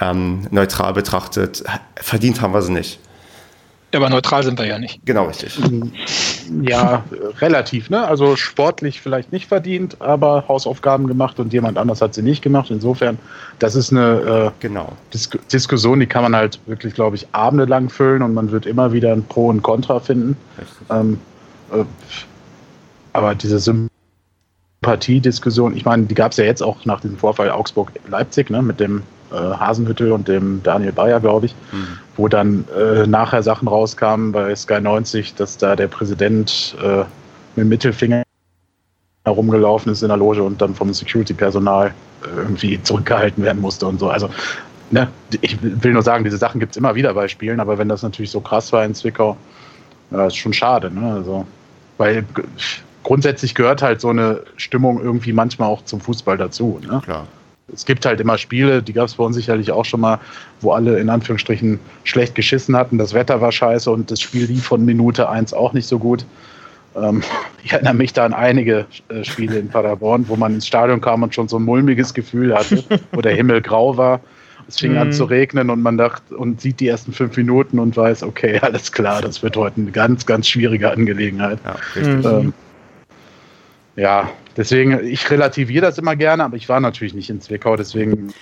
ähm, neutral betrachtet. Verdient haben wir sie nicht. Ja, aber neutral sind wir ja nicht. Genau, richtig. Ja, relativ, ne? Also sportlich vielleicht nicht verdient, aber Hausaufgaben gemacht und jemand anders hat sie nicht gemacht. Insofern, das ist eine äh, genau. Dis Diskussion, die kann man halt wirklich, glaube ich, abendelang füllen und man wird immer wieder ein Pro und Contra finden. Ähm, äh, aber diese Sympathie Partiediskussion, ich meine, die gab es ja jetzt auch nach diesem Vorfall Augsburg-Leipzig, ne, mit dem äh, Hasenhüttel und dem Daniel Bayer, glaube ich, mhm. wo dann äh, nachher Sachen rauskamen bei Sky 90, dass da der Präsident äh, mit dem Mittelfinger herumgelaufen ist in der Loge und dann vom Security-Personal äh, irgendwie zurückgehalten werden musste und so. Also, ne, ich will nur sagen, diese Sachen gibt es immer wieder bei Spielen, aber wenn das natürlich so krass war in Zwickau, ja, ist schon schade. Ne? Also, weil grundsätzlich gehört halt so eine Stimmung irgendwie manchmal auch zum Fußball dazu. Ne? Klar. Es gibt halt immer Spiele, die gab es bei uns sicherlich auch schon mal, wo alle in Anführungsstrichen schlecht geschissen hatten. Das Wetter war scheiße und das Spiel lief von Minute 1 auch nicht so gut. Ähm, ich erinnere mich da an einige äh, Spiele in Paderborn, wo man ins Stadion kam und schon so ein mulmiges Gefühl hatte, wo der Himmel grau war. Es fing mm. an mhm. zu regnen und man dachte und sieht die ersten fünf Minuten und weiß, okay, alles klar, das wird heute eine ganz, ganz schwierige Angelegenheit. Ja, ähm, ja, deswegen, ich relativiere das immer gerne, aber ich war natürlich nicht in Zwickau, deswegen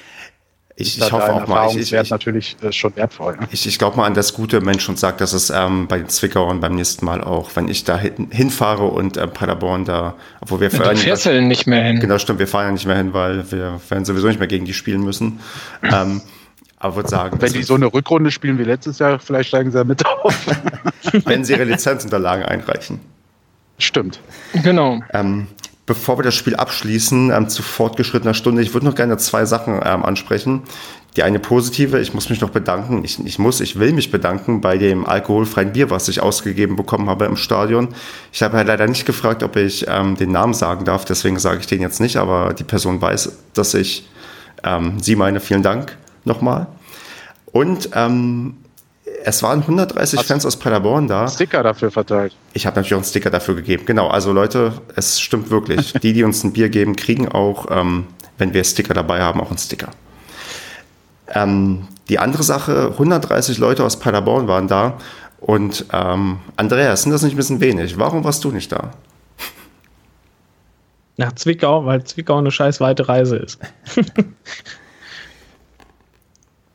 ich, ich hoffe auch mal. Ich, ich, ich, natürlich äh, schon wertvoll. Ich, ich glaube mal an das gute Mensch und sage, dass es ähm, bei den Zwickauern beim nächsten Mal auch, wenn ich da hin, hinfahre und äh, Paderborn da, obwohl wir fahren. Du fährst ja nicht mehr hin. Genau, stimmt, wir fahren ja nicht mehr hin, weil wir werden sowieso nicht mehr gegen die spielen müssen. ähm, aber würde sagen. Wenn die so eine Rückrunde spielen wie letztes Jahr, vielleicht steigen sie ja mit auf. wenn sie ihre Lizenzunterlagen einreichen. Stimmt. Genau. Ähm, bevor wir das Spiel abschließen, ähm, zu fortgeschrittener Stunde, ich würde noch gerne zwei Sachen ähm, ansprechen. Die eine positive, ich muss mich noch bedanken, ich, ich muss, ich will mich bedanken bei dem alkoholfreien Bier, was ich ausgegeben bekommen habe im Stadion. Ich habe ja leider nicht gefragt, ob ich ähm, den Namen sagen darf, deswegen sage ich den jetzt nicht, aber die Person weiß, dass ich ähm, sie meine. Vielen Dank nochmal. Und ähm, es waren 130 Hast Fans aus Paderborn da. Sticker dafür verteilt. Ich habe natürlich auch einen Sticker dafür gegeben. Genau, also Leute, es stimmt wirklich. die, die uns ein Bier geben, kriegen auch, ähm, wenn wir Sticker dabei haben, auch einen Sticker. Ähm, die andere Sache, 130 Leute aus Paderborn waren da. Und ähm, Andreas, sind das nicht ein bisschen wenig? Warum warst du nicht da? Nach Zwickau, weil Zwickau eine scheiß weite Reise ist.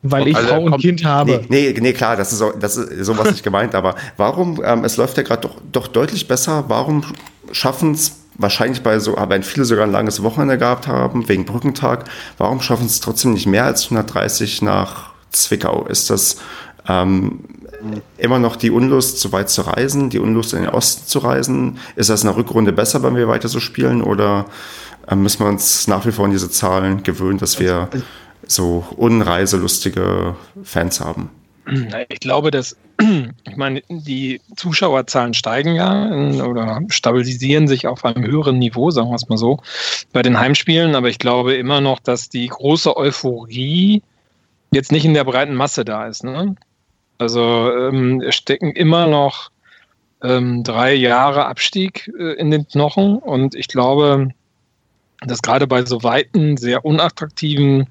weil ich also, Frau und Kind habe. Nee, nee, nee, klar, das ist, so, das ist sowas nicht gemeint, aber warum, ähm, es läuft ja gerade doch, doch deutlich besser, warum schaffen es wahrscheinlich bei so, wenn viele sogar ein langes Wochenende gehabt haben, wegen Brückentag, warum schaffen es trotzdem nicht mehr als 130 nach Zwickau? Ist das ähm, immer noch die Unlust, so weit zu reisen, die Unlust in den Osten zu reisen? Ist das in der Rückrunde besser, wenn wir weiter so spielen oder äh, müssen wir uns nach wie vor an diese Zahlen gewöhnen, dass wir so unreiselustige Fans haben? Ich glaube, dass, ich meine, die Zuschauerzahlen steigen ja oder stabilisieren sich auf einem höheren Niveau, sagen wir es mal so, bei den Heimspielen. Aber ich glaube immer noch, dass die große Euphorie jetzt nicht in der breiten Masse da ist. Ne? Also ähm, stecken immer noch ähm, drei Jahre Abstieg äh, in den Knochen und ich glaube, dass gerade bei so weiten, sehr unattraktiven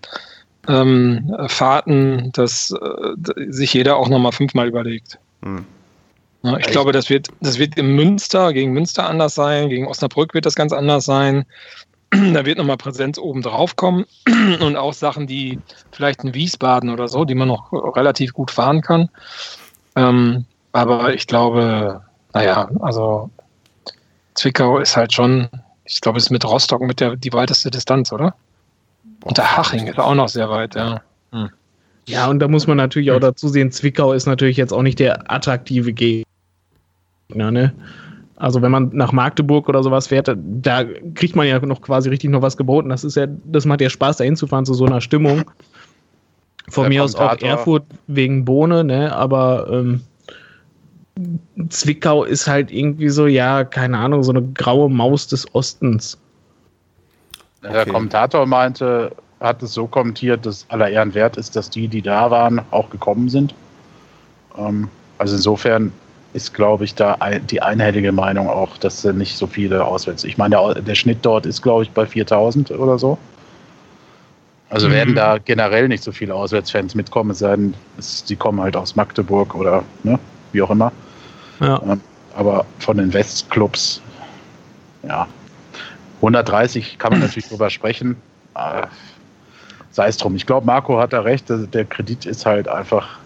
ähm, Fahrten, dass äh, sich jeder auch nochmal fünfmal überlegt. Hm. Ja, ich glaube, das wird, das wird im Münster, gegen Münster anders sein, gegen Osnabrück wird das ganz anders sein. da wird nochmal Präsenz oben drauf kommen und auch Sachen, die vielleicht in Wiesbaden oder so, die man noch relativ gut fahren kann. Ähm, aber ich glaube, naja, also Zwickau ist halt schon, ich glaube, es ist mit Rostock mit der die weiteste Distanz, oder? Und der Haching ist auch noch sehr weit, ja. Hm. Ja, und da muss man natürlich auch dazu sehen, Zwickau ist natürlich jetzt auch nicht der attraktive Gegner, ne? Also wenn man nach Magdeburg oder sowas fährt, da kriegt man ja noch quasi richtig noch was geboten. Das ist ja, das macht ja Spaß, da hinzufahren zu so einer Stimmung. Von der mir aus auch Erfurt wegen Bohne, ne? Aber ähm, Zwickau ist halt irgendwie so, ja, keine Ahnung, so eine graue Maus des Ostens. Der okay. Kommentator meinte, hat es so kommentiert, dass aller Ehren wert ist, dass die, die da waren, auch gekommen sind. Ähm, also insofern ist, glaube ich, da ein, die einhellige Meinung auch, dass nicht so viele auswärts. Ich meine, der, der Schnitt dort ist, glaube ich, bei 4000 oder so. Also mhm. werden da generell nicht so viele Auswärtsfans mitkommen, es sei denn, sie kommen halt aus Magdeburg oder ne, wie auch immer. Ja. Ähm, aber von den Westclubs, ja, 130 kann man natürlich drüber sprechen. Äh, sei es drum. Ich glaube, Marco hat da recht. Der Kredit ist halt einfach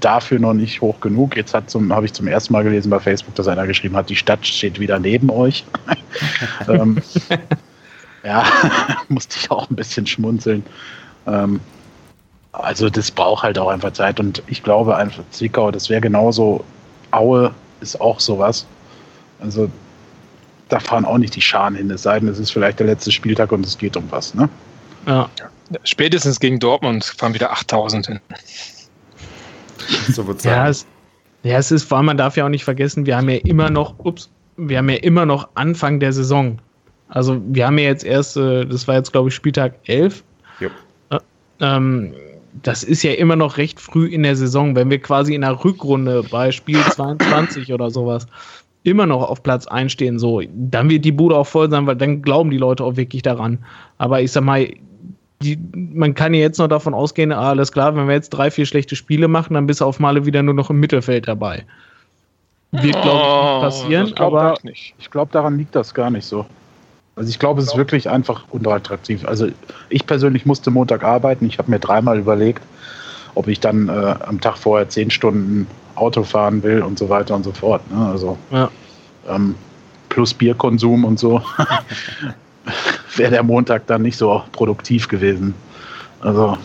dafür noch nicht hoch genug. Jetzt habe ich zum ersten Mal gelesen bei Facebook, dass einer geschrieben hat, die Stadt steht wieder neben euch. ähm, ja, musste ich auch ein bisschen schmunzeln. Ähm, also das braucht halt auch einfach Zeit und ich glaube einfach Zwickau, das wäre genauso, Aue ist auch sowas. Also da fahren auch nicht die Scharen hin, es sei denn, es ist vielleicht der letzte Spieltag und es geht um was, ne? Ja. Spätestens gegen Dortmund fahren wieder 8000 hin. So wird ja, es, ja, es ist, vor allem, man darf ja auch nicht vergessen, wir haben ja immer noch, ups, wir haben ja immer noch Anfang der Saison. Also wir haben ja jetzt erst, äh, das war jetzt glaube ich Spieltag 11. Ja. Äh, ähm, das ist ja immer noch recht früh in der Saison, wenn wir quasi in der Rückrunde bei Spiel 22 oder sowas immer noch auf Platz 1 stehen, so, dann wird die Bude auch voll sein, weil dann glauben die Leute auch wirklich daran. Aber ich sag mal, die, man kann ja jetzt noch davon ausgehen, ah, alles klar, wenn wir jetzt drei, vier schlechte Spiele machen, dann bist du auf Male wieder nur noch im Mittelfeld dabei. Wird, glaube ich, nicht passieren, ich aber. Nicht. Ich glaube, daran liegt das gar nicht so. Also ich glaube, es ist wirklich einfach unattraktiv. Also ich persönlich musste Montag arbeiten. Ich habe mir dreimal überlegt, ob ich dann äh, am Tag vorher zehn Stunden Auto fahren will und so weiter und so fort. Ne? Also ja. ähm, plus Bierkonsum und so. wäre der Montag dann nicht so produktiv gewesen. Also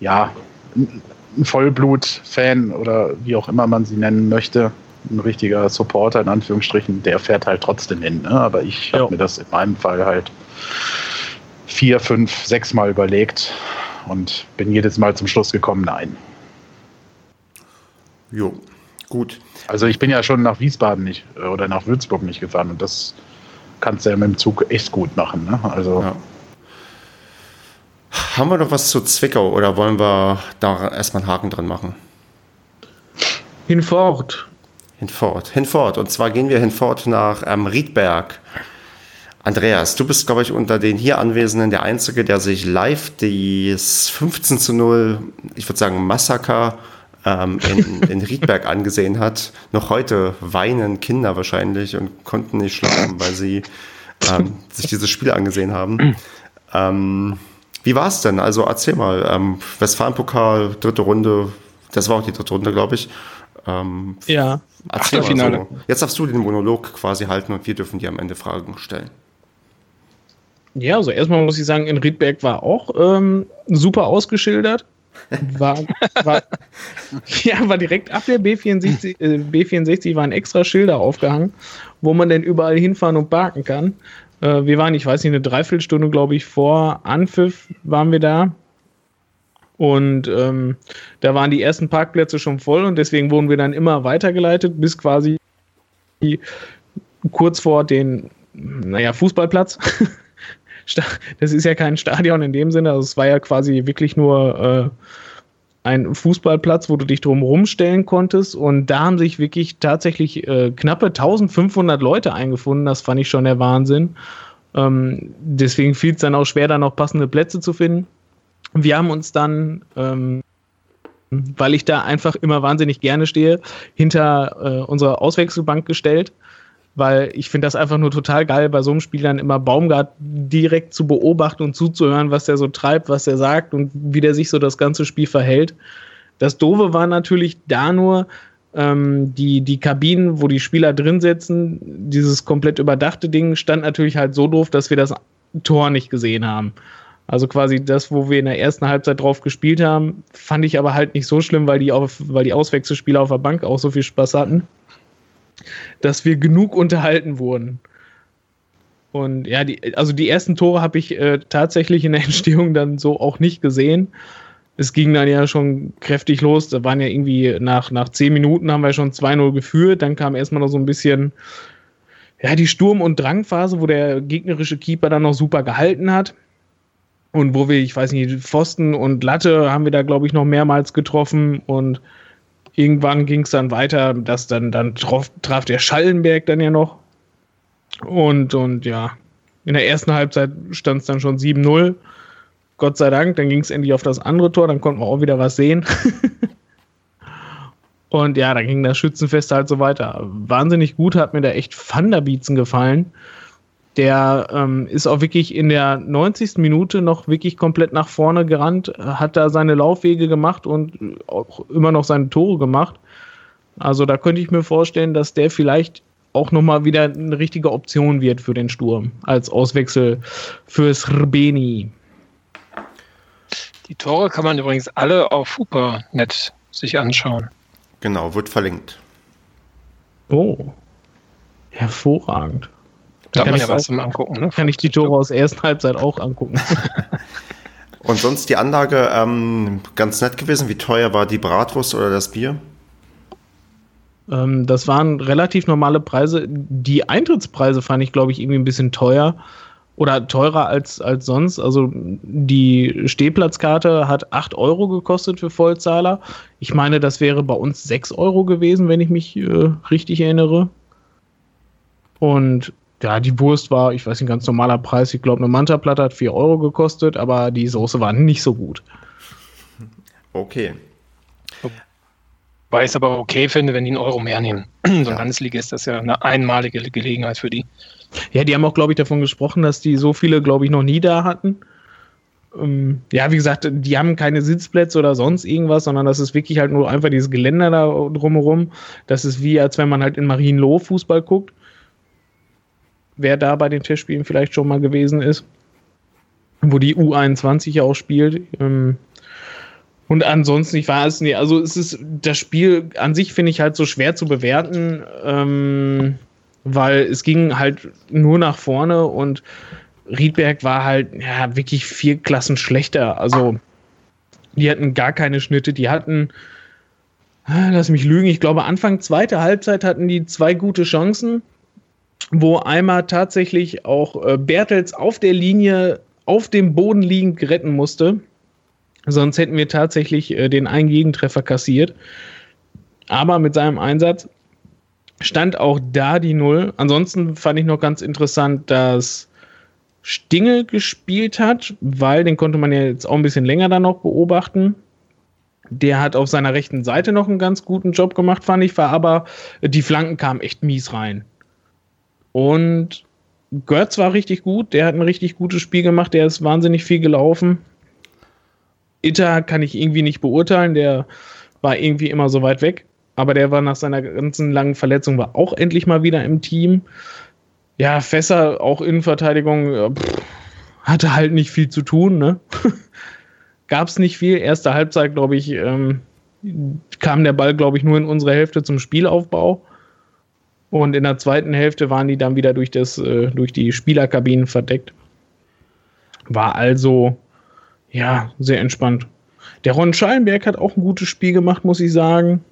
ja, ein Vollblut-Fan oder wie auch immer man sie nennen möchte, ein richtiger Supporter in Anführungsstrichen, der fährt halt trotzdem hin. Ne? Aber ich habe mir das in meinem Fall halt vier, fünf, sechs Mal überlegt und bin jedes Mal zum Schluss gekommen, nein. Jo, gut. Also ich bin ja schon nach Wiesbaden nicht oder nach Würzburg nicht gefahren und das kannst du ja mit dem Zug echt gut machen. Ne? Also. Ja. Haben wir noch was zu Zwickau oder wollen wir da erstmal einen Haken dran machen? Hinfort. Hinfort, hinfort. Und zwar gehen wir hinfort nach ähm, Riedberg. Andreas, du bist, glaube ich, unter den hier Anwesenden der Einzige, der sich live das 15 zu 0, ich würde sagen, Massaker ähm, in, in Riedberg angesehen hat. Noch heute weinen Kinder wahrscheinlich und konnten nicht schlafen, weil sie ähm, sich dieses Spiel angesehen haben. Ähm, wie war es denn? Also erzähl mal, ähm, Westfalenpokal, dritte Runde, das war auch die dritte Runde, glaube ich. Ähm, ja, Achtelfinale. So. Jetzt darfst du den Monolog quasi halten und wir dürfen dir am Ende Fragen stellen. Ja, also erstmal muss ich sagen, in Riedberg war auch ähm, super ausgeschildert. War, war, ja, war direkt ab der B64, äh, B64 waren extra Schilder aufgehangen, wo man denn überall hinfahren und parken kann. Äh, wir waren, ich weiß nicht, eine Dreiviertelstunde, glaube ich, vor Anpfiff waren wir da. Und ähm, da waren die ersten Parkplätze schon voll und deswegen wurden wir dann immer weitergeleitet, bis quasi kurz vor den, naja, Fußballplatz. das ist ja kein Stadion in dem Sinne, also es war ja quasi wirklich nur äh, ein Fußballplatz, wo du dich drumherum stellen konntest und da haben sich wirklich tatsächlich äh, knappe 1500 Leute eingefunden, das fand ich schon der Wahnsinn. Ähm, deswegen fiel es dann auch schwer, da noch passende Plätze zu finden. Wir haben uns dann ähm, weil ich da einfach immer wahnsinnig gerne stehe, hinter äh, unsere Auswechselbank gestellt weil ich finde das einfach nur total geil, bei so einem Spiel dann immer Baumgart direkt zu beobachten und zuzuhören, was der so treibt, was er sagt und wie der sich so das ganze Spiel verhält. Das Doofe war natürlich da nur, ähm, die, die Kabinen, wo die Spieler drin sitzen, dieses komplett überdachte Ding stand natürlich halt so doof, dass wir das Tor nicht gesehen haben. Also quasi das, wo wir in der ersten Halbzeit drauf gespielt haben, fand ich aber halt nicht so schlimm, weil die, auf, weil die Auswechselspieler auf der Bank auch so viel Spaß hatten dass wir genug unterhalten wurden. Und ja, die, also die ersten Tore habe ich äh, tatsächlich in der Entstehung dann so auch nicht gesehen. Es ging dann ja schon kräftig los. Da waren ja irgendwie nach, nach zehn Minuten haben wir schon 2-0 geführt. Dann kam erstmal noch so ein bisschen, ja, die Sturm- und Drangphase, wo der gegnerische Keeper dann noch super gehalten hat. Und wo wir, ich weiß nicht, Pfosten und Latte haben wir da, glaube ich, noch mehrmals getroffen. Und irgendwann ging es dann weiter, dass dann, dann traf, traf der Schallenberg dann ja noch. Und, und ja, in der ersten Halbzeit stand es dann schon 7-0. Gott sei Dank, dann ging es endlich auf das andere Tor, dann konnten wir auch wieder was sehen. und ja, dann ging das Schützenfest halt so weiter. Wahnsinnig gut, hat mir da echt Thunderbietzen gefallen der ähm, ist auch wirklich in der 90. Minute noch wirklich komplett nach vorne gerannt, hat da seine Laufwege gemacht und auch immer noch seine Tore gemacht. Also da könnte ich mir vorstellen, dass der vielleicht auch nochmal wieder eine richtige Option wird für den Sturm als Auswechsel für Srbeni. Die Tore kann man übrigens alle auf Hupernet sich anschauen. Genau, wird verlinkt. Oh, hervorragend. Da kann man ja was zum Angucken. Ne? Kann ich die Tore aus der ersten Halbzeit auch angucken. Und sonst die Anlage ähm, ganz nett gewesen. Wie teuer war die Bratwurst oder das Bier? Ähm, das waren relativ normale Preise. Die Eintrittspreise fand ich, glaube ich, irgendwie ein bisschen teuer oder teurer als, als sonst. Also die Stehplatzkarte hat 8 Euro gekostet für Vollzahler. Ich meine, das wäre bei uns 6 Euro gewesen, wenn ich mich äh, richtig erinnere. Und ja, die Wurst war, ich weiß nicht, ein ganz normaler Preis. Ich glaube, eine Manta-Platte hat 4 Euro gekostet, aber die Soße war nicht so gut. Okay. Weil ich es aber okay finde, wenn die einen Euro mehr nehmen. so ein ja. Landesliga ist das ja eine einmalige Gelegenheit für die. Ja, die haben auch, glaube ich, davon gesprochen, dass die so viele, glaube ich, noch nie da hatten. Ähm, ja, wie gesagt, die haben keine Sitzplätze oder sonst irgendwas, sondern das ist wirklich halt nur einfach dieses Geländer da drumherum. Das ist wie, als wenn man halt in Marienloh Fußball guckt wer da bei den Testspielen vielleicht schon mal gewesen ist, wo die U21 ja auch spielt. Ähm, und ansonsten, ich weiß nicht, also es ist das Spiel an sich finde ich halt so schwer zu bewerten, ähm, weil es ging halt nur nach vorne und Riedberg war halt ja wirklich vier Klassen schlechter. Also die hatten gar keine Schnitte, die hatten, ah, lass mich lügen, ich glaube Anfang zweite Halbzeit hatten die zwei gute Chancen wo einmal tatsächlich auch äh, Bertels auf der Linie auf dem Boden liegend retten musste. Sonst hätten wir tatsächlich äh, den einen Gegentreffer kassiert. Aber mit seinem Einsatz stand auch da die Null. Ansonsten fand ich noch ganz interessant, dass Stingel gespielt hat, weil den konnte man ja jetzt auch ein bisschen länger dann noch beobachten. Der hat auf seiner rechten Seite noch einen ganz guten Job gemacht, fand ich, war aber die Flanken kamen echt mies rein. Und Götz war richtig gut, der hat ein richtig gutes Spiel gemacht, der ist wahnsinnig viel gelaufen. Itter kann ich irgendwie nicht beurteilen, der war irgendwie immer so weit weg, aber der war nach seiner ganzen langen Verletzung war auch endlich mal wieder im Team. Ja, Fässer, auch Innenverteidigung, pff, hatte halt nicht viel zu tun, ne? Gab es nicht viel. Erste Halbzeit, glaube ich, ähm, kam der Ball, glaube ich, nur in unsere Hälfte zum Spielaufbau. Und in der zweiten Hälfte waren die dann wieder durch, das, äh, durch die Spielerkabinen verdeckt. War also, ja, sehr entspannt. Der Ron Schallenberg hat auch ein gutes Spiel gemacht, muss ich sagen.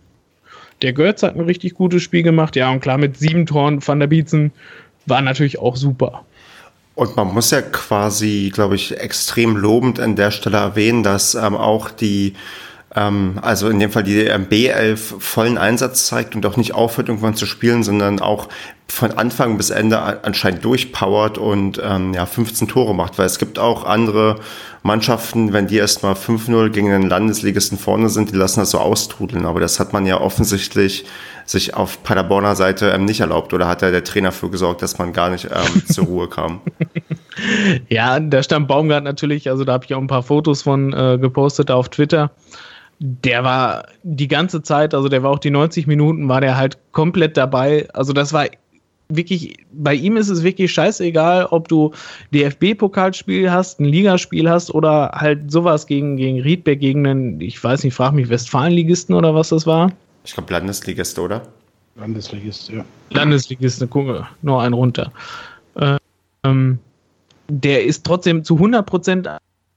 Der Götz hat ein richtig gutes Spiel gemacht. Ja, und klar, mit sieben Toren Van der Bietzen war natürlich auch super. Und man muss ja quasi, glaube ich, extrem lobend an der Stelle erwähnen, dass ähm, auch die ähm, also in dem Fall die B11 vollen Einsatz zeigt und auch nicht aufhört, irgendwann zu spielen, sondern auch von Anfang bis Ende anscheinend durchpowert und ähm, ja, 15 Tore macht. Weil es gibt auch andere Mannschaften, wenn die erstmal 5-0 gegen den Landesligisten vorne sind, die lassen das so austrudeln. Aber das hat man ja offensichtlich sich auf Paderborner Seite ähm, nicht erlaubt. Oder hat da der Trainer für gesorgt, dass man gar nicht ähm, zur Ruhe kam? ja, da stand Baumgart natürlich, also da habe ich auch ein paar Fotos von äh, gepostet auf Twitter der war die ganze Zeit, also der war auch die 90 Minuten, war der halt komplett dabei. Also das war wirklich, bei ihm ist es wirklich scheißegal, ob du DFB-Pokalspiel hast, ein Ligaspiel hast oder halt sowas gegen, gegen Riedberg, gegen einen, ich weiß nicht, frag mich, Westfalenligisten oder was das war. Ich glaube Landesligist, oder? Landesligist, ja. Landesligist, gucke, nur einen runter. Ähm, der ist trotzdem zu 100 Prozent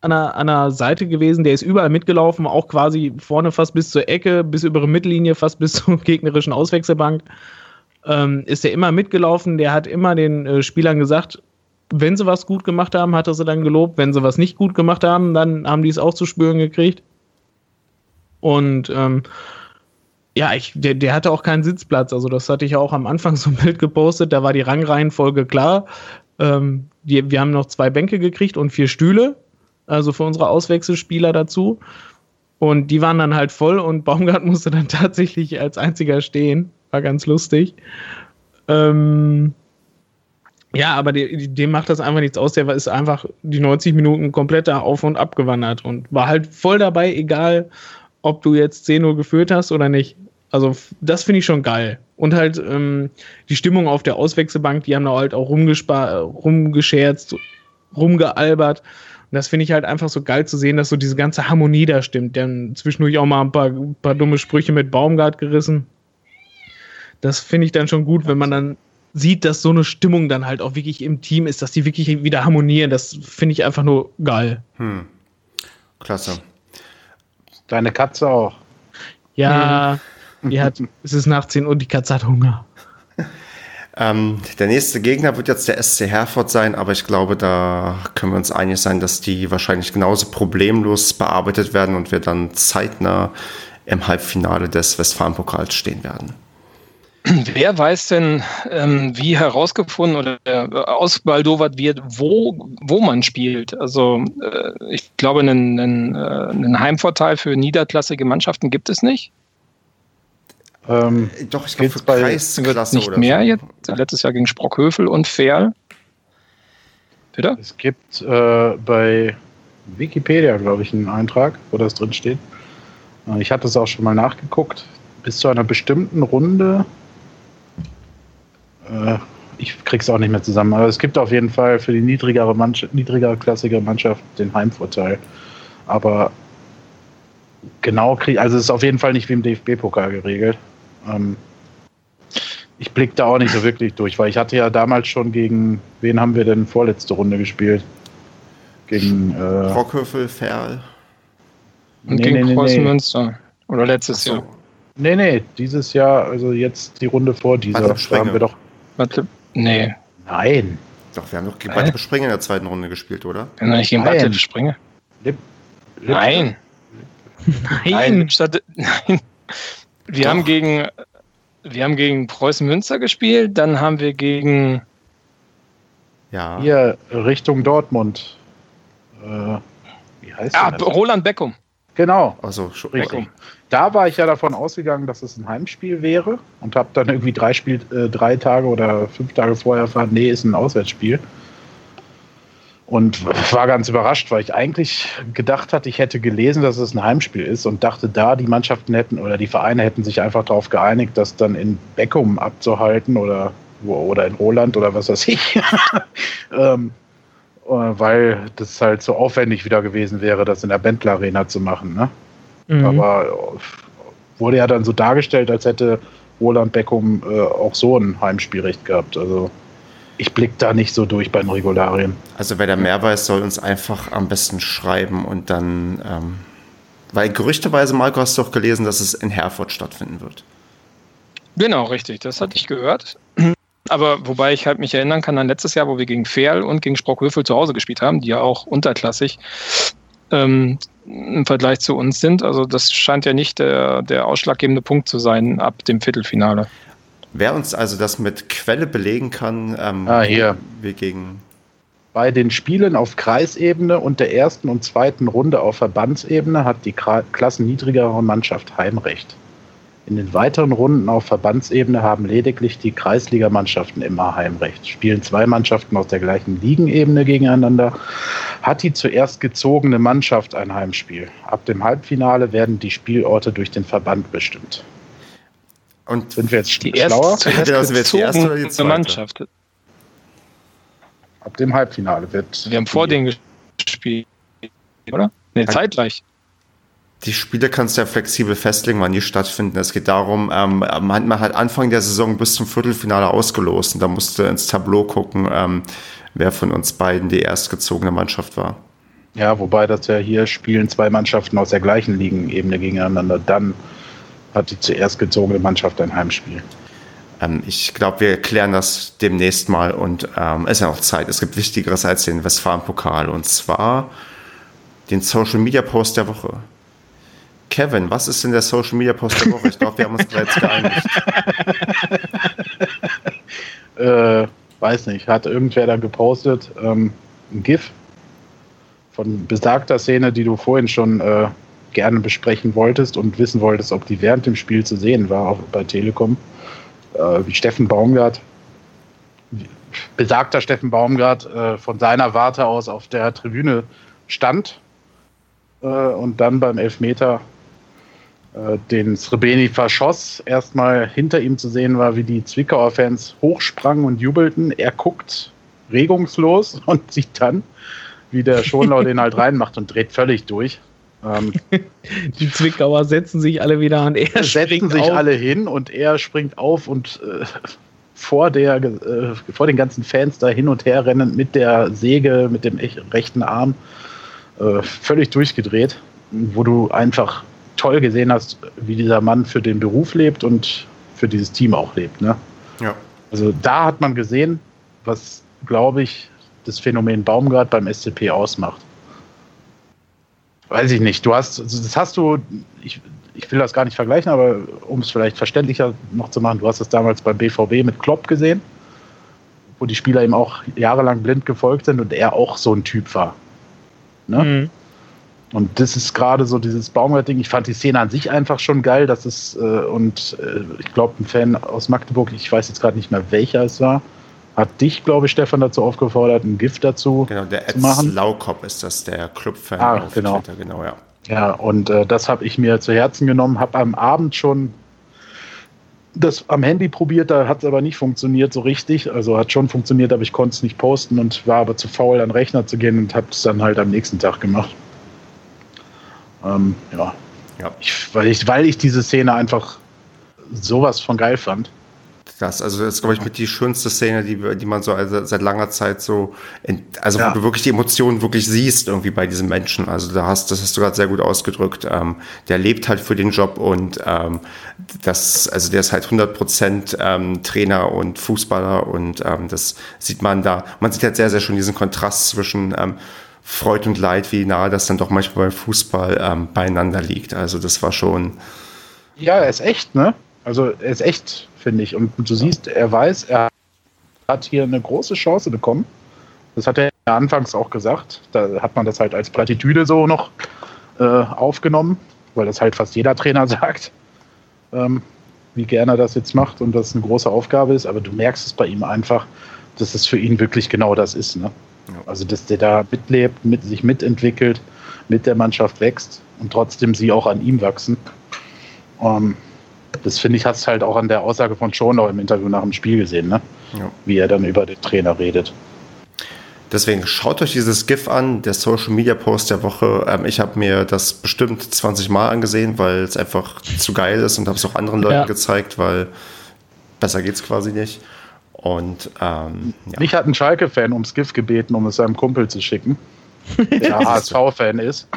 an der, an der Seite gewesen, der ist überall mitgelaufen, auch quasi vorne fast bis zur Ecke, bis über die Mittellinie, fast bis zur gegnerischen Auswechselbank. Ähm, ist er immer mitgelaufen, der hat immer den äh, Spielern gesagt, wenn sie was gut gemacht haben, hat er sie dann gelobt. Wenn sie was nicht gut gemacht haben, dann haben die es auch zu spüren gekriegt. Und ähm, ja, ich, der, der hatte auch keinen Sitzplatz. Also, das hatte ich auch am Anfang so ein Bild gepostet. Da war die Rangreihenfolge klar. Ähm, die, wir haben noch zwei Bänke gekriegt und vier Stühle also für unsere Auswechselspieler dazu. Und die waren dann halt voll und Baumgart musste dann tatsächlich als einziger stehen. War ganz lustig. Ähm, ja, aber dem macht das einfach nichts aus. Der ist einfach die 90 Minuten komplett da auf und ab gewandert und war halt voll dabei, egal ob du jetzt 10-0 geführt hast oder nicht. Also, das finde ich schon geil. Und halt ähm, die Stimmung auf der Auswechselbank, die haben da halt auch rumgescherzt, rumgealbert. Und das finde ich halt einfach so geil zu sehen, dass so diese ganze Harmonie da stimmt. Dann zwischendurch auch mal ein paar, ein paar dumme Sprüche mit Baumgart gerissen. Das finde ich dann schon gut, wenn man dann sieht, dass so eine Stimmung dann halt auch wirklich im Team ist, dass die wirklich wieder harmonieren. Das finde ich einfach nur geil. Hm. Klasse. Deine Katze auch. Ja, die hat, es ist nach 10 Uhr, die Katze hat Hunger. Ähm, der nächste Gegner wird jetzt der SC Herford sein, aber ich glaube, da können wir uns einig sein, dass die wahrscheinlich genauso problemlos bearbeitet werden und wir dann zeitnah im Halbfinale des Westfalenpokals stehen werden. Wer weiß denn, ähm, wie herausgefunden oder äh, ausbaldowert wird, wo, wo man spielt? Also äh, ich glaube, einen, einen, äh, einen Heimvorteil für niederklassige Mannschaften gibt es nicht. Ähm, Doch, ich glaube, für Kreisklasse nicht oder mehr so. jetzt. Letztes Jahr gegen Sprockhövel und Ferl. Bitte? Es gibt äh, bei Wikipedia, glaube ich, einen Eintrag, wo das drin steht. Äh, ich hatte es auch schon mal nachgeguckt. Bis zu einer bestimmten Runde. Äh, ich krieg's auch nicht mehr zusammen. Aber es gibt auf jeden Fall für die niedrigere, Mannschaft, niedrigere klassige Mannschaft den Heimvorteil. Aber genau krieg, also es ist auf jeden Fall nicht wie im DFB-Pokal geregelt. Ähm, ich blicke da auch nicht so wirklich durch, weil ich hatte ja damals schon gegen, wen haben wir denn vorletzte Runde gespielt? Gegen äh, Rockhöfel, Ferl. Und nee, gegen nee, Kreuzmünster. Nee. Oder letztes so. Jahr. Nee, nee, dieses Jahr, also jetzt die Runde vor dieser, da haben wir doch. Warte, nee. Nein. Doch, wir haben doch gegen Bad Springe in der zweiten Runde gespielt, oder? Wir haben nicht gegen Bad Springe. Lip, Lip, Nein. Nein. Nein. Statt, nein. Wir Doch. haben gegen wir haben gegen Preußen Münster gespielt, dann haben wir gegen ja. hier Richtung Dortmund. Äh, wie heißt ah, das? Roland Beckum. Genau. Also richtig. Da war ich ja davon ausgegangen, dass es ein Heimspiel wäre und habe dann irgendwie drei, Spiel, äh, drei Tage oder fünf Tage vorher erfahren, nee, ist ein Auswärtsspiel. Und war ganz überrascht, weil ich eigentlich gedacht hatte, ich hätte gelesen, dass es ein Heimspiel ist und dachte, da die Mannschaften hätten oder die Vereine hätten sich einfach darauf geeinigt, das dann in Beckum abzuhalten oder, oder in Roland oder was weiß ich. ähm, äh, weil das halt so aufwendig wieder gewesen wäre, das in der Bentler Arena zu machen. Ne? Mhm. Aber äh, wurde ja dann so dargestellt, als hätte Roland Beckum äh, auch so ein Heimspielrecht gehabt. Also ich blick da nicht so durch bei den Regularien. Also wer da mehr weiß, soll uns einfach am besten schreiben und dann, ähm, weil gerüchteweise, Marco, hast du doch gelesen, dass es in Herford stattfinden wird. Genau, richtig. Das hatte ich gehört. Aber wobei ich halt mich erinnern kann an letztes Jahr, wo wir gegen Ferl und gegen Sprockhövel zu Hause gespielt haben, die ja auch unterklassig ähm, im Vergleich zu uns sind. Also das scheint ja nicht der, der ausschlaggebende Punkt zu sein ab dem Viertelfinale. Wer uns also das mit Quelle belegen kann, ähm, ah, hier. wir gegen. Bei den Spielen auf Kreisebene und der ersten und zweiten Runde auf Verbandsebene hat die klassenniedrigere Mannschaft Heimrecht. In den weiteren Runden auf Verbandsebene haben lediglich die Kreisligamannschaften immer Heimrecht. Spielen zwei Mannschaften aus der gleichen Ligenebene gegeneinander, hat die zuerst gezogene Mannschaft ein Heimspiel. Ab dem Halbfinale werden die Spielorte durch den Verband bestimmt. Und sind wir jetzt die schlauer? Erste, genau, sind wir jetzt die erste oder die zweite? Mannschaft. Ab dem Halbfinale wird. Wir haben vor denen gespielt, oder? Ne, zeitgleich. Die Spiele kannst du ja flexibel festlegen, wann die stattfinden. Es geht darum, ähm, man, hat Anfang der Saison bis zum Viertelfinale ausgelost und da musste ins Tableau gucken, ähm, wer von uns beiden die erstgezogene Mannschaft war. Ja, wobei das ja hier spielen zwei Mannschaften aus der gleichen Ligenebene gegeneinander. Dann hat die zuerst gezogene Mannschaft ein Heimspiel. Ähm, ich glaube, wir klären das demnächst mal und ähm, es ist ja noch Zeit. Es gibt Wichtigeres als den Westfalen-Pokal und zwar den Social Media Post der Woche. Kevin, was ist denn der Social Media Post der Woche? Ich glaube, wir haben uns bereits geeinigt. äh, weiß nicht, hat irgendwer da gepostet ähm, ein GIF von besagter Szene, die du vorhin schon äh, gerne besprechen wolltest und wissen wolltest, ob die während dem Spiel zu sehen war, auch bei Telekom, äh, wie Steffen Baumgart, besagter Steffen Baumgart, äh, von seiner Warte aus auf der Tribüne stand äh, und dann beim Elfmeter äh, den Srebeni verschoss. Erstmal hinter ihm zu sehen war, wie die Zwickauer Fans hochsprangen und jubelten. Er guckt regungslos und sieht dann, wie der Schonlau den halt reinmacht und dreht völlig durch. Ähm, die Zwickauer setzen sich alle wieder an. Er setzen sich auf. alle hin und er springt auf und äh, vor, der, äh, vor den ganzen Fans da hin und her rennen mit der Säge, mit dem rechten Arm, äh, völlig durchgedreht, wo du einfach toll gesehen hast, wie dieser Mann für den Beruf lebt und für dieses Team auch lebt. Ne? Ja. Also da hat man gesehen, was, glaube ich, das Phänomen Baumgart beim SCP ausmacht weiß ich nicht. Du hast, das hast du, ich, ich will das gar nicht vergleichen, aber um es vielleicht verständlicher noch zu machen, du hast es damals beim BVB mit Klopp gesehen, wo die Spieler ihm auch jahrelang blind gefolgt sind und er auch so ein Typ war. Ne? Mhm. Und das ist gerade so dieses Baumgart-Ding. Ich fand die Szene an sich einfach schon geil. Das ist, äh, und äh, ich glaube, ein Fan aus Magdeburg, ich weiß jetzt gerade nicht mehr, welcher es war, hat dich, glaube ich, Stefan dazu aufgefordert, ein Gift dazu genau, der zu machen. Laukop ist das, der Clubfan ah, auf genau. Twitter, genau, ja. Ja, und äh, das habe ich mir zu Herzen genommen, habe am Abend schon das am Handy probiert, da hat es aber nicht funktioniert so richtig. Also hat schon funktioniert, aber ich konnte es nicht posten und war aber zu faul, an den Rechner zu gehen und habe es dann halt am nächsten Tag gemacht. Ähm, ja. ja. Ich, weil, ich, weil ich diese Szene einfach sowas von geil fand. Krass, also das ist, glaube ich, mit die schönste Szene, die, die man so also seit langer Zeit so, also ja. wo du wirklich die Emotionen wirklich siehst irgendwie bei diesem Menschen. Also da hast, das hast du gerade sehr gut ausgedrückt. Ähm, der lebt halt für den Job und ähm, das, also der ist halt 100 Prozent ähm, Trainer und Fußballer und ähm, das sieht man da. Man sieht halt sehr, sehr schön diesen Kontrast zwischen ähm, Freud und Leid, wie nah das dann doch manchmal beim Fußball ähm, beieinander liegt. Also das war schon Ja, er ist echt, ne? Also er ist echt, finde ich. Und du siehst, er weiß, er hat hier eine große Chance bekommen. Das hat er ja anfangs auch gesagt. Da hat man das halt als Plattitüde so noch äh, aufgenommen, weil das halt fast jeder Trainer sagt, ähm, wie gerne er das jetzt macht und das eine große Aufgabe ist. Aber du merkst es bei ihm einfach, dass es für ihn wirklich genau das ist. Ne? Also, dass der da mitlebt, mit, sich mitentwickelt, mit der Mannschaft wächst und trotzdem sie auch an ihm wachsen. Ähm, das finde ich, hast halt auch an der Aussage von Schonau im Interview nach dem Spiel gesehen, ne? Ja. wie er dann über den Trainer redet. Deswegen schaut euch dieses GIF an, der Social Media Post der Woche. Ähm, ich habe mir das bestimmt 20 Mal angesehen, weil es einfach zu geil ist und habe es auch anderen Leuten ja. gezeigt, weil besser geht es quasi nicht. Und ähm, ja. Mich hat ein Schalke-Fan ums GIF gebeten, um es seinem Kumpel zu schicken, der HSV-Fan ist.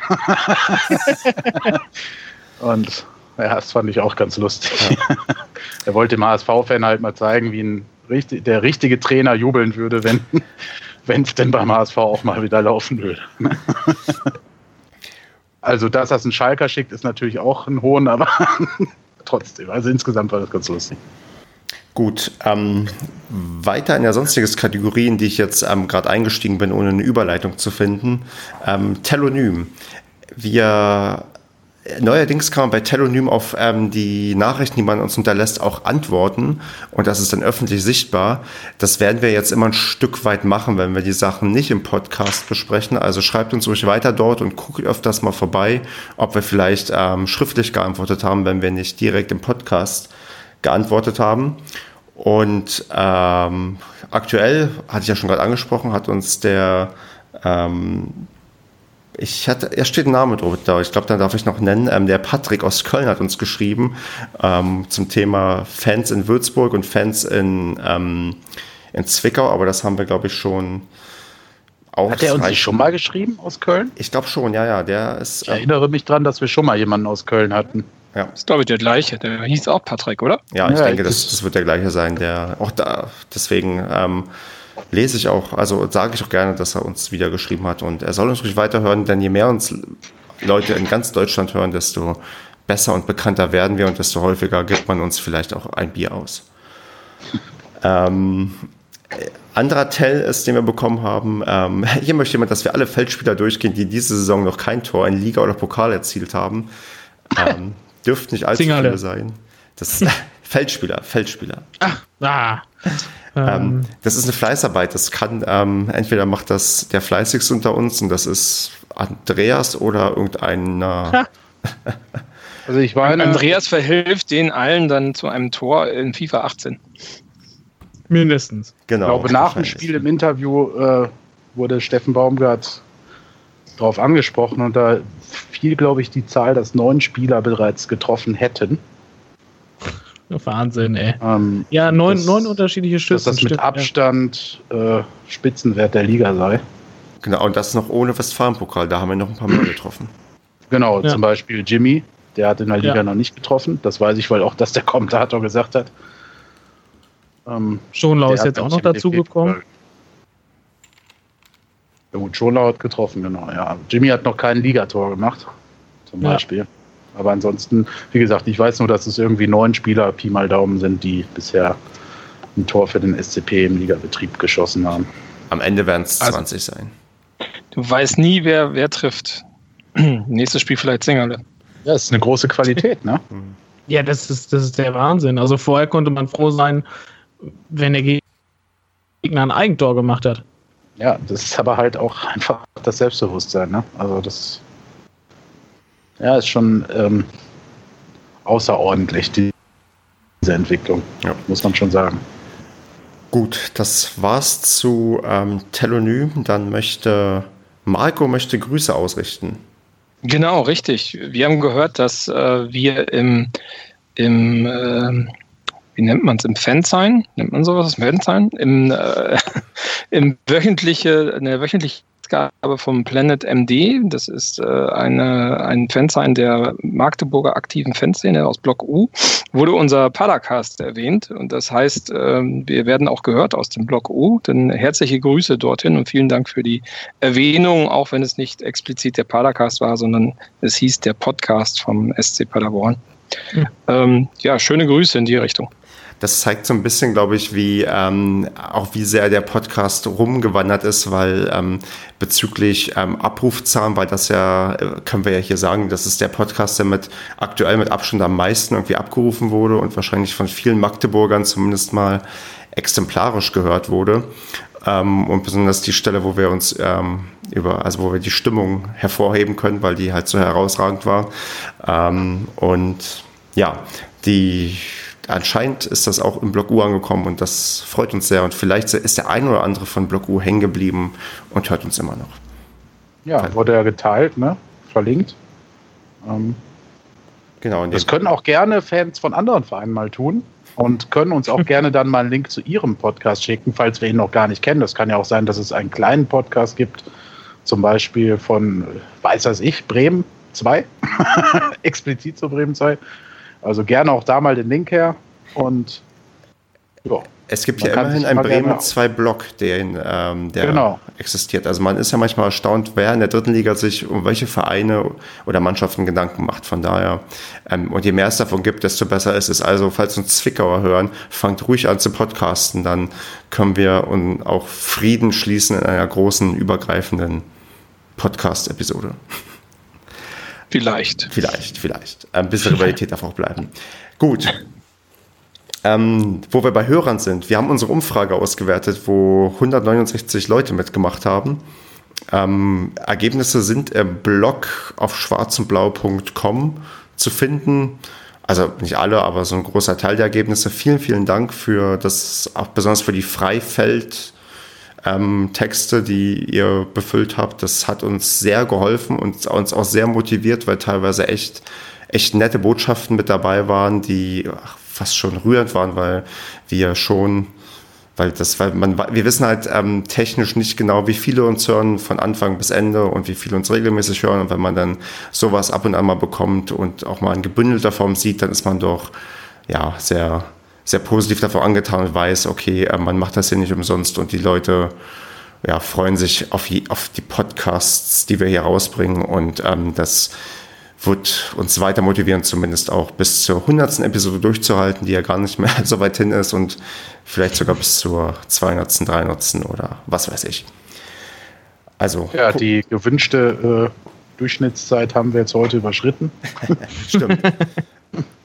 und ja, das fand ich auch ganz lustig. Ja. er wollte dem HSV-Fan halt mal zeigen, wie ein richtig, der richtige Trainer jubeln würde, wenn wenn es denn beim HSV auch mal wieder laufen würde. also, dass das ein Schalker schickt, ist natürlich auch ein Hohn, aber trotzdem. Also insgesamt war das ganz lustig. Gut, ähm, weiter in der sonstiges Kategorie, in die ich jetzt ähm, gerade eingestiegen bin, ohne eine Überleitung zu finden. Ähm, Telonym. Wir Neuerdings kann man bei Telonym auf ähm, die Nachrichten, die man uns unterlässt, auch antworten und das ist dann öffentlich sichtbar. Das werden wir jetzt immer ein Stück weit machen, wenn wir die Sachen nicht im Podcast besprechen. Also schreibt uns ruhig weiter dort und guckt öfters mal vorbei, ob wir vielleicht ähm, schriftlich geantwortet haben, wenn wir nicht direkt im Podcast geantwortet haben. Und ähm, aktuell, hatte ich ja schon gerade angesprochen, hat uns der ähm, ich hatte, er steht ein Name drunter, ich glaube, dann darf ich noch nennen. Ähm, der Patrick aus Köln hat uns geschrieben ähm, zum Thema Fans in Würzburg und Fans in, ähm, in Zwickau, aber das haben wir, glaube ich, schon auch. Hat er uns schon mal geschrieben aus Köln? Ich glaube schon, ja, ja. Der ist, ich erinnere mich dran, dass wir schon mal jemanden aus Köln hatten. Ja. Das ist, glaube ich, der gleiche. Der hieß auch Patrick, oder? Ja, ich ja, denke, das, das wird der gleiche sein, der auch da, deswegen, ähm, lese ich auch, also sage ich auch gerne, dass er uns wieder geschrieben hat. Und er soll uns ruhig weiterhören, denn je mehr uns Leute in ganz Deutschland hören, desto besser und bekannter werden wir und desto häufiger gibt man uns vielleicht auch ein Bier aus. ähm, anderer Tell ist, den wir bekommen haben. Ähm, hier möchte jemand, dass wir alle Feldspieler durchgehen, die diese Saison noch kein Tor in Liga oder Pokal erzielt haben. Ähm, dürften nicht allzu Singale. viele sein. Das ist Feldspieler, Feldspieler. Ach, ah. Ähm, ähm, das ist eine Fleißarbeit. Das kann, ähm, entweder macht das der Fleißigste unter uns und das ist Andreas oder irgendeiner. also ich meine, Andreas verhilft den allen dann zu einem Tor in FIFA 18. Mindestens. Genau. Ich glaube, nach dem Spiel im Interview äh, wurde Steffen Baumgart darauf angesprochen und da fiel, glaube ich, die Zahl, dass neun Spieler bereits getroffen hätten. Wahnsinn, ey. Ähm, ja, neun, das, neun unterschiedliche Schüsse. Dass das mit Abstand ja. äh, Spitzenwert der Liga sei. Genau, und das noch ohne Westfalenpokal. Da haben wir noch ein paar mehr getroffen. Genau, ja. zum Beispiel Jimmy, der hat in der Liga ja. noch nicht getroffen. Das weiß ich, weil auch das der Kommentator gesagt hat. Ähm, Schonlau ist jetzt auch noch dazu gekommen. Ja gut, Schonlau hat getroffen, genau. Ja. Jimmy hat noch kein Ligator gemacht, zum Beispiel. Aber ansonsten, wie gesagt, ich weiß nur, dass es irgendwie neun Spieler, Pi mal Daumen sind, die bisher ein Tor für den SCP im Ligabetrieb geschossen haben. Am Ende werden es 20 also, sein. Du weißt nie, wer, wer trifft. Nächstes Spiel vielleicht Singerle. Ja, das ist eine große Qualität, ne? Ja, das ist, das ist der Wahnsinn. Also vorher konnte man froh sein, wenn der Gegner ein Eigentor gemacht hat. Ja, das ist aber halt auch einfach das Selbstbewusstsein, ne? Also das ja, ist schon ähm, außerordentlich, die, diese Entwicklung, ja. muss man schon sagen. Gut, das war's zu ähm, Telonym. Dann möchte Marco möchte Grüße ausrichten. Genau, richtig. Wir haben gehört, dass äh, wir im, im äh, wie nennt man es, im Fansign? Nennt man sowas, Fansign? Im, äh, im wöchentliche, eine wöchentliche Ausgabe vom Planet MD. Das ist äh, eine, ein Fansign der Magdeburger aktiven Fanszene aus Block U. Wurde unser Paracast erwähnt und das heißt, äh, wir werden auch gehört aus dem Block U. Denn herzliche Grüße dorthin und vielen Dank für die Erwähnung, auch wenn es nicht explizit der Paracast war, sondern es hieß der Podcast vom SC Paderborn. Ähm, ja, schöne Grüße in die Richtung das zeigt so ein bisschen, glaube ich, wie ähm, auch wie sehr der Podcast rumgewandert ist, weil ähm, bezüglich ähm, Abrufzahlen, weil das ja, äh, können wir ja hier sagen, das ist der Podcast, der mit aktuell mit Abstand am meisten irgendwie abgerufen wurde und wahrscheinlich von vielen Magdeburgern zumindest mal exemplarisch gehört wurde. Ähm, und besonders die Stelle, wo wir uns ähm, über, also wo wir die Stimmung hervorheben können, weil die halt so herausragend war. Ähm, und ja, die anscheinend ist das auch im Block U angekommen und das freut uns sehr. Und vielleicht ist der ein oder andere von Block U hängen geblieben und hört uns immer noch. Ja, wurde ja geteilt, ne? Verlinkt. Ähm, genau. Das können auch gerne Fans von anderen Vereinen mal tun und können uns auch gerne dann mal einen Link zu ihrem Podcast schicken, falls wir ihn noch gar nicht kennen. Das kann ja auch sein, dass es einen kleinen Podcast gibt, zum Beispiel von, weiß das ich, Bremen 2, explizit zu Bremen 2 also gerne auch da mal den Link her und ja. Es gibt ja immerhin einen Bremen 2 Block, den, ähm, der genau. existiert. Also man ist ja manchmal erstaunt, wer in der dritten Liga sich um welche Vereine oder Mannschaften Gedanken macht. Von daher, ähm, und je mehr es davon gibt, desto besser ist es. Also, falls uns Zwickauer hören, fangt ruhig an zu podcasten, dann können wir und auch Frieden schließen in einer großen, übergreifenden Podcast-Episode. Vielleicht. Vielleicht, vielleicht. Ein bisschen Rivalität darf auch bleiben. Gut. Ähm, wo wir bei Hörern sind, wir haben unsere Umfrage ausgewertet, wo 169 Leute mitgemacht haben. Ähm, Ergebnisse sind im Blog auf schwarzundblau.com zu finden. Also nicht alle, aber so ein großer Teil der Ergebnisse. Vielen, vielen Dank für das, auch besonders für die Freifeld- ähm, Texte, die ihr befüllt habt. Das hat uns sehr geholfen und uns auch sehr motiviert, weil teilweise echt, echt nette Botschaften mit dabei waren, die fast schon rührend waren, weil wir schon weil das, weil man, wir wissen halt ähm, technisch nicht genau, wie viele uns hören von Anfang bis Ende und wie viele uns regelmäßig hören. Und wenn man dann sowas ab und an mal bekommt und auch mal in gebündelter Form sieht, dann ist man doch ja sehr sehr positiv davor angetan und weiß, okay, äh, man macht das hier nicht umsonst und die Leute ja, freuen sich auf die, auf die Podcasts, die wir hier rausbringen und ähm, das wird uns weiter motivieren, zumindest auch bis zur 100. Episode durchzuhalten, die ja gar nicht mehr so weit hin ist und vielleicht sogar bis zur 200., 300. oder was weiß ich. Also. Ja, die gewünschte äh, Durchschnittszeit haben wir jetzt heute überschritten. Stimmt.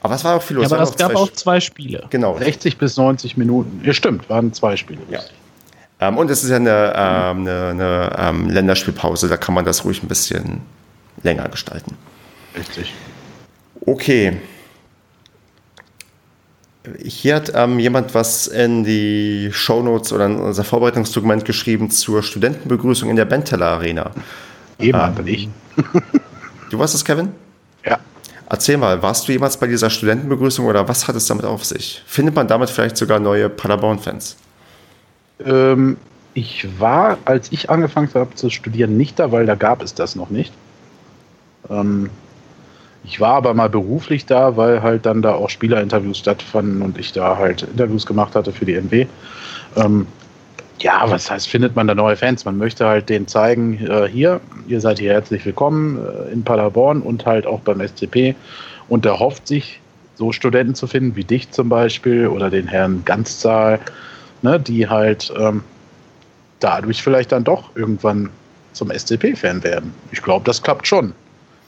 Aber es war auch viel los. Ja, aber es gab auch zwei Spiele. Genau. 60 bis 90 Minuten. Ja, stimmt, waren zwei Spiele. Ja. Ähm, und es ist ja eine, ähm, eine, eine ähm, Länderspielpause, da kann man das ruhig ein bisschen länger gestalten. Richtig. Okay. Hier hat ähm, jemand was in die Shownotes oder in unser Vorbereitungsdokument geschrieben zur Studentenbegrüßung in der Benteler Arena. Jemand, ähm, ich. du warst es, Kevin? Ja. Erzähl mal, warst du jemals bei dieser Studentenbegrüßung oder was hat es damit auf sich? Findet man damit vielleicht sogar neue Paderborn-Fans? Ähm, ich war, als ich angefangen habe zu studieren, nicht da, weil da gab es das noch nicht. Ähm, ich war aber mal beruflich da, weil halt dann da auch Spielerinterviews stattfanden und ich da halt Interviews gemacht hatte für die NW. Ähm, ja, was heißt, findet man da neue Fans? Man möchte halt denen zeigen, äh, hier, ihr seid hier herzlich willkommen äh, in Paderborn und halt auch beim SCP und erhofft sich, so Studenten zu finden, wie dich zum Beispiel oder den Herrn Ganzzahl, ne, die halt ähm, dadurch vielleicht dann doch irgendwann zum SCP-Fan werden. Ich glaube, das klappt schon.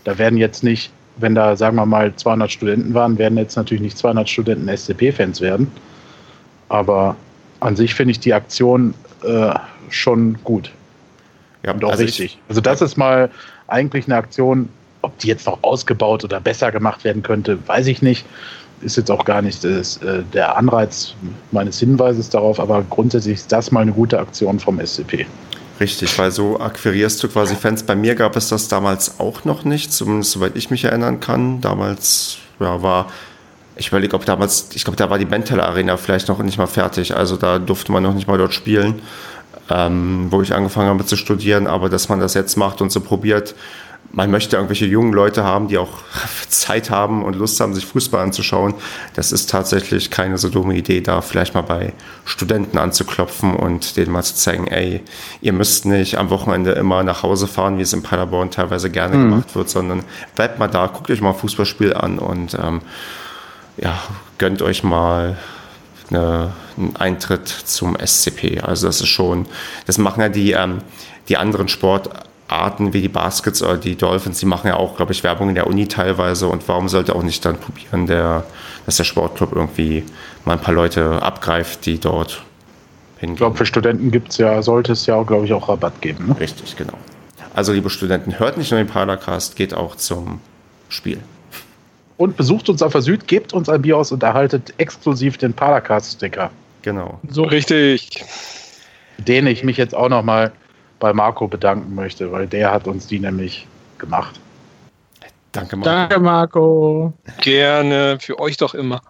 Da werden jetzt nicht, wenn da, sagen wir mal, 200 Studenten waren, werden jetzt natürlich nicht 200 Studenten SCP-Fans werden. Aber an sich finde ich die Aktion äh, schon gut. Ja, und auch also richtig. Ich, also das ist mal eigentlich eine Aktion, ob die jetzt noch ausgebaut oder besser gemacht werden könnte, weiß ich nicht. Ist jetzt auch gar nicht das, äh, der Anreiz meines Hinweises darauf, aber grundsätzlich ist das mal eine gute Aktion vom SCP. Richtig, weil so akquirierst du quasi Fans. Bei mir gab es das damals auch noch nicht, zumindest soweit ich mich erinnern kann. Damals ja, war ich überlege, ob damals, ich glaube, da war die Benteler Arena vielleicht noch nicht mal fertig. Also da durfte man noch nicht mal dort spielen, ähm, wo ich angefangen habe zu studieren. Aber dass man das jetzt macht und so probiert, man möchte irgendwelche jungen Leute haben, die auch Zeit haben und Lust haben, sich Fußball anzuschauen. Das ist tatsächlich keine so dumme Idee, da vielleicht mal bei Studenten anzuklopfen und denen mal zu zeigen, ey, ihr müsst nicht am Wochenende immer nach Hause fahren, wie es in Paderborn teilweise gerne mhm. gemacht wird, sondern bleibt mal da, guckt euch mal ein Fußballspiel an und ähm, ja, gönnt euch mal eine, einen Eintritt zum SCP. Also das ist schon, das machen ja die, ähm, die anderen Sportarten wie die Baskets oder die Dolphins, die machen ja auch, glaube ich, Werbung in der Uni teilweise. Und warum sollte auch nicht dann probieren, der, dass der Sportclub irgendwie mal ein paar Leute abgreift, die dort hingehen. Ich glaube, für Studenten gibt's ja, sollte es ja, glaube ich, auch Rabatt geben. Ne? Richtig, genau. Also, liebe Studenten, hört nicht nur den Paracast, geht auch zum Spiel. Und besucht uns auf der Süd, gebt uns ein Bier aus und erhaltet exklusiv den Paracast-Sticker. Genau. So richtig. Den ich mich jetzt auch nochmal bei Marco bedanken möchte, weil der hat uns die nämlich gemacht. Danke, Marco. Danke, Marco. Gerne, für euch doch immer.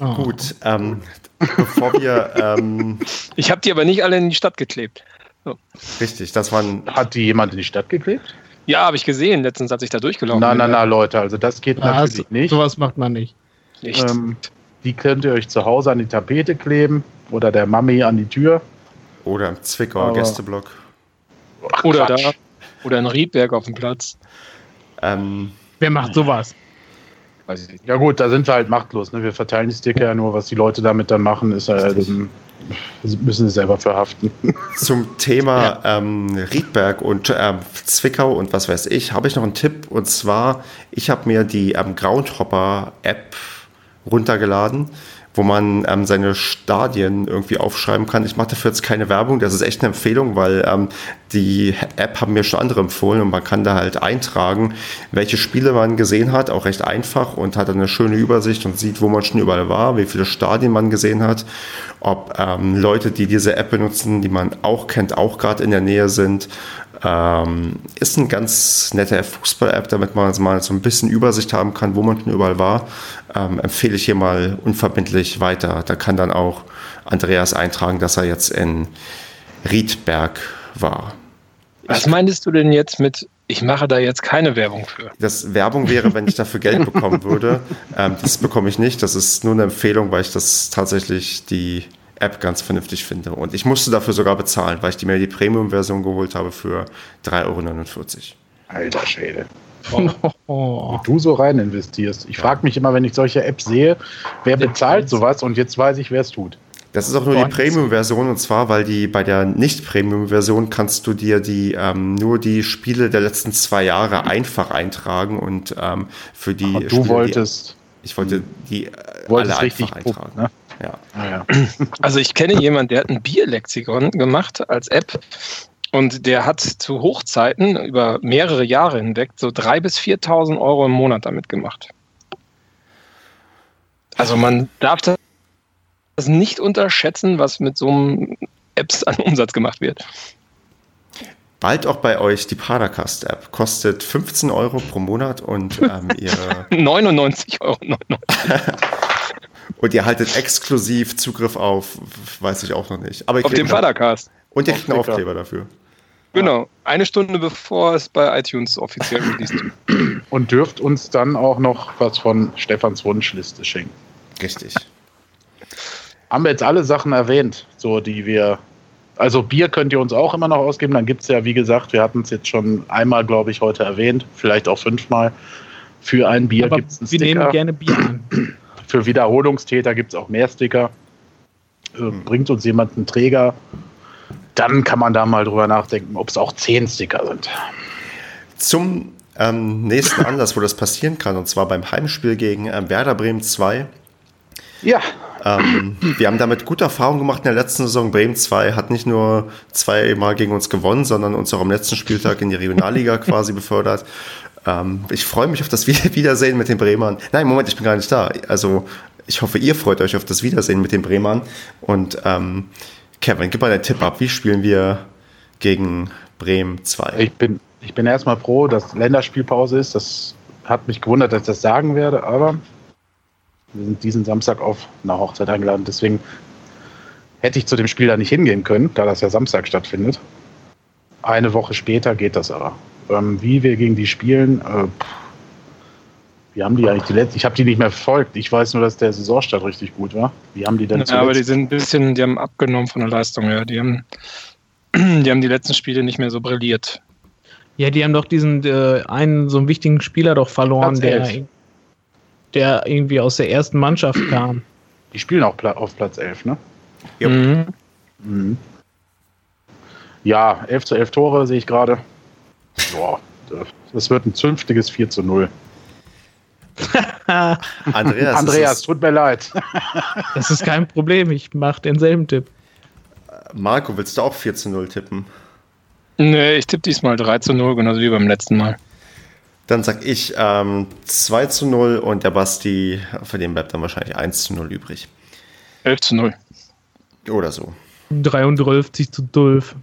Oh. Gut, ähm, bevor wir. Ähm, ich habe die aber nicht alle in die Stadt geklebt. So. Richtig, das waren. Hat die jemand in die Stadt geklebt? Ja, habe ich gesehen, letztens, als ich da durchgelaufen. Nein, nein, nein, Leute, also das geht ja, natürlich so, nicht. Sowas macht man nicht. nicht. Ähm, die könnt ihr euch zu Hause an die Tapete kleben oder der Mami an die Tür. Oder im Zwickauer Gästeblock. Ach, oder Quatsch. da. Oder in Riedberg auf dem Platz. Ähm, Wer macht sowas? Ja gut, da sind wir halt machtlos. Ne? Wir verteilen die Sticker ja nur, was die Leute damit dann machen, ist halt, müssen sie selber verhaften. Zum Thema ja. ähm, Riedberg und äh, Zwickau und was weiß ich, habe ich noch einen Tipp. Und zwar, ich habe mir die ähm, Groundhopper-App runtergeladen wo man ähm, seine Stadien irgendwie aufschreiben kann. Ich mache dafür jetzt keine Werbung, das ist echt eine Empfehlung, weil ähm, die App haben mir schon andere empfohlen und man kann da halt eintragen, welche Spiele man gesehen hat, auch recht einfach und hat eine schöne Übersicht und sieht, wo man schon überall war, wie viele Stadien man gesehen hat, ob ähm, Leute, die diese App benutzen, die man auch kennt, auch gerade in der Nähe sind ähm, ist eine ganz nette Fußball-App, damit man mal so ein bisschen Übersicht haben kann, wo man schon überall war. Ähm, empfehle ich hier mal unverbindlich weiter. Da kann dann auch Andreas eintragen, dass er jetzt in Riedberg war. Was meinst du denn jetzt mit, ich mache da jetzt keine Werbung für? Das Werbung wäre, wenn ich dafür Geld bekommen würde. Ähm, das bekomme ich nicht. Das ist nur eine Empfehlung, weil ich das tatsächlich die App ganz vernünftig finde. Und ich musste dafür sogar bezahlen, weil ich mir die Premium-Version geholt habe für 3,49 Euro. Alter Schäde. Oh. du so rein investierst. Ich frage mich immer, wenn ich solche Apps sehe, wer bezahlt sowas und jetzt weiß ich, wer es tut. Das ist auch nur die Premium-Version und zwar, weil die bei der Nicht-Premium-Version kannst du dir die ähm, nur die Spiele der letzten zwei Jahre einfach eintragen und ähm, für die. Aber du Spiele, wolltest. Die, ich wollte die äh, alle einfach eintragen. Ne? Ja. Ja. Also ich kenne jemanden, der hat ein Bierlexikon gemacht als App und der hat zu Hochzeiten über mehrere Jahre hinweg so 3.000 bis 4.000 Euro im Monat damit gemacht. Also man darf das nicht unterschätzen, was mit so einem Apps an Umsatz gemacht wird. Bald auch bei euch die Paracast-App. Kostet 15 Euro pro Monat und ähm, ihre 99,99 Euro. Und ihr haltet exklusiv Zugriff auf, weiß ich auch noch nicht. Aber auf dem Vatercast. Und ihr kriegt einen Aufkleber dafür. Genau, eine Stunde bevor es bei iTunes offiziell released wird. Und dürft uns dann auch noch was von Stefans Wunschliste schenken. Richtig. Haben wir jetzt alle Sachen erwähnt, so die wir. Also Bier könnt ihr uns auch immer noch ausgeben. Dann gibt es ja, wie gesagt, wir hatten es jetzt schon einmal, glaube ich, heute erwähnt, vielleicht auch fünfmal. Für ein Bier gibt es einen Wir nehmen gerne Bier an. Für Wiederholungstäter gibt es auch mehr Sticker. Äh, bringt uns jemand einen Träger, dann kann man da mal drüber nachdenken, ob es auch zehn Sticker sind. Zum ähm, nächsten Anlass, wo das passieren kann, und zwar beim Heimspiel gegen ähm, Werder Bremen 2. Ja. Ähm, wir haben damit gute Erfahrungen gemacht in der letzten Saison. Bremen 2 hat nicht nur zweimal gegen uns gewonnen, sondern uns auch am letzten Spieltag in die Regionalliga quasi befördert. Ähm, ich freue mich auf das Wiedersehen mit den Bremern. Nein, Moment, ich bin gar nicht da. Also ich hoffe, ihr freut euch auf das Wiedersehen mit den Bremern. Und ähm, Kevin, gib mal einen Tipp ab. Wie spielen wir gegen Bremen 2? Ich bin, ich bin erstmal froh, dass Länderspielpause ist. Das hat mich gewundert, dass ich das sagen werde, aber wir sind diesen Samstag auf einer Hochzeit eingeladen. Deswegen hätte ich zu dem Spiel da nicht hingehen können, da das ja Samstag stattfindet. Eine Woche später geht das aber. Ähm, wie wir gegen die spielen, äh, wie haben die eigentlich die letzte? Ich habe die nicht mehr verfolgt. Ich weiß nur, dass der Saisonstart richtig gut war. Wie haben die denn Ja, aber die sind ein bisschen, die haben abgenommen von der Leistung, ja. Die haben, die haben die letzten Spiele nicht mehr so brilliert. Ja, die haben doch diesen äh, einen so einen wichtigen Spieler doch verloren, der. der irgendwie aus der ersten Mannschaft kam. Die spielen auch auf Platz 11, ne? Ja. Mhm. Mhm. Ja, 11 zu 11 Tore sehe ich gerade. Boah, das wird ein zünftiges 4 zu 0. Andreas, Andreas, ist tut mir leid. Das ist kein Problem, ich mache denselben Tipp. Marco, willst du auch 4 zu 0 tippen? Nee, ich tippe diesmal 3 zu 0, genauso wie beim letzten Mal. Dann sag ich ähm, 2 zu 0 und der Basti, für den bleibt dann wahrscheinlich 1 zu 0 übrig. 11 zu 0. Oder so. 33 zu 12.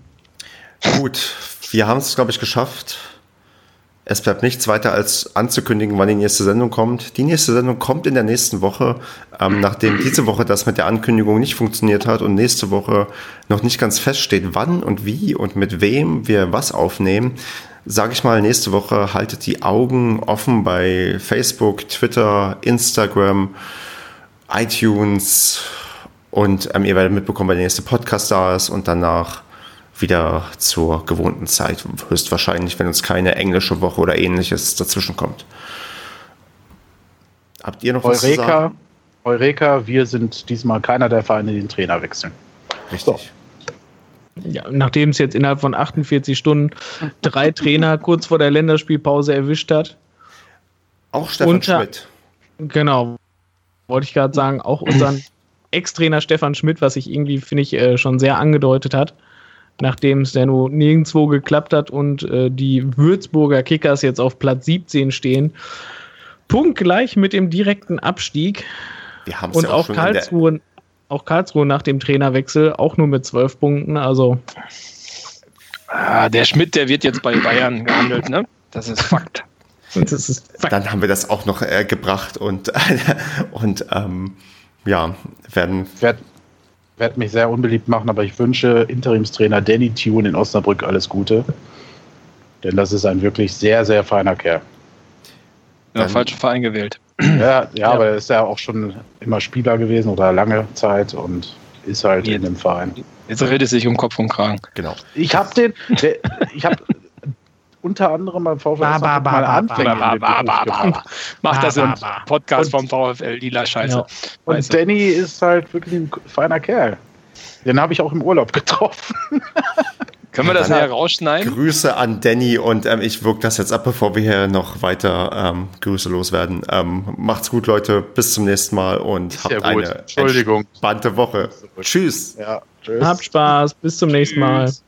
Gut, wir haben es, glaube ich, geschafft. Es bleibt nichts weiter als anzukündigen, wann die nächste Sendung kommt. Die nächste Sendung kommt in der nächsten Woche, ähm, nachdem diese Woche das mit der Ankündigung nicht funktioniert hat und nächste Woche noch nicht ganz feststeht, wann und wie und mit wem wir was aufnehmen. Sage ich mal, nächste Woche haltet die Augen offen bei Facebook, Twitter, Instagram, iTunes und ähm, ihr werdet mitbekommen, wann der nächste Podcast da ist und danach wieder zur gewohnten Zeit, höchstwahrscheinlich, wenn uns keine englische Woche oder ähnliches dazwischen kommt. Habt ihr noch was zu Eureka, sagen? Eureka, wir sind diesmal keiner der Vereine, die den Trainer wechseln. Richtig. Ja, nachdem es jetzt innerhalb von 48 Stunden drei Trainer kurz vor der Länderspielpause erwischt hat. Auch Stefan Unter- Schmidt. Genau. Wollte ich gerade sagen, auch unseren Ex-Trainer Stefan Schmidt, was sich irgendwie, finde ich, äh, schon sehr angedeutet hat, nachdem es ja nur nirgendwo geklappt hat und äh, die Würzburger Kickers jetzt auf Platz 17 stehen. Punktgleich mit dem direkten Abstieg. Wir haben es Und ja auch auch schon Karlsruhe, auch Karlsruhe nach dem Trainerwechsel auch nur mit 12 Punkten. Also Ah, der Schmidt, der wird jetzt bei Bayern gehandelt, ne? Das ist Fakt. das ist dann haben wir das auch noch äh, gebracht und, und ähm, ja, werden Ich werde werd mich sehr unbeliebt machen, aber ich wünsche Interimstrainer Danny Tune in Osnabrück alles Gute. Denn das ist ein wirklich sehr, sehr feiner Kerl. Ja, Dann- falschen Verein gewählt. Ja, ja, aber er ist ja auch schon immer Spieler gewesen oder lange Zeit und ist halt in dem Verein. Jetzt redet es sich um Kopf und Kragen. genau. Ich habe den, ich habe unter anderem beim VfL Ba, ba, ba, mal ba, Anfänge ba, in dem ba, Beruf ba, ba, gemacht. Macht das im. Podcast Und- vom VfL Lila Scheiße. Ja. Und Weißt du. Danny ist halt wirklich ein feiner Kerl. Den habe ich auch im Urlaub getroffen. Können wir das näher rausschneiden? Grüße an Danny und ähm, ich wirke das jetzt ab, bevor wir hier noch weiter ähm, Grüße loswerden. Ähm, macht's gut, Leute. Bis zum nächsten Mal und Ist habt eine Entschuldigung. entspannte Woche. Tschüss. Ja, tschüss. Habt Spaß, bis zum nächsten Mal. Tschüss.